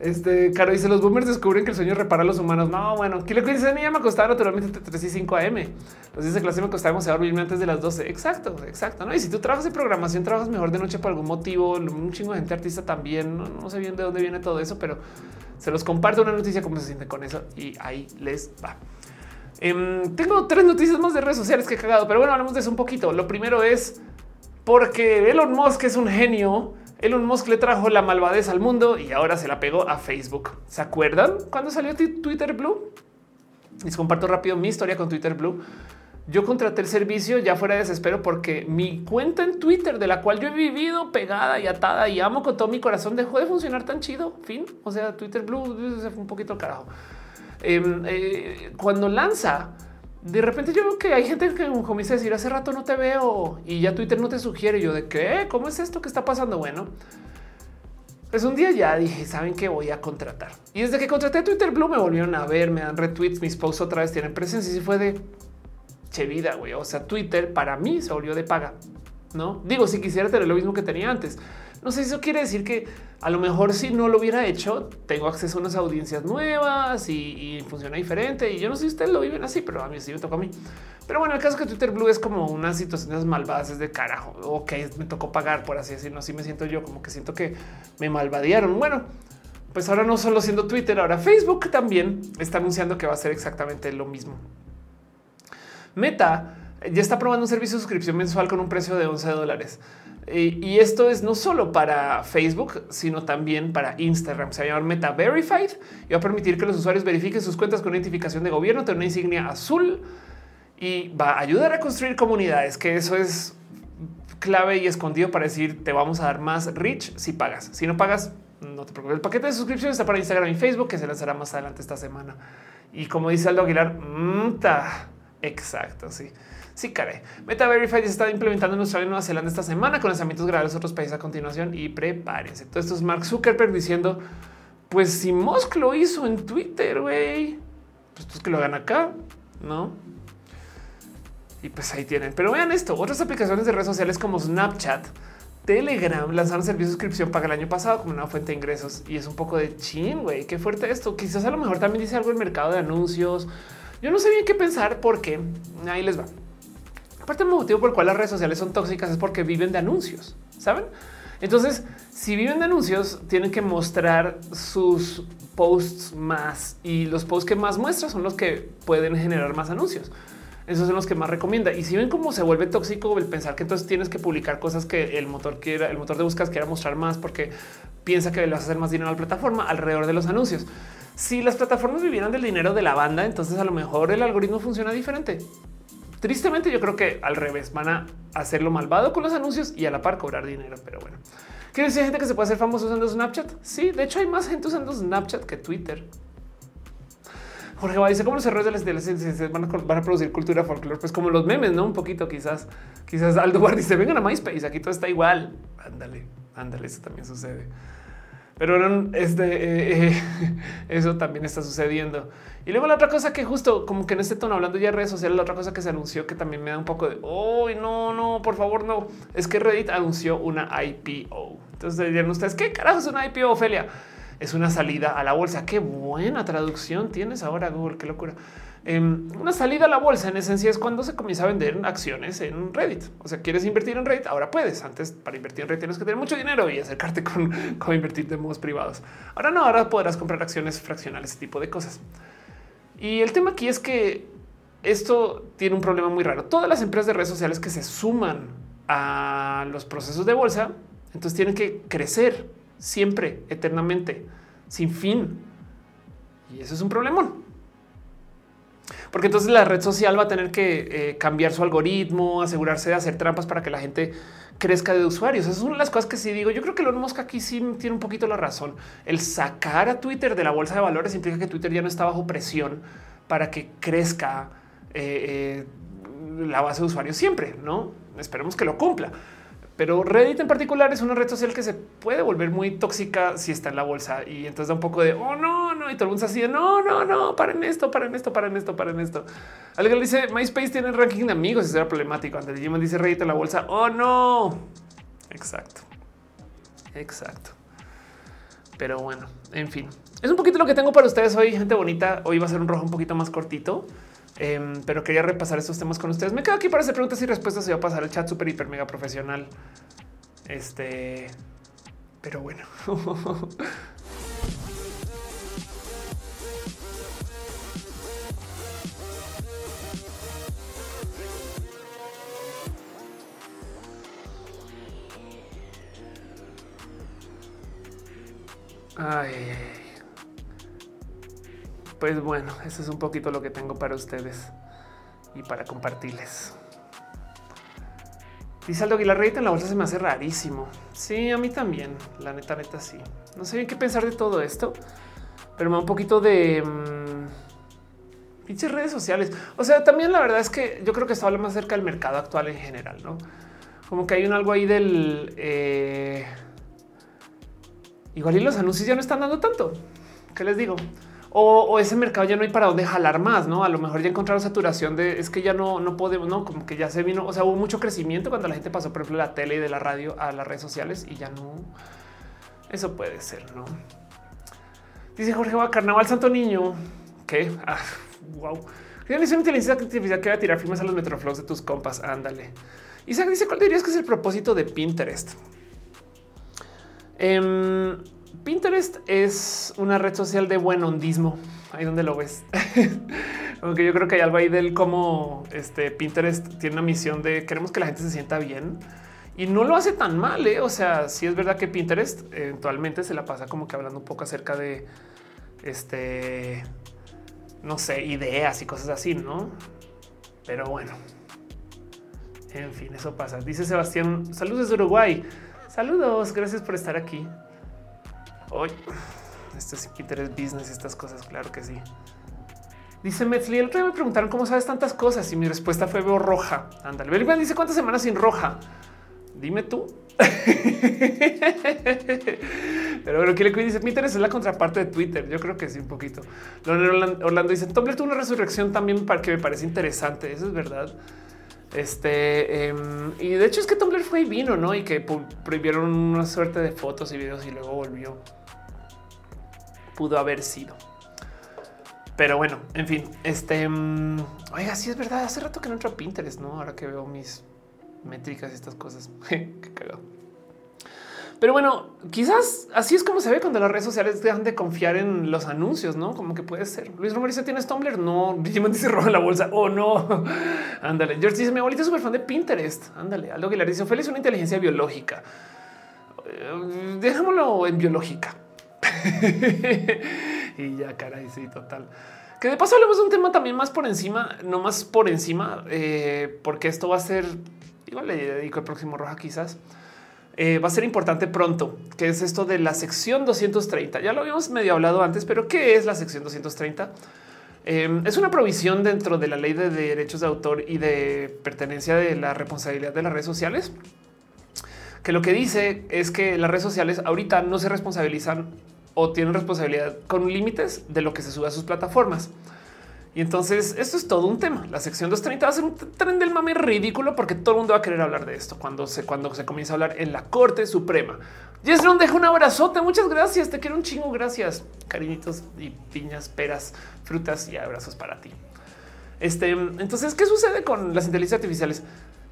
Este caro dice: Los boomers descubren que el sueño repara a los humanos. No, bueno, ¿qué le dice? A me costaba naturalmente entre 3 y 5 AM. Los de clase me costaba demasiado dormirme antes de las 12. Exacto, exacto. ¿no? Y si tú trabajas en programación, trabajas mejor de noche por algún motivo. Un chingo de gente artista también. No sé bien de dónde viene todo eso, pero se los comparto una noticia cómo se siente con eso y ahí les va. Em, tengo tres noticias más de redes sociales que he cagado, pero bueno, hablamos de eso un poquito. Lo primero es porque Elon Musk es un genio Elon Musk le trajo la malvadez al mundo y ahora se la pegó a Facebook. ¿Se acuerdan cuando salió Twitter Blue? Les comparto rápido mi historia con Twitter Blue. Yo contraté el servicio ya fuera de desespero porque mi cuenta en Twitter, de la cual yo he vivido pegada y atada y amo con todo mi corazón, dejó de funcionar tan chido. Fin. O sea, Twitter Blue se fue un poquito al carajo. Em, eh, cuando lanza, de repente yo veo que hay gente que comienza a decir hace rato no te veo y ya Twitter no te sugiere. Yo de qué, cómo es esto que está pasando? Bueno, pues un día ya dije, saben que voy a contratar. Y desde que contraté Twitter Blue me volvieron a ver, me dan retweets, mis posts otra vez tienen presencia y fue de che vida, güey. O sea, Twitter para mí se volvió de paga. No digo, si quisiera tener lo mismo que tenía antes, no sé si eso quiere decir que a lo mejor si no lo hubiera hecho, tengo acceso a unas audiencias nuevas y, funciona diferente. Y yo no sé si ustedes lo viven así, pero a mí sí me tocó a mí. Pero bueno, el caso que Twitter Blue es como unas situaciones malvadas es de carajo. Ok, me tocó pagar por así decirlo. Así me siento yo, como que siento que me malvadearon. Bueno, pues ahora no solo siendo Twitter, ahora Facebook también está anunciando que va a ser exactamente lo mismo. Meta ya está probando un servicio de suscripción mensual con un precio de 11 dólares. Y, esto es no solo para Facebook, sino también para Instagram. Se va a llamar Meta Verified y va a permitir que los usuarios verifiquen sus cuentas con identificación de gobierno, tener una insignia azul y va a ayudar a construir comunidades, que eso es clave y escondido para decir te vamos a dar más reach si pagas. Si no pagas, no te preocupes. El paquete de suscripción está para Instagram y Facebook, que se lanzará más adelante esta semana. Y como dice Aldo Aguilar, mm, exacto, sí. Sí, caray. Meta Verified está implementando en Australia y Nueva Zelanda esta semana con lanzamientos graduales en otros países a continuación y prepárense. Todo esto es Mark Zuckerberg diciendo, pues si Musk lo hizo en Twitter, güey, pues, pues que lo hagan acá, ¿no? Y pues ahí tienen. Pero vean esto, otras aplicaciones de redes sociales como Snapchat, Telegram lanzaron servicio de suscripción para el año pasado como una fuente de ingresos y es un poco de chin, güey, qué fuerte esto. Quizás a lo mejor también dice algo el mercado de anuncios. Yo no sé bien qué pensar porque ahí les va. Aparte, el motivo por el cual las redes sociales son tóxicas es porque viven de anuncios, saben? Entonces, si viven de anuncios, tienen que mostrar sus posts más y los posts que más muestran son los que pueden generar más anuncios. Esos son los que más recomienda. Y si ven cómo se vuelve tóxico el pensar que entonces tienes que publicar cosas que el motor quiera, el motor de búsqueda quiera mostrar más porque piensa que le vas a hacer más dinero a la plataforma alrededor de los anuncios. Si las plataformas vivieran del dinero de la banda, entonces a lo mejor el algoritmo funciona diferente. Tristemente, yo creo que al revés van a hacerlo malvado con los anuncios y a la par cobrar dinero. Pero bueno, ¿quiere decir gente que se puede hacer famoso usando Snapchat? Sí, de hecho, hay más gente usando Snapchat que Twitter. Jorge va dice cómo los errores de las van a, van a producir cultura folclore, pues como los memes, no un poquito, quizás, quizás Aldo Guard dice vengan a MySpace. Aquí todo está igual. Ándale, ándale, eso también sucede. Pero eh, eh, eso también está sucediendo. Y luego la otra cosa que justo como que en este tono hablando ya de redes sociales, la otra cosa que se anunció que también me da un poco de, oh, no, no, por favor, no, es que Reddit anunció una IPO. Entonces dirían ustedes, ¿qué carajo es una IPO, Ophelia? Es una salida a la bolsa. Qué buena traducción tienes ahora, Google, qué locura. Em, una salida a la bolsa en esencia es cuando se comienza a vender acciones en Reddit. O sea, quieres invertir en Reddit, ahora puedes. Antes para invertir en Reddit tienes que tener mucho dinero y acercarte con, con invertir de modos privados. Ahora no, ahora podrás comprar acciones fraccionales, ese tipo de cosas. Y el tema aquí es que esto tiene un problema muy raro. Todas las empresas de redes sociales que se suman a los procesos de bolsa, entonces tienen que crecer siempre, eternamente, sin fin. Y eso es un problemón. Porque entonces la red social va a tener que eh, cambiar su algoritmo, asegurarse de hacer trampas para que la gente crezca de usuarios. Esas son las cosas que sí digo. Yo creo que Elon Musk aquí sí tiene un poquito la razón. El sacar a Twitter de la bolsa de valores implica que Twitter ya no está bajo presión para que crezca eh, eh, la base de usuarios siempre. No esperemos que lo cumpla. Pero Reddit en particular es una red social que se puede volver muy tóxica si está en la bolsa y entonces da un poco de oh no, no, y todo el mundo así de no, no, no, paren esto, paren esto, paren esto, paren esto. Alguien dice MySpace tiene ranking de amigos y será problemático. Antes de dice Reddit en la bolsa. Oh no, exacto, exacto. Pero bueno, en fin, es un poquito lo que tengo para ustedes hoy, gente bonita. Hoy va a ser un rojo un poquito más cortito. Em, pero quería repasar estos temas con ustedes. Me quedo aquí para hacer preguntas y respuestas. Se va a pasar el chat súper, hiper, mega profesional. Este, pero bueno. Ay, ay, ay. Pues bueno, eso es un poquito lo que tengo para ustedes y para compartirles. Dice Aldo Aguilar, Reddit en la bolsa se me hace rarísimo. Sí, a mí también. La neta, neta, sí. No sé bien qué pensar de todo esto, pero me da un poquito de mmm, pinches redes sociales. O sea, también la verdad es que yo creo que está hablando más cerca del mercado actual en general, no? Como que hay un algo ahí del eh, igual y los anuncios ya no están dando tanto. ¿Qué les digo? O, ese mercado ya no hay para dónde jalar más, no? A lo mejor ya encontraron saturación de es que ya no, no podemos, no como que ya se vino. O sea, hubo mucho crecimiento cuando la gente pasó, por ejemplo, de la tele y de la radio a las redes sociales y ya no. Eso puede ser, no? Dice Jorge va Carnaval Santo Niño. Ah, wow. Dice una inteligencia artificial que va a tirar firmas a los metroflows de tus compas. Ándale. Isaac dice: ¿Cuál dirías que es el propósito de Pinterest? Eh, Pinterest es una red social de buen hondismo. Ahí donde lo ves. Aunque yo creo que hay algo ahí del cómo este Pinterest tiene una misión de queremos que la gente se sienta bien y no lo hace tan mal. ¿eh? O sea, sí es verdad que Pinterest eventualmente se la pasa como que hablando un poco acerca de este, no sé, ideas y cosas así, no? Pero bueno, en fin, eso pasa. Dice Sebastián, saludos desde Uruguay. Saludos, gracias por estar aquí. Hoy, esto es Pinterest Business, estas cosas, claro que sí. Dice Metzli, el otro día me preguntaron cómo sabes tantas cosas y mi respuesta fue veo roja. Ándale, dice cuántas semanas sin roja. Dime tú. Pero bueno, que dice Pinterest es la contraparte de Twitter. Yo creo que sí, un poquito. Orlando dice Tumblr tuvo una resurrección también para que me parece interesante. Eso es verdad. Este em, y de hecho es que Tumblr fue y vino, no? Y que prohibieron una suerte de fotos y videos y luego volvió pudo haber sido. Pero bueno, en fin, este mm, oiga, sí es verdad. Hace rato que no entro a Pinterest, no? Ahora que veo mis métricas y estas cosas. Qué cagado. Pero bueno, quizás así es como se ve cuando las redes sociales dejan de confiar en los anuncios, no como que puede ser. Luis Romero dice: ¿Tienes Tumblr? No, Digimon dice roba la bolsa. Oh, no. Ándale. George dice: Mi abuelita es súper fan de Pinterest. Ándale. Algo que le dice: Feliz una inteligencia biológica. Eh, Dejámoslo en biológica. y ya, caray, sí, total. Que de paso hablamos de un tema también más por encima, no más por encima, eh, porque esto va a ser, igual le dedico el próximo roja quizás, eh, va a ser importante pronto, que es esto de la sección 230. Ya lo habíamos medio hablado antes, pero ¿qué es la sección 230? Eh, es una provisión dentro de la ley de derechos de autor y de pertenencia de la responsabilidad de las redes sociales que lo que dice es que las redes sociales ahorita no se responsabilizan o tienen responsabilidad con límites de lo que se sube a sus plataformas. Y entonces esto es todo un tema. La sección 230 va a ser un tren del mame ridículo porque todo el mundo va a querer hablar de esto cuando se, cuando se comienza a hablar en la Corte Suprema. Jesron deja un abrazote. Muchas gracias. Te quiero un chingo. Gracias. Cariñitos y piñas, peras, frutas y abrazos para ti. Este, entonces, ¿qué sucede con las inteligencias artificiales?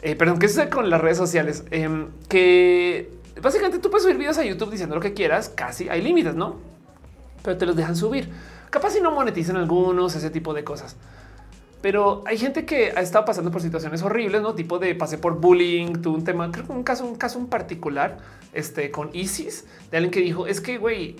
Eh, perdón, ¿qué sucede con las redes sociales? Em, que básicamente tú puedes subir videos a YouTube diciendo lo que quieras, casi hay límites, ¿no? Pero te los dejan subir. Capaz si no monetizan algunos, ese tipo de cosas. Pero hay gente que ha estado pasando por situaciones horribles, no tipo de pase por bullying, tuvo un tema, creo que un caso, un caso en particular, este con ISIS, de alguien que dijo es que güey,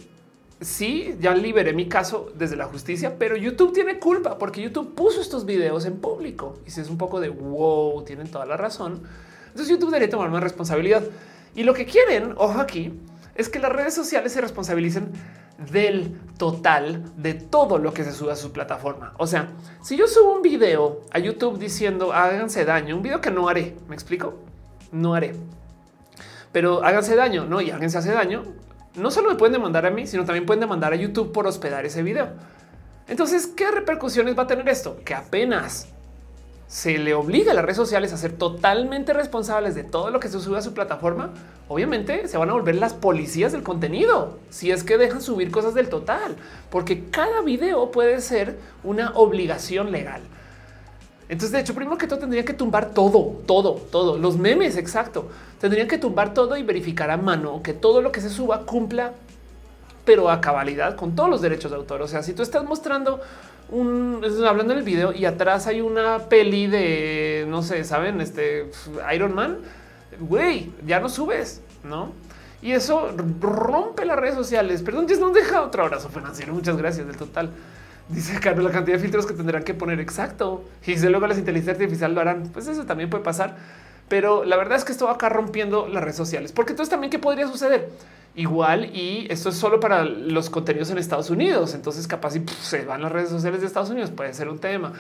sí, ya liberé mi caso desde la justicia, pero YouTube tiene culpa porque YouTube puso estos videos en público y si es un poco de wow, tienen toda la razón. Entonces YouTube debería tomar más responsabilidad y lo que quieren, ojo aquí, es que las redes sociales se responsabilicen del total de todo lo que se sube a su plataforma. O sea, si yo subo un video a YouTube diciendo háganse daño, un video que no haré, ¿me explico? No haré. Pero háganse daño, ¿no? Y alguien se hace daño, no solo me pueden demandar a mí, sino también pueden demandar a YouTube por hospedar ese video. Entonces, ¿qué repercusiones va a tener esto? Que apenas se le obliga a las redes sociales a ser totalmente responsables de todo lo que se sube a su plataforma, obviamente se van a volver las policías del contenido si es que dejan subir cosas del total, porque cada video puede ser una obligación legal. Entonces, de hecho, primero que todo tendrían que tumbar todo, todo, todo, los memes, exacto. Tendrían que tumbar todo y verificar a mano que todo lo que se suba cumpla, pero a cabalidad con todos los derechos de autor. O sea, si tú estás mostrando un hablando en el video y atrás hay una peli de no sé, saben, este Iron Man, güey, ya no subes, no? Y eso rompe las redes sociales. Perdón, ya no deja otro abrazo financiero. Muchas gracias del total. Dice Carlos la cantidad de filtros que tendrán que poner. Exacto. Y si luego las inteligencias artificiales lo harán, pues eso también puede pasar. Pero la verdad es que esto va acá rompiendo las redes sociales, porque entonces también qué podría suceder igual y esto es solo para los contenidos en Estados Unidos. Entonces capaz si se van las redes sociales de Estados Unidos puede ser un tema.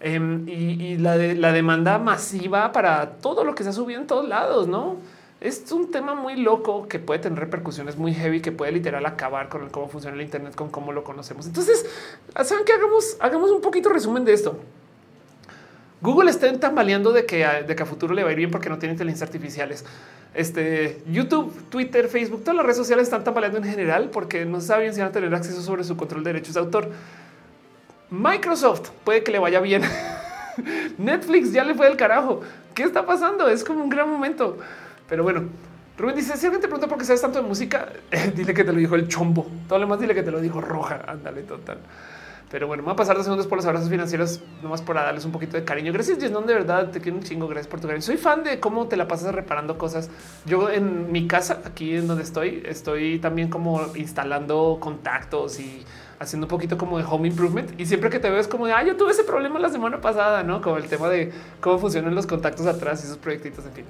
Em, y, la, la demanda masiva para todo lo que se ha subido en todos lados, ¿no? Es un tema muy loco que puede tener repercusiones muy heavy, que puede literal acabar con cómo funciona el Internet, con cómo lo conocemos. Entonces, saben que hagamos, hagamos un poquito resumen de esto. Google está tambaleando de que, de que a futuro le va a ir bien porque no tiene inteligencias artificiales. Este YouTube, Twitter, Facebook, todas las redes sociales están tambaleando en general porque no saben si van a tener acceso sobre su control de derechos de autor. Microsoft puede que le vaya bien. Netflix ya le fue del carajo. ¿Qué está pasando? Es como un gran momento. Pero bueno, Rubén dice: Si alguien te pregunta por qué sabes tanto de música, dile que te lo dijo el chombo. Todo lo demás, dile que te lo dijo roja. Ándale, total. Pero bueno, voy a pasar dos segundos por los abrazos financieros, nomás para darles un poquito de cariño. Gracias, Jesnon, de verdad, te quiero un chingo. Gracias por tu cariño. Soy fan de cómo te la pasas reparando cosas. Yo en mi casa, aquí en donde estoy, estoy también como instalando contactos y haciendo un poquito como de home improvement. Y siempre que te veo es como de, ah, yo tuve ese problema la semana pasada, ¿no? Como el tema de cómo funcionan los contactos atrás y esos proyectitos, en fin.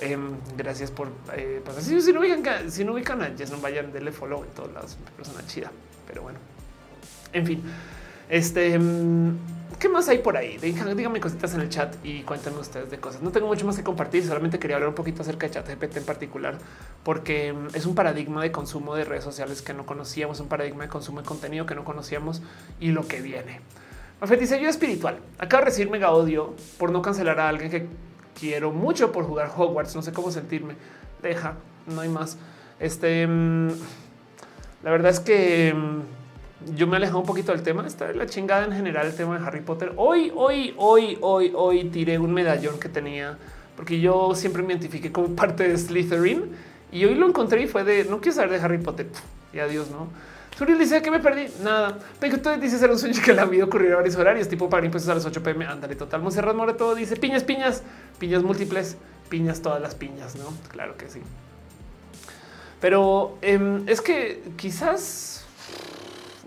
Em, gracias por eh, pasar. Si, no ubican, si no ubican a Jesnon, vayan, denle follow en todos lados. Persona chida, pero bueno. En fin, este, mm, ¿qué más hay por ahí? Díganme cositas en el chat y cuéntenme ustedes de cosas. No tengo mucho más que compartir, solamente quería hablar un poquito acerca de ChatGPT en particular, porque mm, es un paradigma de consumo de redes sociales que no conocíamos, un paradigma de consumo de contenido que no conocíamos y lo que viene. Mafet dice yo espiritual. Acabo de recibir mega odio por no cancelar a alguien que quiero mucho por jugar Hogwarts. No sé cómo sentirme. Deja, no hay más. Este, mm, la verdad es que yo me he alejado un poquito del tema. Está la chingada en general el tema de Harry Potter. Hoy, hoy, hoy, hoy, hoy tiré un medallón que tenía porque yo siempre me identifiqué como parte de Slytherin y hoy lo encontré y fue de no quiero saber de Harry Potter y adiós, no? Suri dice que me perdí nada. Pero tú dices ser un sueño que la vida ocurrió a varios horarios, tipo para impuestos a las 8 pm. Ándale, total. Monserrat todo dice piñas, piñas, piñas múltiples, piñas, todas las piñas, no? Claro que sí. Pero eh, es que quizás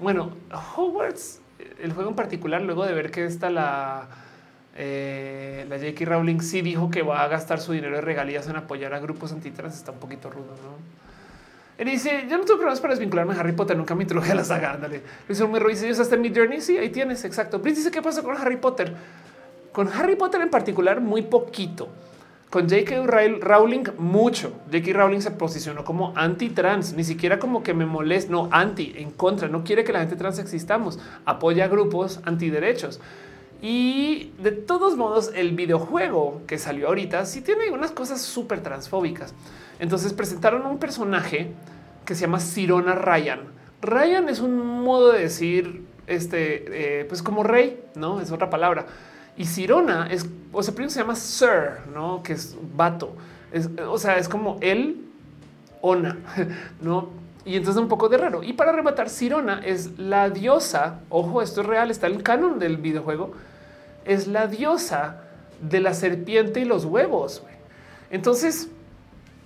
bueno, Hogwarts, el juego en particular, luego de ver que está la, eh, la J.K. Rowling sí dijo que va a gastar su dinero de regalías en apoyar a grupos antitrans, está un poquito rudo, ¿no? Él dice, yo no tengo problemas para desvincularme a Harry Potter, nunca me introduje a la saga, ándale. Luis Romero dice, yo hasta mi journey, sí, ahí tienes, exacto. Prince dice, ¿qué pasa con Harry Potter? Con Harry Potter en particular, muy poquito. Con J.K. Rowling mucho. J.K. Rowling se posicionó como anti-trans, ni siquiera como que me molesta, no, anti, en contra, no quiere que la gente trans existamos, apoya grupos antiderechos. Y de todos modos, el videojuego que salió ahorita sí tiene unas cosas súper transfóbicas. Entonces presentaron un personaje que se llama Sirona Ryan. Ryan es un modo de decir, este, eh, pues como rey, no es otra palabra. Y Sirona es, o sea, primero se llama Sir, ¿no? Que es vato. o sea, es como él, Ona, ¿no? Y entonces un poco de raro. Y para rematar, Sirona es la diosa, ojo, esto es real, está en el canon del videojuego, es la diosa de la serpiente y los huevos. Entonces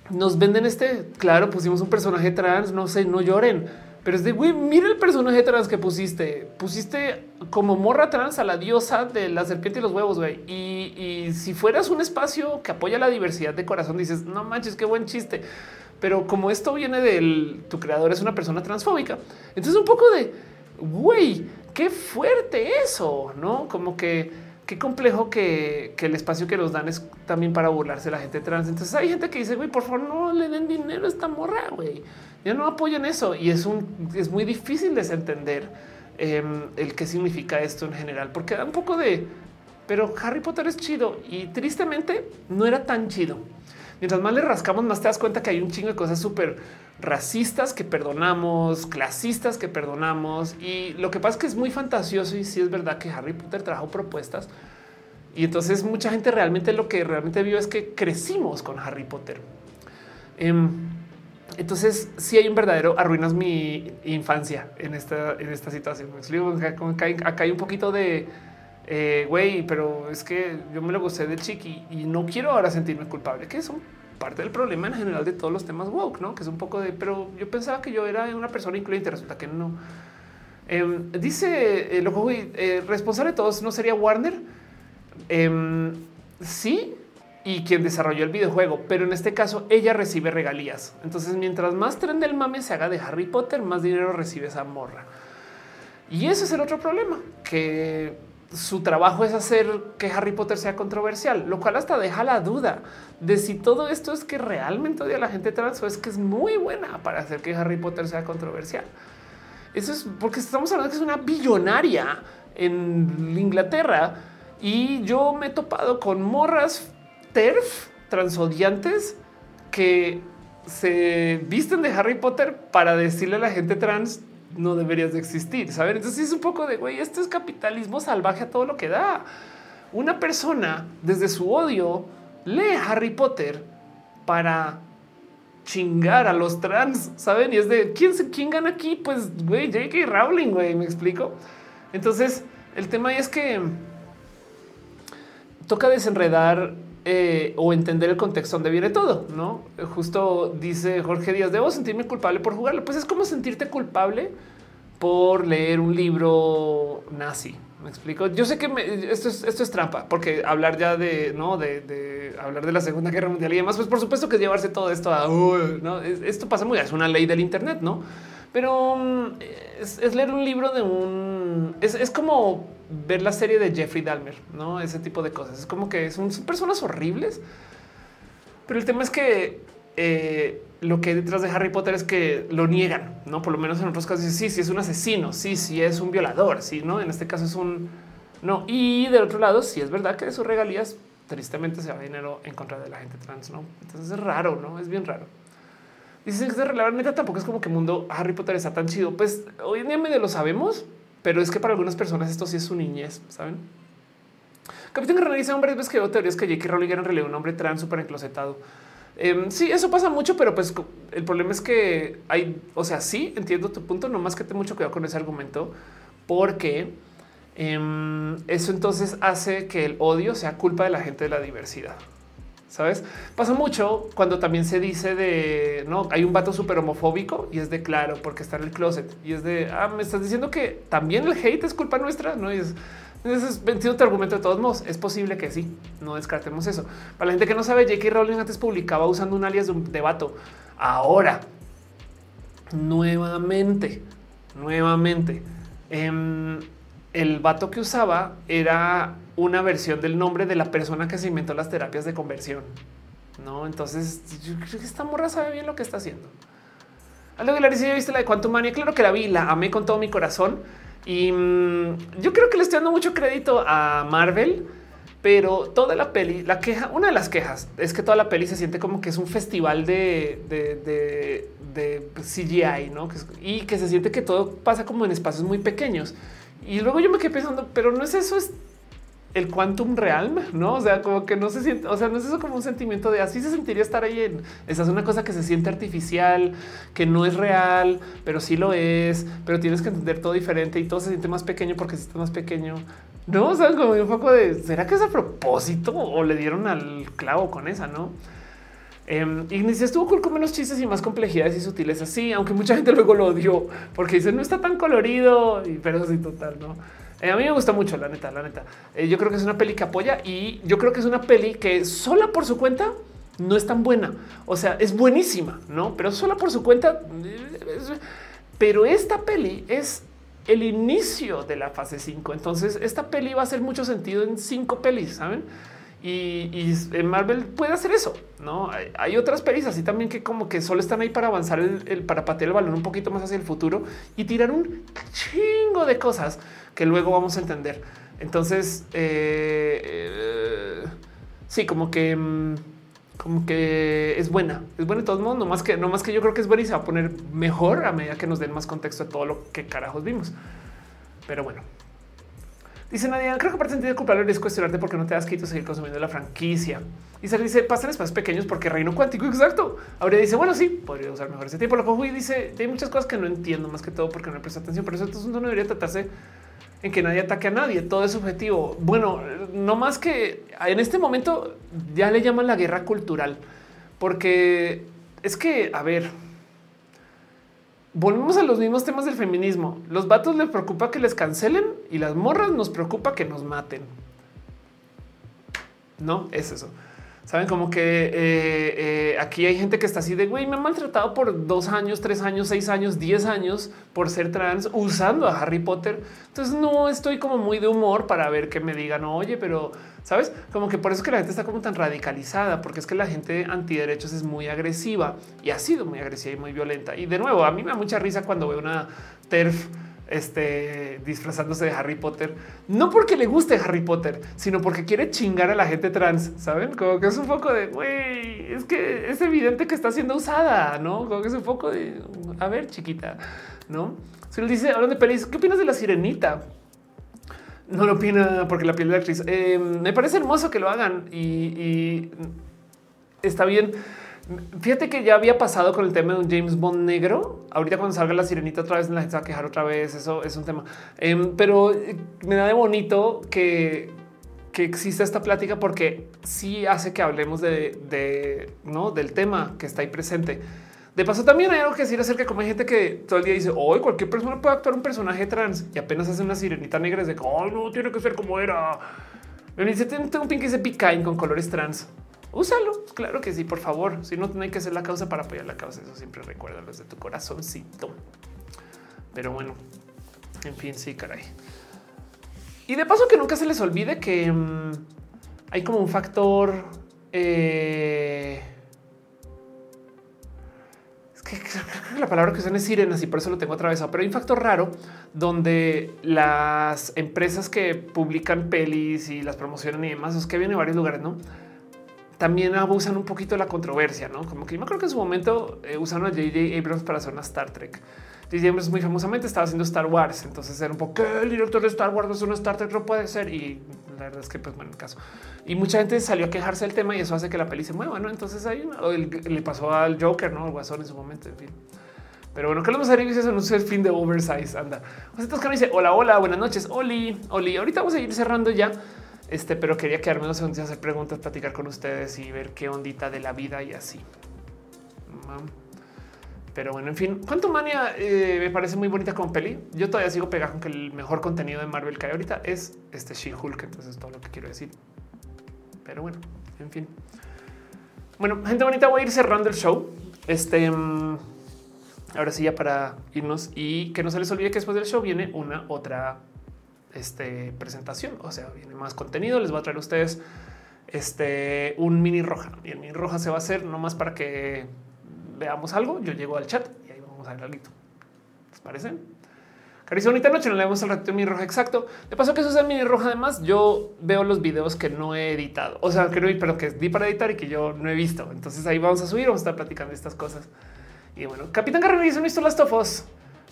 nos venden este, claro, pusimos un personaje trans, no sé, no lloren pero es de, güey, mira el personaje trans que pusiste. Pusiste como morra trans a la diosa de la serpiente y los huevos, güey. Y, si fueras un espacio que apoya la diversidad de corazón, dices, no manches, qué buen chiste. Pero como esto viene del, tu creador es una persona transfóbica, entonces un poco de, güey, qué fuerte eso, ¿no? Como que qué complejo que, el espacio que nos dan es también para burlarse la gente trans. Entonces hay gente que dice, güey, por favor, no le den dinero a esta morra, güey ya no apoyan eso y es un es muy difícil desentender em, el qué significa esto en general, porque da un poco de pero Harry Potter es chido y tristemente no era tan chido. Mientras más le rascamos, más te das cuenta que hay un chingo de cosas súper racistas que perdonamos, clasistas que perdonamos. Y lo que pasa es que es muy fantasioso y sí es verdad que Harry Potter trajo propuestas. Y entonces mucha gente realmente lo que realmente vio es que crecimos con Harry Potter. Em, entonces, si hay un verdadero arruinas mi infancia en esta, en esta situación. Acá hay un poquito de eh, güey, pero es que yo me lo gocé de chiqui y no quiero ahora sentirme culpable, que es parte del problema en general de todos los temas woke, no? Que es un poco de, pero yo pensaba que yo era una persona incluyente, resulta que no. Em, dice el ojo eh, responsable de todos no sería Warner. Em, sí, y quien desarrolló el videojuego, pero en este caso ella recibe regalías. Entonces, mientras más tren del mame se haga de Harry Potter, más dinero recibe esa morra. Y ese es el otro problema, que su trabajo es hacer que Harry Potter sea controversial, lo cual hasta deja la duda de si todo esto es que realmente odia a la gente trans o es que es muy buena para hacer que Harry Potter sea controversial. Eso es porque estamos hablando que es una billonaria en Inglaterra y yo me he topado con morras TERF transodiantes que se visten de Harry Potter para decirle a la gente trans no deberías de existir, ¿saben? Entonces es un poco de, güey, esto es capitalismo salvaje a todo lo que da. Una persona desde su odio lee Harry Potter para chingar a los trans, ¿saben? Y es de, ¿quién, quién gana aquí? Pues, güey, J.K. Rowling, güey, me explico. Entonces, el tema es que toca desenredar eh, o entender el contexto donde viene todo, ¿no? Justo dice Jorge Díaz, debo sentirme culpable por jugarlo. Pues es como sentirte culpable por leer un libro nazi. Me explico. Yo sé que esto, es, trampa, porque hablar ya de no de, hablar de la Segunda Guerra Mundial y demás, pues por supuesto que llevarse todo esto a ¿no? esto pasa muy, es una ley del Internet, no? Pero mm, es, leer un libro de un es, es como ver la serie de Jeffrey Dahmer, no ese tipo de cosas. Es como que son, personas horribles, pero el tema es que eh, lo que hay detrás de Harry Potter es que lo niegan, no por lo menos en otros casos. Sí, sí es un asesino, sí, sí es un violador, sí, no en este caso es un no. Y del otro lado, sí es verdad que de sus regalías tristemente se va dinero en contra de la gente trans, no? Entonces es raro, no es bien raro. Dicen que es neta tampoco es como que mundo Harry Potter está tan chido. Pues hoy en día medio lo sabemos, pero es que para algunas personas esto sí es su niñez, ¿saben? Capitán Guerrero dice, hombre, ves que veo teorías que J.K. Rowling era en realidad un hombre trans súper enclosetado. Em, sí, eso pasa mucho, pero pues el problema es que hay, o sea, sí entiendo tu punto, no más que ten mucho cuidado con ese argumento, porque em, eso entonces hace que el odio sea culpa de la gente de la diversidad. Sabes, pasa mucho cuando también se dice de no hay un vato súper homofóbico y es de claro porque está en el closet y es de ah, me estás diciendo que también el hate es culpa nuestra. No es ese tu argumento de todos modos. Es posible que sí, no descartemos eso. Para la gente que no sabe, J.K. Rowling antes publicaba usando un alias de, un, de vato. Ahora, nuevamente, nuevamente, em, el vato que usaba era una versión del nombre de la persona que se inventó las terapias de conversión. No, entonces yo creo que esta morra sabe bien lo que está haciendo. Algo que la ¿ya viste la de Quantum Mania? Claro que la vi, la amé con todo mi corazón. Y mm, yo creo que le estoy dando mucho crédito a Marvel, pero toda la peli, la queja, una de las quejas es que toda la peli se siente como que es un festival de, CGI, ¿no? Y que se siente que todo pasa como en espacios muy pequeños. Y luego yo me quedé pensando, pero no es eso, es el quantum realm, no? O sea, como que no se siente, o sea, no es eso como un sentimiento de así se sentiría estar ahí en esa es una cosa que se siente artificial, que no es real, pero sí lo es, pero tienes que entender todo diferente y todo se siente más pequeño porque si está más pequeño. No, o sea, como un poco de será que es a propósito o le dieron al clavo con esa, no? Y dice estuvo con menos chistes y más complejidades y sutiles así, aunque mucha gente luego lo odió porque dice no está tan colorido, y pero sí total, no? Eh, a mí me gusta mucho, la neta, la neta. Eh, yo creo que es una peli que apoya y yo creo que es una peli que sola por su cuenta no es tan buena. O sea, es buenísima, no? Pero sola por su cuenta. Pero esta peli es el inicio de la fase 5. Entonces, esta peli va a hacer mucho sentido en cinco pelis, saben? Y, en Marvel puede hacer eso, no hay, otras pelis así también que como que solo están ahí para avanzar el, para patear el balón un poquito más hacia el futuro y tirar un chingo de cosas que luego vamos a entender. Entonces, eh, eh, sí, como que, mm, como que es buena, es buena de todos modos, no más que, no más que yo creo que es buena y se va a poner mejor a medida que nos den más contexto de todo lo que carajos vimos. Pero bueno, Dice Nadia, creo que parte sentido culpable es cuestionarte porque no te das quito seguir consumiendo la franquicia. Y se dice, pasan espacios pequeños porque reino cuántico, exacto. Ahora dice, bueno, sí, podría usar mejor ese tiempo. Lo cojo y dice, hay muchas cosas que no entiendo más que todo porque no le presto atención. Pero eso no debería tratarse en que nadie ataque a nadie. Todo es subjetivo. Bueno, no más que en este momento ya le llaman la guerra cultural, porque es que, a ver, volvemos a los mismos temas del feminismo. Los vatos les preocupa que les cancelen y las morras nos preocupa que nos maten. No es eso. Saben como que eh, eh, aquí hay gente que está así de güey, me han maltratado por dos años, tres años, seis años, diez años por ser trans usando a Harry Potter. Entonces no estoy como muy de humor para ver que me digan, oye, pero sabes como que por eso es que la gente está como tan radicalizada, porque es que la gente antiderechos es muy agresiva y ha sido muy agresiva y muy violenta. Y de nuevo, a mí me da mucha risa cuando veo una TERF este, disfrazándose de Harry Potter, no porque le guste Harry Potter, sino porque quiere chingar a la gente trans, ¿saben? Como que es un poco de, güey, es que es evidente que está siendo usada, ¿no? Como que es un poco de, a ver, chiquita, ¿no? Se le dice, hablando de pelis, ¿qué opinas de la sirenita? No lo opina porque la piel de la actriz. Eh, me parece hermoso que lo hagan y está bien Fíjate que ya había pasado con el tema de un James Bond negro. Ahorita cuando salga la sirenita otra vez la gente se va a quejar otra vez. Eso es un tema. Em, pero eh, me da de bonito que, que exista esta plática porque sí hace que hablemos de, no del tema que está ahí presente. De paso, también hay algo que decir acerca de cómo hay gente que todo el día dice hoy cualquier persona puede actuar un personaje trans y apenas hace una sirenita negra. Es de oh, no tiene que ser como era. Me dice tengo un pin que dice Picain con colores trans úsalo. Claro que sí, por favor. Si no, hay que hacer la causa para apoyar la causa. Eso siempre recuerda desde tu corazoncito. Pero bueno, en fin, sí, caray. Y de paso que nunca se les olvide que mm, hay como un factor. Eh, es que la palabra que usan es sirenas y por eso lo tengo atravesado, pero hay un factor raro donde las empresas que publican pelis y las promocionan y demás, es que vienen de varios lugares, no? También abusan un poquito de la controversia, ¿no? Como que yo me acuerdo que en su momento eh, usaron a J.J. Abrams para hacer una Star Trek. J.J. Abrams muy famosamente estaba haciendo Star Wars, entonces era un poco el director de Star Wars es una Star Trek, no puede ser. Y la verdad es que, pues bueno, el caso. Y mucha gente salió a quejarse del tema y eso hace que la peli se mueva, ¿no? Entonces ahí le pasó al Joker, ¿no? Al Guasón en su momento, en fin. Pero bueno, Carlos Mazarín eso no es el fin de Oversize, anda. José Toscano dice, hola, hola, buenas noches, Oli, Oli. Ahorita vamos a ir cerrando ya. Este, pero quería quedarme unos segundos, hacer preguntas, platicar con ustedes y ver qué ondita de la vida y así. Pero bueno, en fin, Quantum Mania eh, me parece muy bonita con peli. Yo todavía sigo pegado con que el mejor contenido de Marvel que hay ahorita es este She-Hulk. Entonces es todo lo que quiero decir. Pero bueno, en fin. Bueno, gente bonita, voy a ir cerrando el show. Este mm, ahora sí, ya para irnos y que no se les olvide que después del show viene una otra este, presentación. O sea, viene más contenido. Les voy a traer a ustedes este, un mini roja y el mini roja se va a hacer nomás para que veamos algo. Yo llego al chat y ahí vamos a ver algo. ¿Les parece? Caricia, bonita noche. No le vemos el ratito mini roja exacto. De paso que eso es el mini roja. Además, yo veo los videos que no he editado, o sea, que no, pero que di para editar y que yo no he visto. Entonces ahí vamos a subir, vamos a estar platicando estas cosas. Y bueno, Capitán Carrera dice: No las tofos.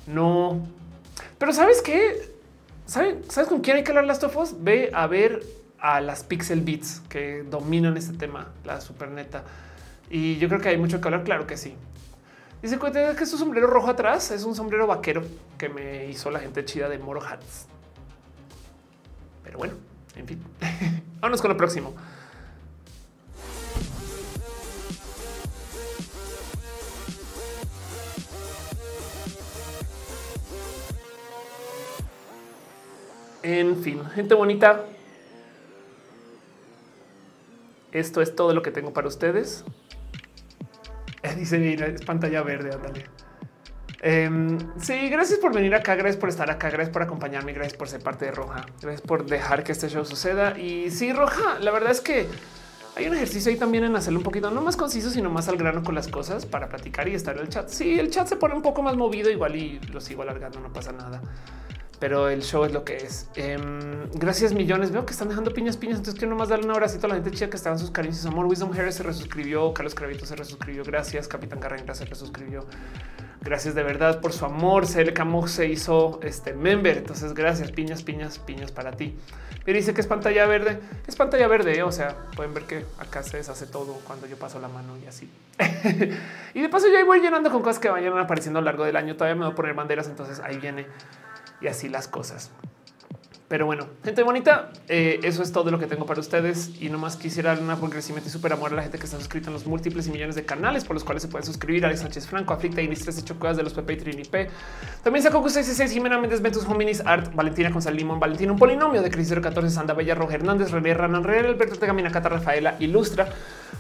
No, pero sabes qué? ¿Sabes, ¿Sabes con quién hay que hablar las tofos? Ve a ver a las Pixel Beats que dominan este tema, la super neta. Y yo creo que hay mucho que hablar. Claro que sí. Dice que su sombrero rojo atrás es un sombrero vaquero que me hizo la gente chida de Moro Hats. Pero bueno, en fin, vámonos con lo próximo. En fin, gente bonita. Esto es todo lo que tengo para ustedes. Dice, es pantalla verde, ándale. Em, sí, gracias por venir acá, gracias por estar acá, gracias por acompañarme, gracias por ser parte de Roja, gracias por dejar que este show suceda. Y sí, Roja, la verdad es que hay un ejercicio ahí también en hacerlo un poquito no más conciso, sino más al grano con las cosas para platicar y estar en el chat. Sí, el chat se pone un poco más movido, igual y lo sigo alargando, no pasa nada pero el show es lo que es. Em, gracias millones. Veo que están dejando piñas, piñas. Entonces quiero nomás darle un abracito a la gente chica que estaban sus su amor. Wisdom Harris se resuscribió. Carlos Cravito se resuscribió. Gracias. Capitán Carrera se resuscribió. Gracias de verdad por su amor. CL Camo se hizo este member. Entonces, gracias. Piñas, piñas, piñas para ti. Pero dice que es pantalla verde. Es pantalla verde. ¿eh? O sea, pueden ver que acá se deshace todo cuando yo paso la mano y así. y de paso, yo voy llenando con cosas que vayan apareciendo a lo largo del año. Todavía me voy a poner banderas. Entonces ahí viene y así las cosas. Pero bueno, gente bonita, eh, eso es todo lo que tengo para ustedes y nomás quisiera dar un agradecimiento y súper amor a la gente que está suscrita en los múltiples y millones de canales por los cuales se pueden suscribir. Alex Sánchez Franco, Aflicta, y Tres Hecho Cuevas de los Pepe y Trini P. También sacó 66 Jimena Méndez, Ventus Hominis, Art, Valentina González Limón, Valentina, un polinomio de Crisis 014, Sanda Bella, Roger Hernández, René Ranan, René Alberto Tegamina, Cata Rafaela, Ilustra,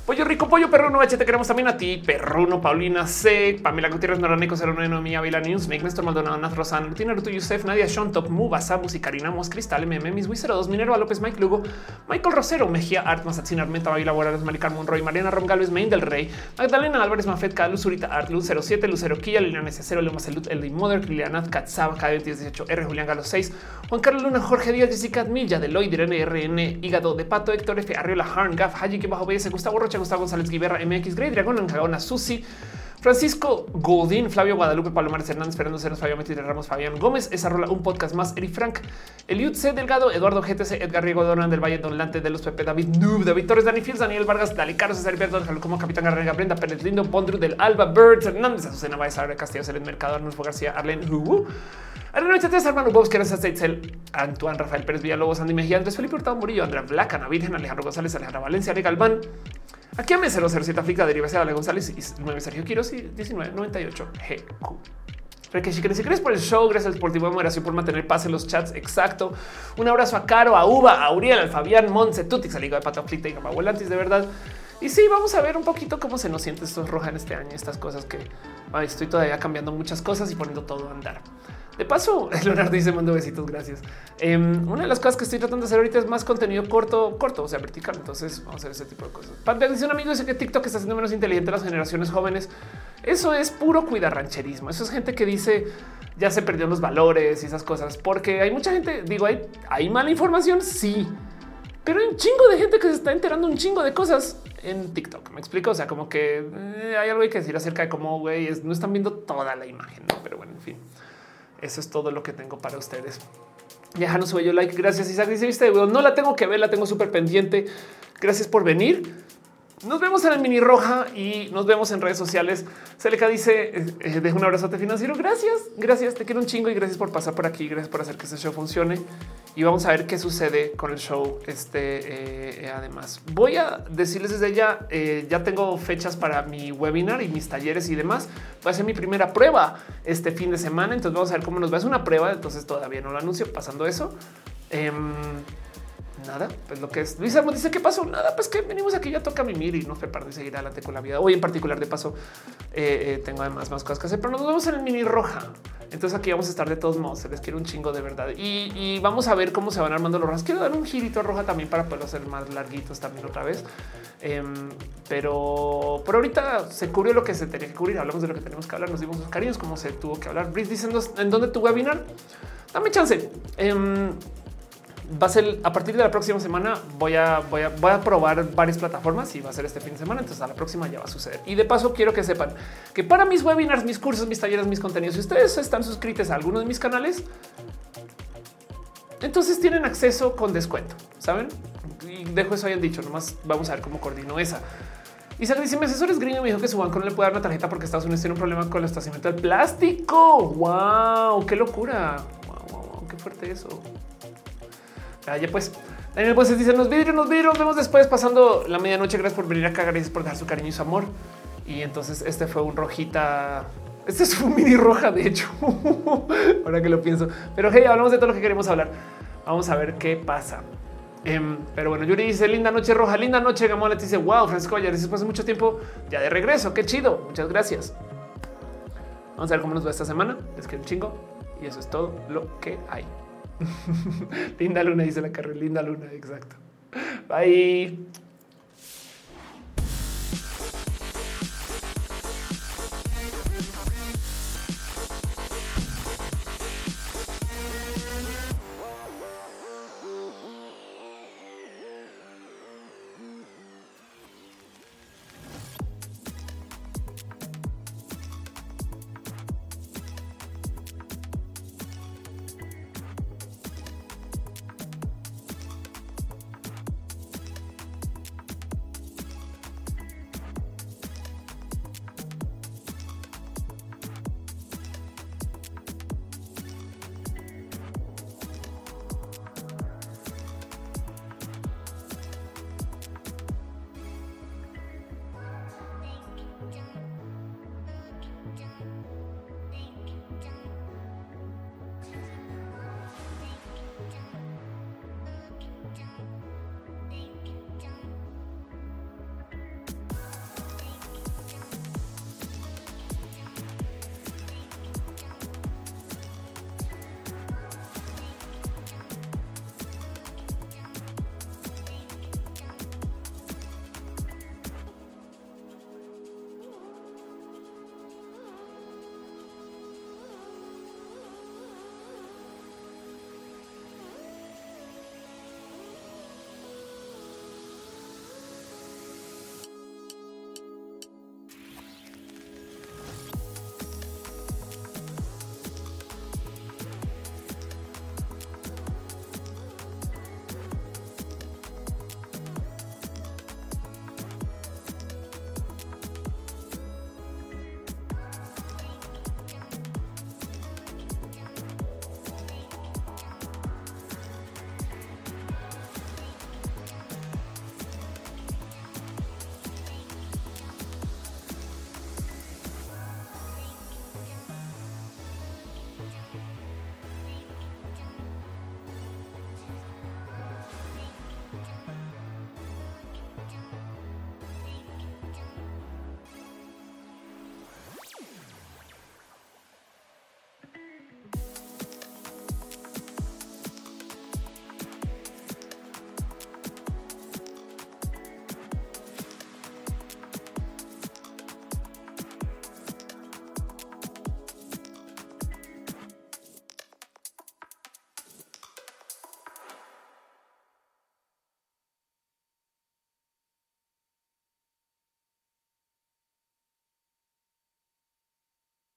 Pollo Rico, Pollo Perruno, H, te queremos también a ti, Perruno, Paulina C, Pamela Gutiérrez, Noraneco, 09, Mía, Vila News, Make Néstor Maldonado, Naz Rosan, Rutina Rutu, Yusef, Nadia, Sean Top, Muba, Samus y Karina Mos, Cristal, MM, Mis 02 Minerva López, Mike Lugo, Michael Rosero, Mejía, Art, Mazatzin, Armenta, Baila, Morales, Maricar Monroy, Mariana Rom Galvez, Main del Rey, Magdalena Álvarez, Mafet, K, Luzurita, Art, Luz 07, Lucero Quilla, Liliana S0, Luma Salud, El Mother, Liliana Katzaba, K18, R, Julián Galo 6, Juan Carlos Luna, Jorge Díaz, Jessica Milla, Deloy, Irene RN, Hígado de Pato, Héctor F, Arriola, Harn, Gaf, Haji, que bajo BS, Gustavo Rocha, Gustavo González, Guiberra, MX, Grey, Dragón, Encagona, Susi, Francisco Godín, Flavio Guadalupe, Palomares Hernández, Fernando Ceros, Fabio Metis Ramos, Fabián Gómez, esa rola, un podcast más, Eri Frank, Eliud C. Delgado, Eduardo GTC, Edgar Riego, Donan del Valle, Don Lante de los Pepe, David Noob, David Torres, Dani Fields, Daniel Vargas, Dali Carlos, César Alberto, como Capitán Garrega, Brenda Pérez Lindo, Pondru del Alba, Birds, Hernández, Azucena Baez, Abre Castillo, Selén Mercado, Arnulfo García, Arlen Hugo, Arlen 83, Armando Bobs, Keras Seitzel, Antoine, Rafael Pérez Villalobos, Andy Mejía, Andrés Felipe Hurtado Murillo, Andrea Blaca, Virgen, Alejandro González, Alejandra Valencia, Ale Galván, Aquí a M007 África deriva de Ale González y 9 Sergio Quiroz y 1998 GQ. Requeshi, si crees por el show, gracias por tu moderación, por mantener paz en los chats. Exacto. Un abrazo a Caro, a Uva, a Uriel, a Fabián, Monse, Tutix, a Liga de Pato Aflicta y a Volantis, de verdad. Y sí, vamos a ver un poquito cómo se nos siente esto roja en este año, estas cosas que estoy todavía cambiando muchas cosas y poniendo todo a andar. De paso, Leonardo dice mando besitos, gracias. Em, una de las cosas que estoy tratando de hacer ahorita es más contenido corto, corto, o sea, vertical. Entonces vamos a hacer ese tipo de cosas. Pantera dice un amigo dice que TikTok está haciendo menos inteligente a las generaciones jóvenes. Eso es puro rancherismo. Eso es gente que dice ya se perdieron los valores y esas cosas, porque hay mucha gente, digo, hay, hay mala información, sí, pero hay un chingo de gente que se está enterando un chingo de cosas en TikTok. Me explico. O sea, como que eh, hay algo que decir acerca de cómo güey no están viendo toda la imagen, pero bueno, en fin. Eso es todo lo que tengo para ustedes. Ya no yo like. Gracias. Isaac dice viste, no la tengo que ver, la tengo súper pendiente. Gracias por venir. Nos vemos en el mini roja y nos vemos en redes sociales. Seleca dice: eh, eh, un abrazote financiero. Gracias, gracias. Te quiero un chingo y gracias por pasar por aquí. Gracias por hacer que este show funcione. Y vamos a ver qué sucede con el show. Este eh, además, voy a decirles desde ya: ya tengo fechas para mi webinar y mis talleres y demás. Va a ser mi primera prueba este fin de semana. Entonces, vamos a ver cómo nos va. Es una prueba. Entonces, todavía no lo anuncio. Pasando eso. Em, nada, pues lo que es Luis Armando dice qué pasó, nada, pues que venimos aquí, ya toca mimir y no fue para de seguir adelante con la vida. Hoy en particular, de paso, eh, eh, tengo además más cosas que hacer, pero nos vemos en el mini roja Entonces aquí vamos a estar de todos modos. Se les quiere un chingo de verdad y, vamos a ver cómo se van armando los rojas. Quiero dar un girito roja también para poder hacer más larguitos también otra vez. Em, pero por ahorita se cubrió lo que se tenía que cubrir. Hablamos de lo que tenemos que hablar. Nos dimos sus cariños, cómo se tuvo que hablar. Brice diciendo en dónde tu webinar. Dame chance. Va a ser a partir de la próxima semana. Voy a, voy a, voy a probar varias plataformas y va a ser este fin de semana. Entonces a la próxima ya va a suceder. Y de paso quiero que sepan que para mis webinars, mis cursos, mis talleres, mis contenidos, si ustedes están suscritos a alguno de mis canales, entonces tienen acceso con descuento. Saben? Y dejo eso hayan dicho. Nomás vamos a ver cómo coordino esa. Y se dice: Mi asesor es gringo me dijo que su banco no le puede dar una tarjeta porque Estados Unidos tiene un problema con el estacionamiento del plástico. Wow, qué locura. Qué fuerte eso. Ya pues. Daniel pues dice los vidrios, los vidrios, nos vemos después pasando la medianoche. Gracias por venir a cagar y por dar su cariño y su amor. Y entonces este fue un rojita. Este es un mini roja, de hecho, ahora que lo pienso. Pero hey, hablamos de todo lo que queremos hablar. Vamos a ver qué pasa. Em, pero bueno, Yuri dice linda noche roja, linda noche. Gamola dice wow, Francisco ya después de mucho tiempo ya de regreso. Qué chido. Muchas gracias. Vamos a ver cómo nos va esta semana. Es que un chingo y eso es todo lo que hay. linda luna, dice la carrera. Linda luna. Exacto. Bye.